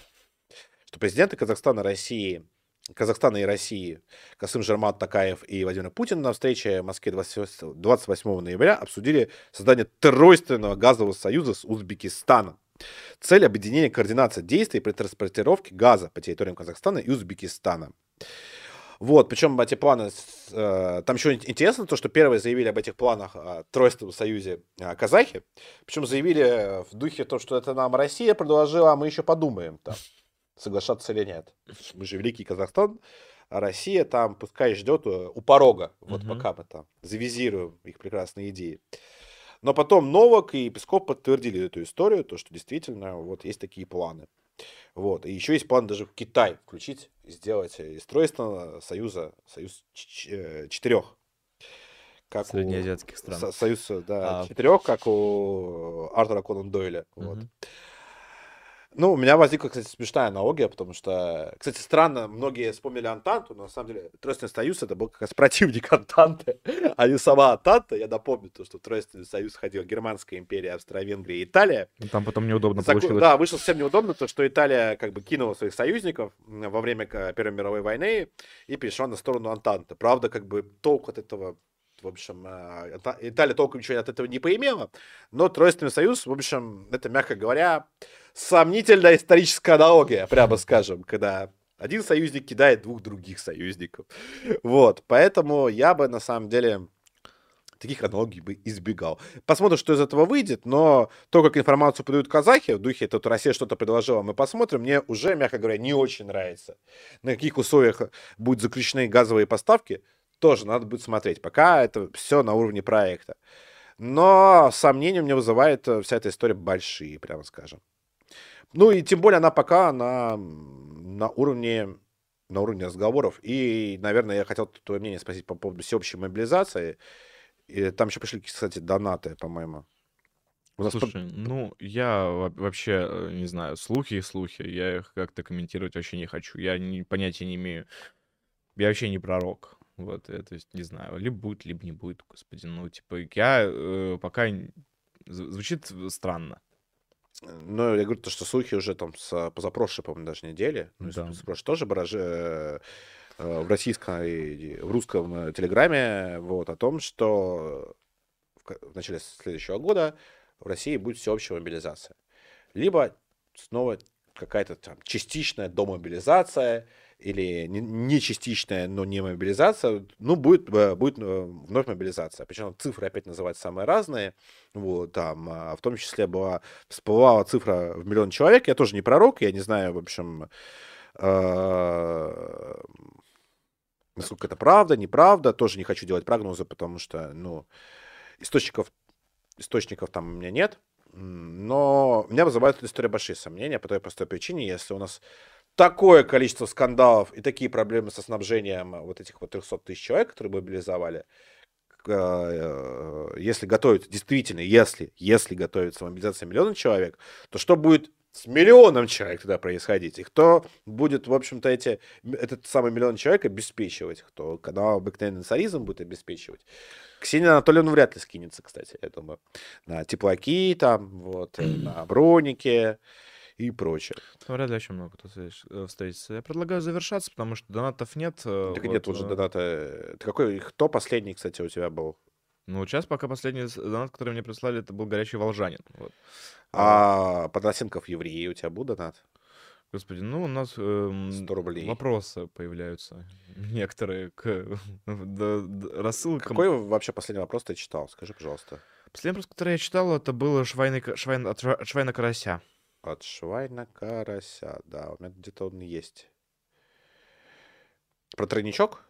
Что президенты Казахстана, России Казахстана и России Касым Жермат Такаев и Владимир Путин на встрече в Москве 28 ноября обсудили создание тройственного газового союза с Узбекистаном. Цель объединения координации действий при транспортировке газа по территориям Казахстана и Узбекистана. Вот, причем эти планы, э, там еще интересно то, что первые заявили об этих планах о Тройственном союзе э, казахи, причем заявили в духе то, что это нам Россия предложила, а мы еще подумаем там соглашаться или нет. Мы же великий Казахстан, а Россия там пускай ждет э, у порога, вот угу. пока мы там завизируем их прекрасные идеи. Но потом Новак и Песков подтвердили эту историю, то, что действительно вот есть такие планы. Вот. И еще есть план даже в Китай включить, сделать из Тройственного союза союз э, четырех. Как Среднеазиатских у, стран. Союз, да, а... четырех, как у Артура Конан Дойля. Угу. Вот. Ну, у меня возникла, кстати, смешная аналогия, потому что, кстати, странно, многие вспомнили Антанту, но на самом деле Тройственный Союз это был как раз противник Антанты, [LAUGHS] а не сама Антанта. Я напомню, то, что в Тройственный Союз ходила Германская империя, Австро-Венгрия и Италия. Там потом неудобно Заку- получилось. Да, вышло совсем неудобно, то, что Италия как бы кинула своих союзников во время Первой мировой войны и перешла на сторону Антанты. Правда, как бы толк от этого в общем, э, Италия толком ничего от этого не поимела, но Тройственный союз, в общем, это, мягко говоря, сомнительная историческая аналогия, прямо скажем, когда один союзник кидает двух других союзников. Вот, поэтому я бы, на самом деле, таких аналогий бы избегал. Посмотрим, что из этого выйдет, но то, как информацию подают казахи, в духе тут Россия что-то предложила, мы посмотрим, мне уже, мягко говоря, не очень нравится. На каких условиях будут заключены газовые поставки, тоже надо будет смотреть. Пока это все на уровне проекта. Но сомнения у меня вызывает э, вся эта история большие, прямо скажем. Ну и тем более она пока на, на уровне на уровне разговоров. И, наверное, я хотел твое мнение спросить по поводу всеобщей мобилизации. И там еще пришли, кстати, донаты, по-моему. Слушай, ну, я во- вообще э, не знаю, слухи и слухи, я их как-то комментировать вообще не хочу. Я ни- понятия не имею. Я вообще не пророк. Вот, я, то есть, не знаю, либо будет, либо не будет, господи. Ну, типа, я э, пока... Звучит странно. Ну, я говорю, то, что слухи уже там с позапрошлой, по-моему, даже недели. Ну, Да. позапрошлой тоже баражи, э, э, в российском и в русском э, телеграме вот, о том, что в в начале следующего года в России будет всеобщая мобилизация. Либо снова какая-то там частичная домобилизация или не, частичная, но не мобилизация, ну, будет, э, будет э, вновь мобилизация. Причем цифры опять называть самые разные. Вот, там, а, в том числе была, всплывала цифра в миллион человек. Я тоже не пророк, я не знаю, в общем, э, насколько это правда, неправда. Тоже не хочу делать прогнозы, потому что, ну, источников, источников там у меня нет. Но меня вызывает эта история большие сомнения по той простой причине, если у нас такое количество скандалов и такие проблемы со снабжением вот этих вот 300 тысяч человек, которые мобилизовали, э, если готовится, действительно, если, если готовится мобилизация миллиона человек, то что будет с миллионом человек тогда происходить? И кто будет, в общем-то, эти, этот самый миллион человек обеспечивать? Кто канал обыкновенный царизм будет обеспечивать? Ксения Анатольевна вряд ли скинется, кстати, я думаю, на теплаки там, вот, на броники и прочее. Ну, Вряд ли еще много кто э, встретится. Я предлагаю завершаться, потому что донатов нет. э, Так нет, вот, вот же э, доната. Ты какой, кто последний, кстати, у тебя был? Ну, сейчас пока последний донат, который мне прислали, это был горячий волжанин. Вот. А, А Подносенков евреи у тебя был донат? Господи, ну у нас эм, 100 рублей. вопросы появляются некоторые к [LAUGHS] рассылкам. Какой вообще последний вопрос ты читал? Скажи, пожалуйста. Последний вопрос, который я читал, это было швайный, ка- швайн, от, шва- от Швайна Карася. От Швайна Карася. Да, у меня где-то он есть. Про тройничок?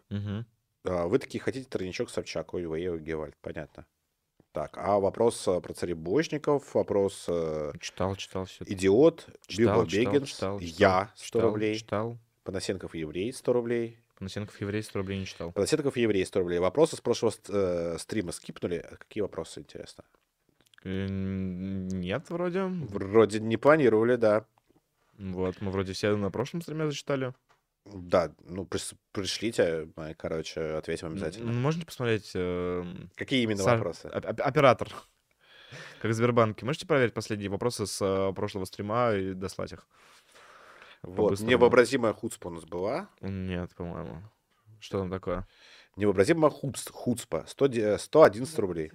А, Вы такие хотите тройничок Собчак, ой, ой, Гевальд. Понятно. Так, а вопрос э, про царебожников, вопрос э, Читал, читал все. идиот, Читал, Билбо читал, Бегинс, читал, я 100 читал, рублей, Читал. Панасенков еврей 100 рублей, Панасенков еврей 100 рублей не читал. Панасенков еврей 100 рублей. Вопросы с прошлого э, стрима скипнули. Какие вопросы, интересно? Нет, вроде. Вроде не планировали, да. Вот, мы вроде все на прошлом стриме зачитали. Да, ну пришлите, мы, короче, ответим обязательно. ну, Можете посмотреть эм, Какие именно Са- вопросы? оп- оп- Оператор. [LAUGHS] Как в Сбербанке. Можете проверить последние вопросы с э, прошлого стрима и дослать их? Вот, невообразимая хуцпа у нас была. Нет, по-моему. Что там такое? Невообразимая хуц- хуцпа. 100 де- 111 рублей.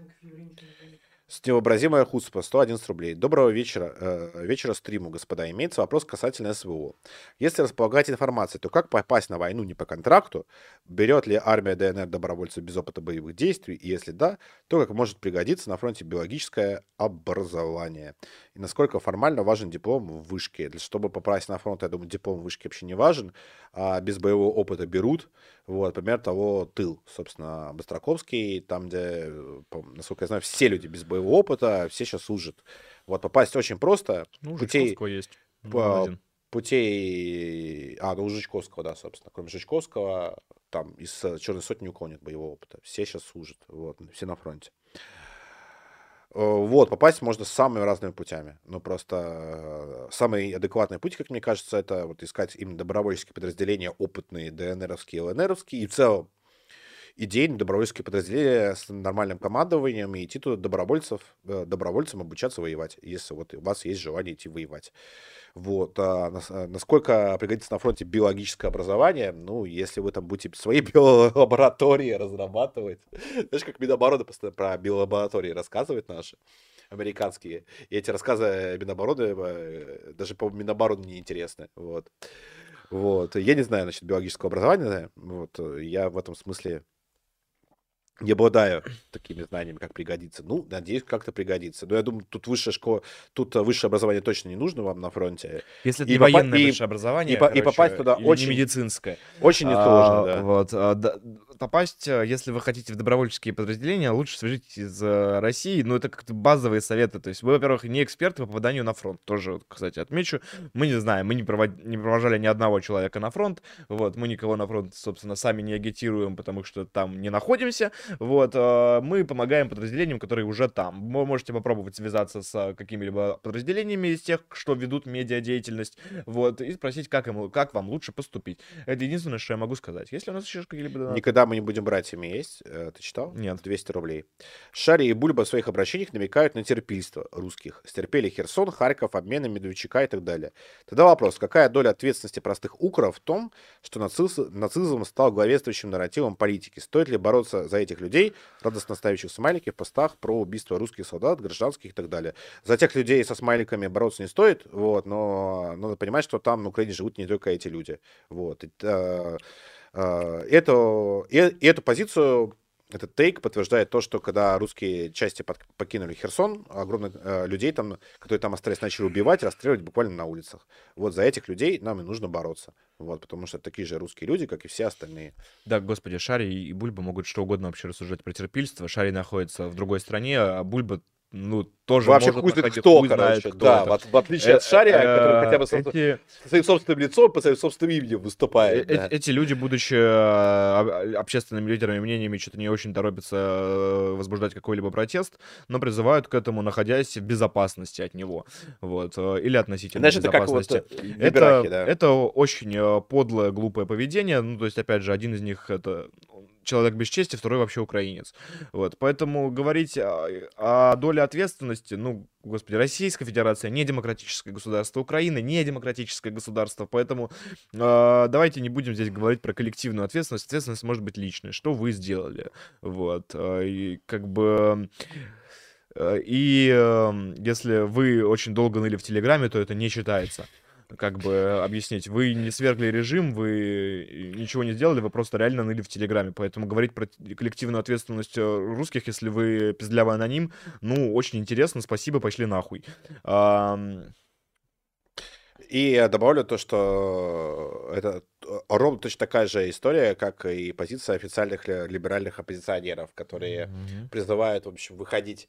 С невообразимая хуцпа. 111 рублей. Доброго вечера. э, вечера стриму, господа. Имеется вопрос касательно СВО. Если располагать информацией, то как попасть на войну не по контракту? Берет ли армия ДНР добровольцев без опыта боевых действий? И если да, то как может пригодиться на фронте биологическое образование? И насколько формально важен диплом в вышке? Для чтобы попасть на фронт, я думаю, диплом в вышке вообще не важен. А без боевого опыта берут. Вот, пример того, тыл, собственно, Быстроковский, там, где, э, насколько я знаю, все люди без боевого опыта, все сейчас служат. Вот, попасть очень просто. Ну, Путей- есть. По-. Путей... А, ну, у Жичковского, да, собственно. Кроме Жичковского, там из э, Черной сотни ни у кого нет боевого опыта. Все сейчас служат, вот, все на фронте. Вот, попасть можно самыми разными путями. Ну, просто э, самый адекватный путь, как мне кажется, это вот искать именно добровольческие подразделения, опытные ДНРовские, ЛНРовские, и в целом идейные добровольческие подразделения с нормальным командованием и идти туда добровольцев, э, добровольцам обучаться воевать, если вот у вас есть желание идти воевать. Вот. А а, насколько пригодится на фронте биологическое образование, ну, если вы там будете свои [LAUGHS] биолаборатории разрабатывать. Знаешь, как Минобороны постоянно про биолаборатории рассказывают наши американские. И эти рассказы Минобороны э, даже по Минобороны неинтересны. Вот. Вот. Я не знаю насчет биологического образования. Вот. Я в этом смысле не обладаю такими знаниями, как пригодится. Ну, надеюсь, как-то пригодится. Но я думаю, тут высшая школа, тут высшее образование точно не нужно вам на фронте. Если это и не попа- военное и, высшее образование, и, короче, и попасть туда очень не медицинское. Очень несложно, а, да. Вот, а, да. Попасть, э, если вы хотите в добровольческие подразделения, лучше свяжитесь из э, России. Ну, это как-то базовые советы. То есть вы, во-первых, не эксперты по попаданию на фронт. Тоже, кстати, отмечу. Мы не знаем, мы не, провод... не провожали ни одного человека на фронт. Вот, мы никого на фронт, собственно, сами не агитируем, потому что там не находимся. Вот, а, мы помогаем подразделениям, которые уже там. Вы можете попробовать связаться с какими-либо подразделениями из тех, что ведут медиадеятельность, вот, и спросить, как, им, как вам лучше поступить. Это единственное, что я могу сказать. Если у нас еще какие-либо... Никогда мы не будем братьями есть. Э, ты читал? Нет. 200 рублей. Шари и Бульба в своих обращениях намекают на терпильство русских. Стерпели Херсон, Харьков, обмены Медведчука и так далее. Тогда вопрос, какая доля ответственности простых укров в том, что нацизм, нацизм стал главенствующим нарративом политики? Стоит ли бороться за этих людей, радостно ставящих смайлики в постах про убийство русских солдат, гражданских и так далее. За тех людей со смайликами бороться не стоит, вот, но надо понимать, что там на Украине живут не только эти люди. Вот. Это, э, эту, эту позицию этот тейк подтверждает то, что когда русские части под, покинули Херсон, огромных э, людей там, которые там остались, начали убивать, расстреливать буквально на улицах. Вот за этих людей нам и нужно бороться. Вот, потому что это такие же русские люди, как и все остальные. Да, господи, Шари и Бульба могут что угодно вообще рассуждать про терпильство. Шари находится в другой стране, а Бульба ну, тоже Вообще может хуй кто, хуй короче, знает, кто да, это. в, отличие от э, Шария, э, который хотя бы эти... своим собственным лицом, по своим собственным именем выступает. Э, эти люди, будучи общественными лидерами, мнениями, что-то не очень торопятся возбуждать какой-либо протест, но призывают к этому, находясь в безопасности от него, вот, или относительно Знаешь, безопасности. Это, как вот это, да. это очень подлое, глупое поведение, ну, то есть, опять же, один из них, это человек без чести, второй вообще украинец. Вот, поэтому говорить о, о доле ответственности, ну, господи, Российская Федерация не демократическое государство, Украина не демократическое государство, поэтому э, давайте не будем здесь говорить про коллективную ответственность. Ответственность может быть личной. Что вы сделали? Вот, э, и как бы... Э, и э, если вы очень долго ныли в Телеграме, то это не считается как бы объяснить. Вы не свергли режим, вы ничего не сделали, вы просто реально ныли в Телеграме. Поэтому говорить про коллективную ответственность э, русских, если вы пиздлявый аноним, ну, очень интересно, спасибо, пошли нахуй. И я добавлю то, что это ровно точно такая же история, как и позиция официальных либеральных оппозиционеров, которые mm-hmm. призывают, в общем, выходить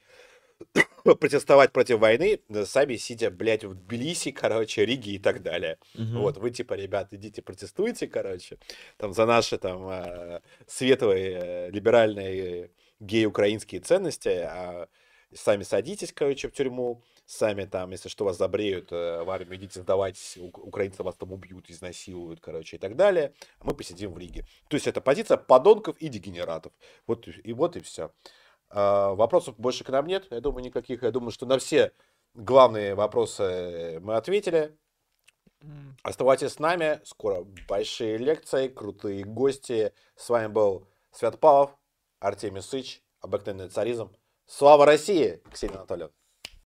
[COUGHS] протестовать против войны, сами сидя, блядь, в Тбилиси, короче, Риге и так далее. Угу. Вот, вы типа, ребят, идите протестуйте, короче, там за наши там э, светлые, э, либеральные гей-украинские ценности, а сами садитесь, короче, в тюрьму, сами там, если что, вас забреют э, в армию, идите сдавать, украинцы вас там убьют, изнасилуют, короче, и так далее, а мы посидим в Риге. То есть это позиция подонков и дегенератов. Вот и вот и все. А, вопросов больше к нам нет, я думаю, никаких. Я думаю, что на все главные вопросы мы ответили. Оставайтесь с нами. Скоро большие лекции, крутые гости. С вами был Свят Павлов, Артемий Сыч, обыкновенный царизм. Слава России, Ксения Анатольевна.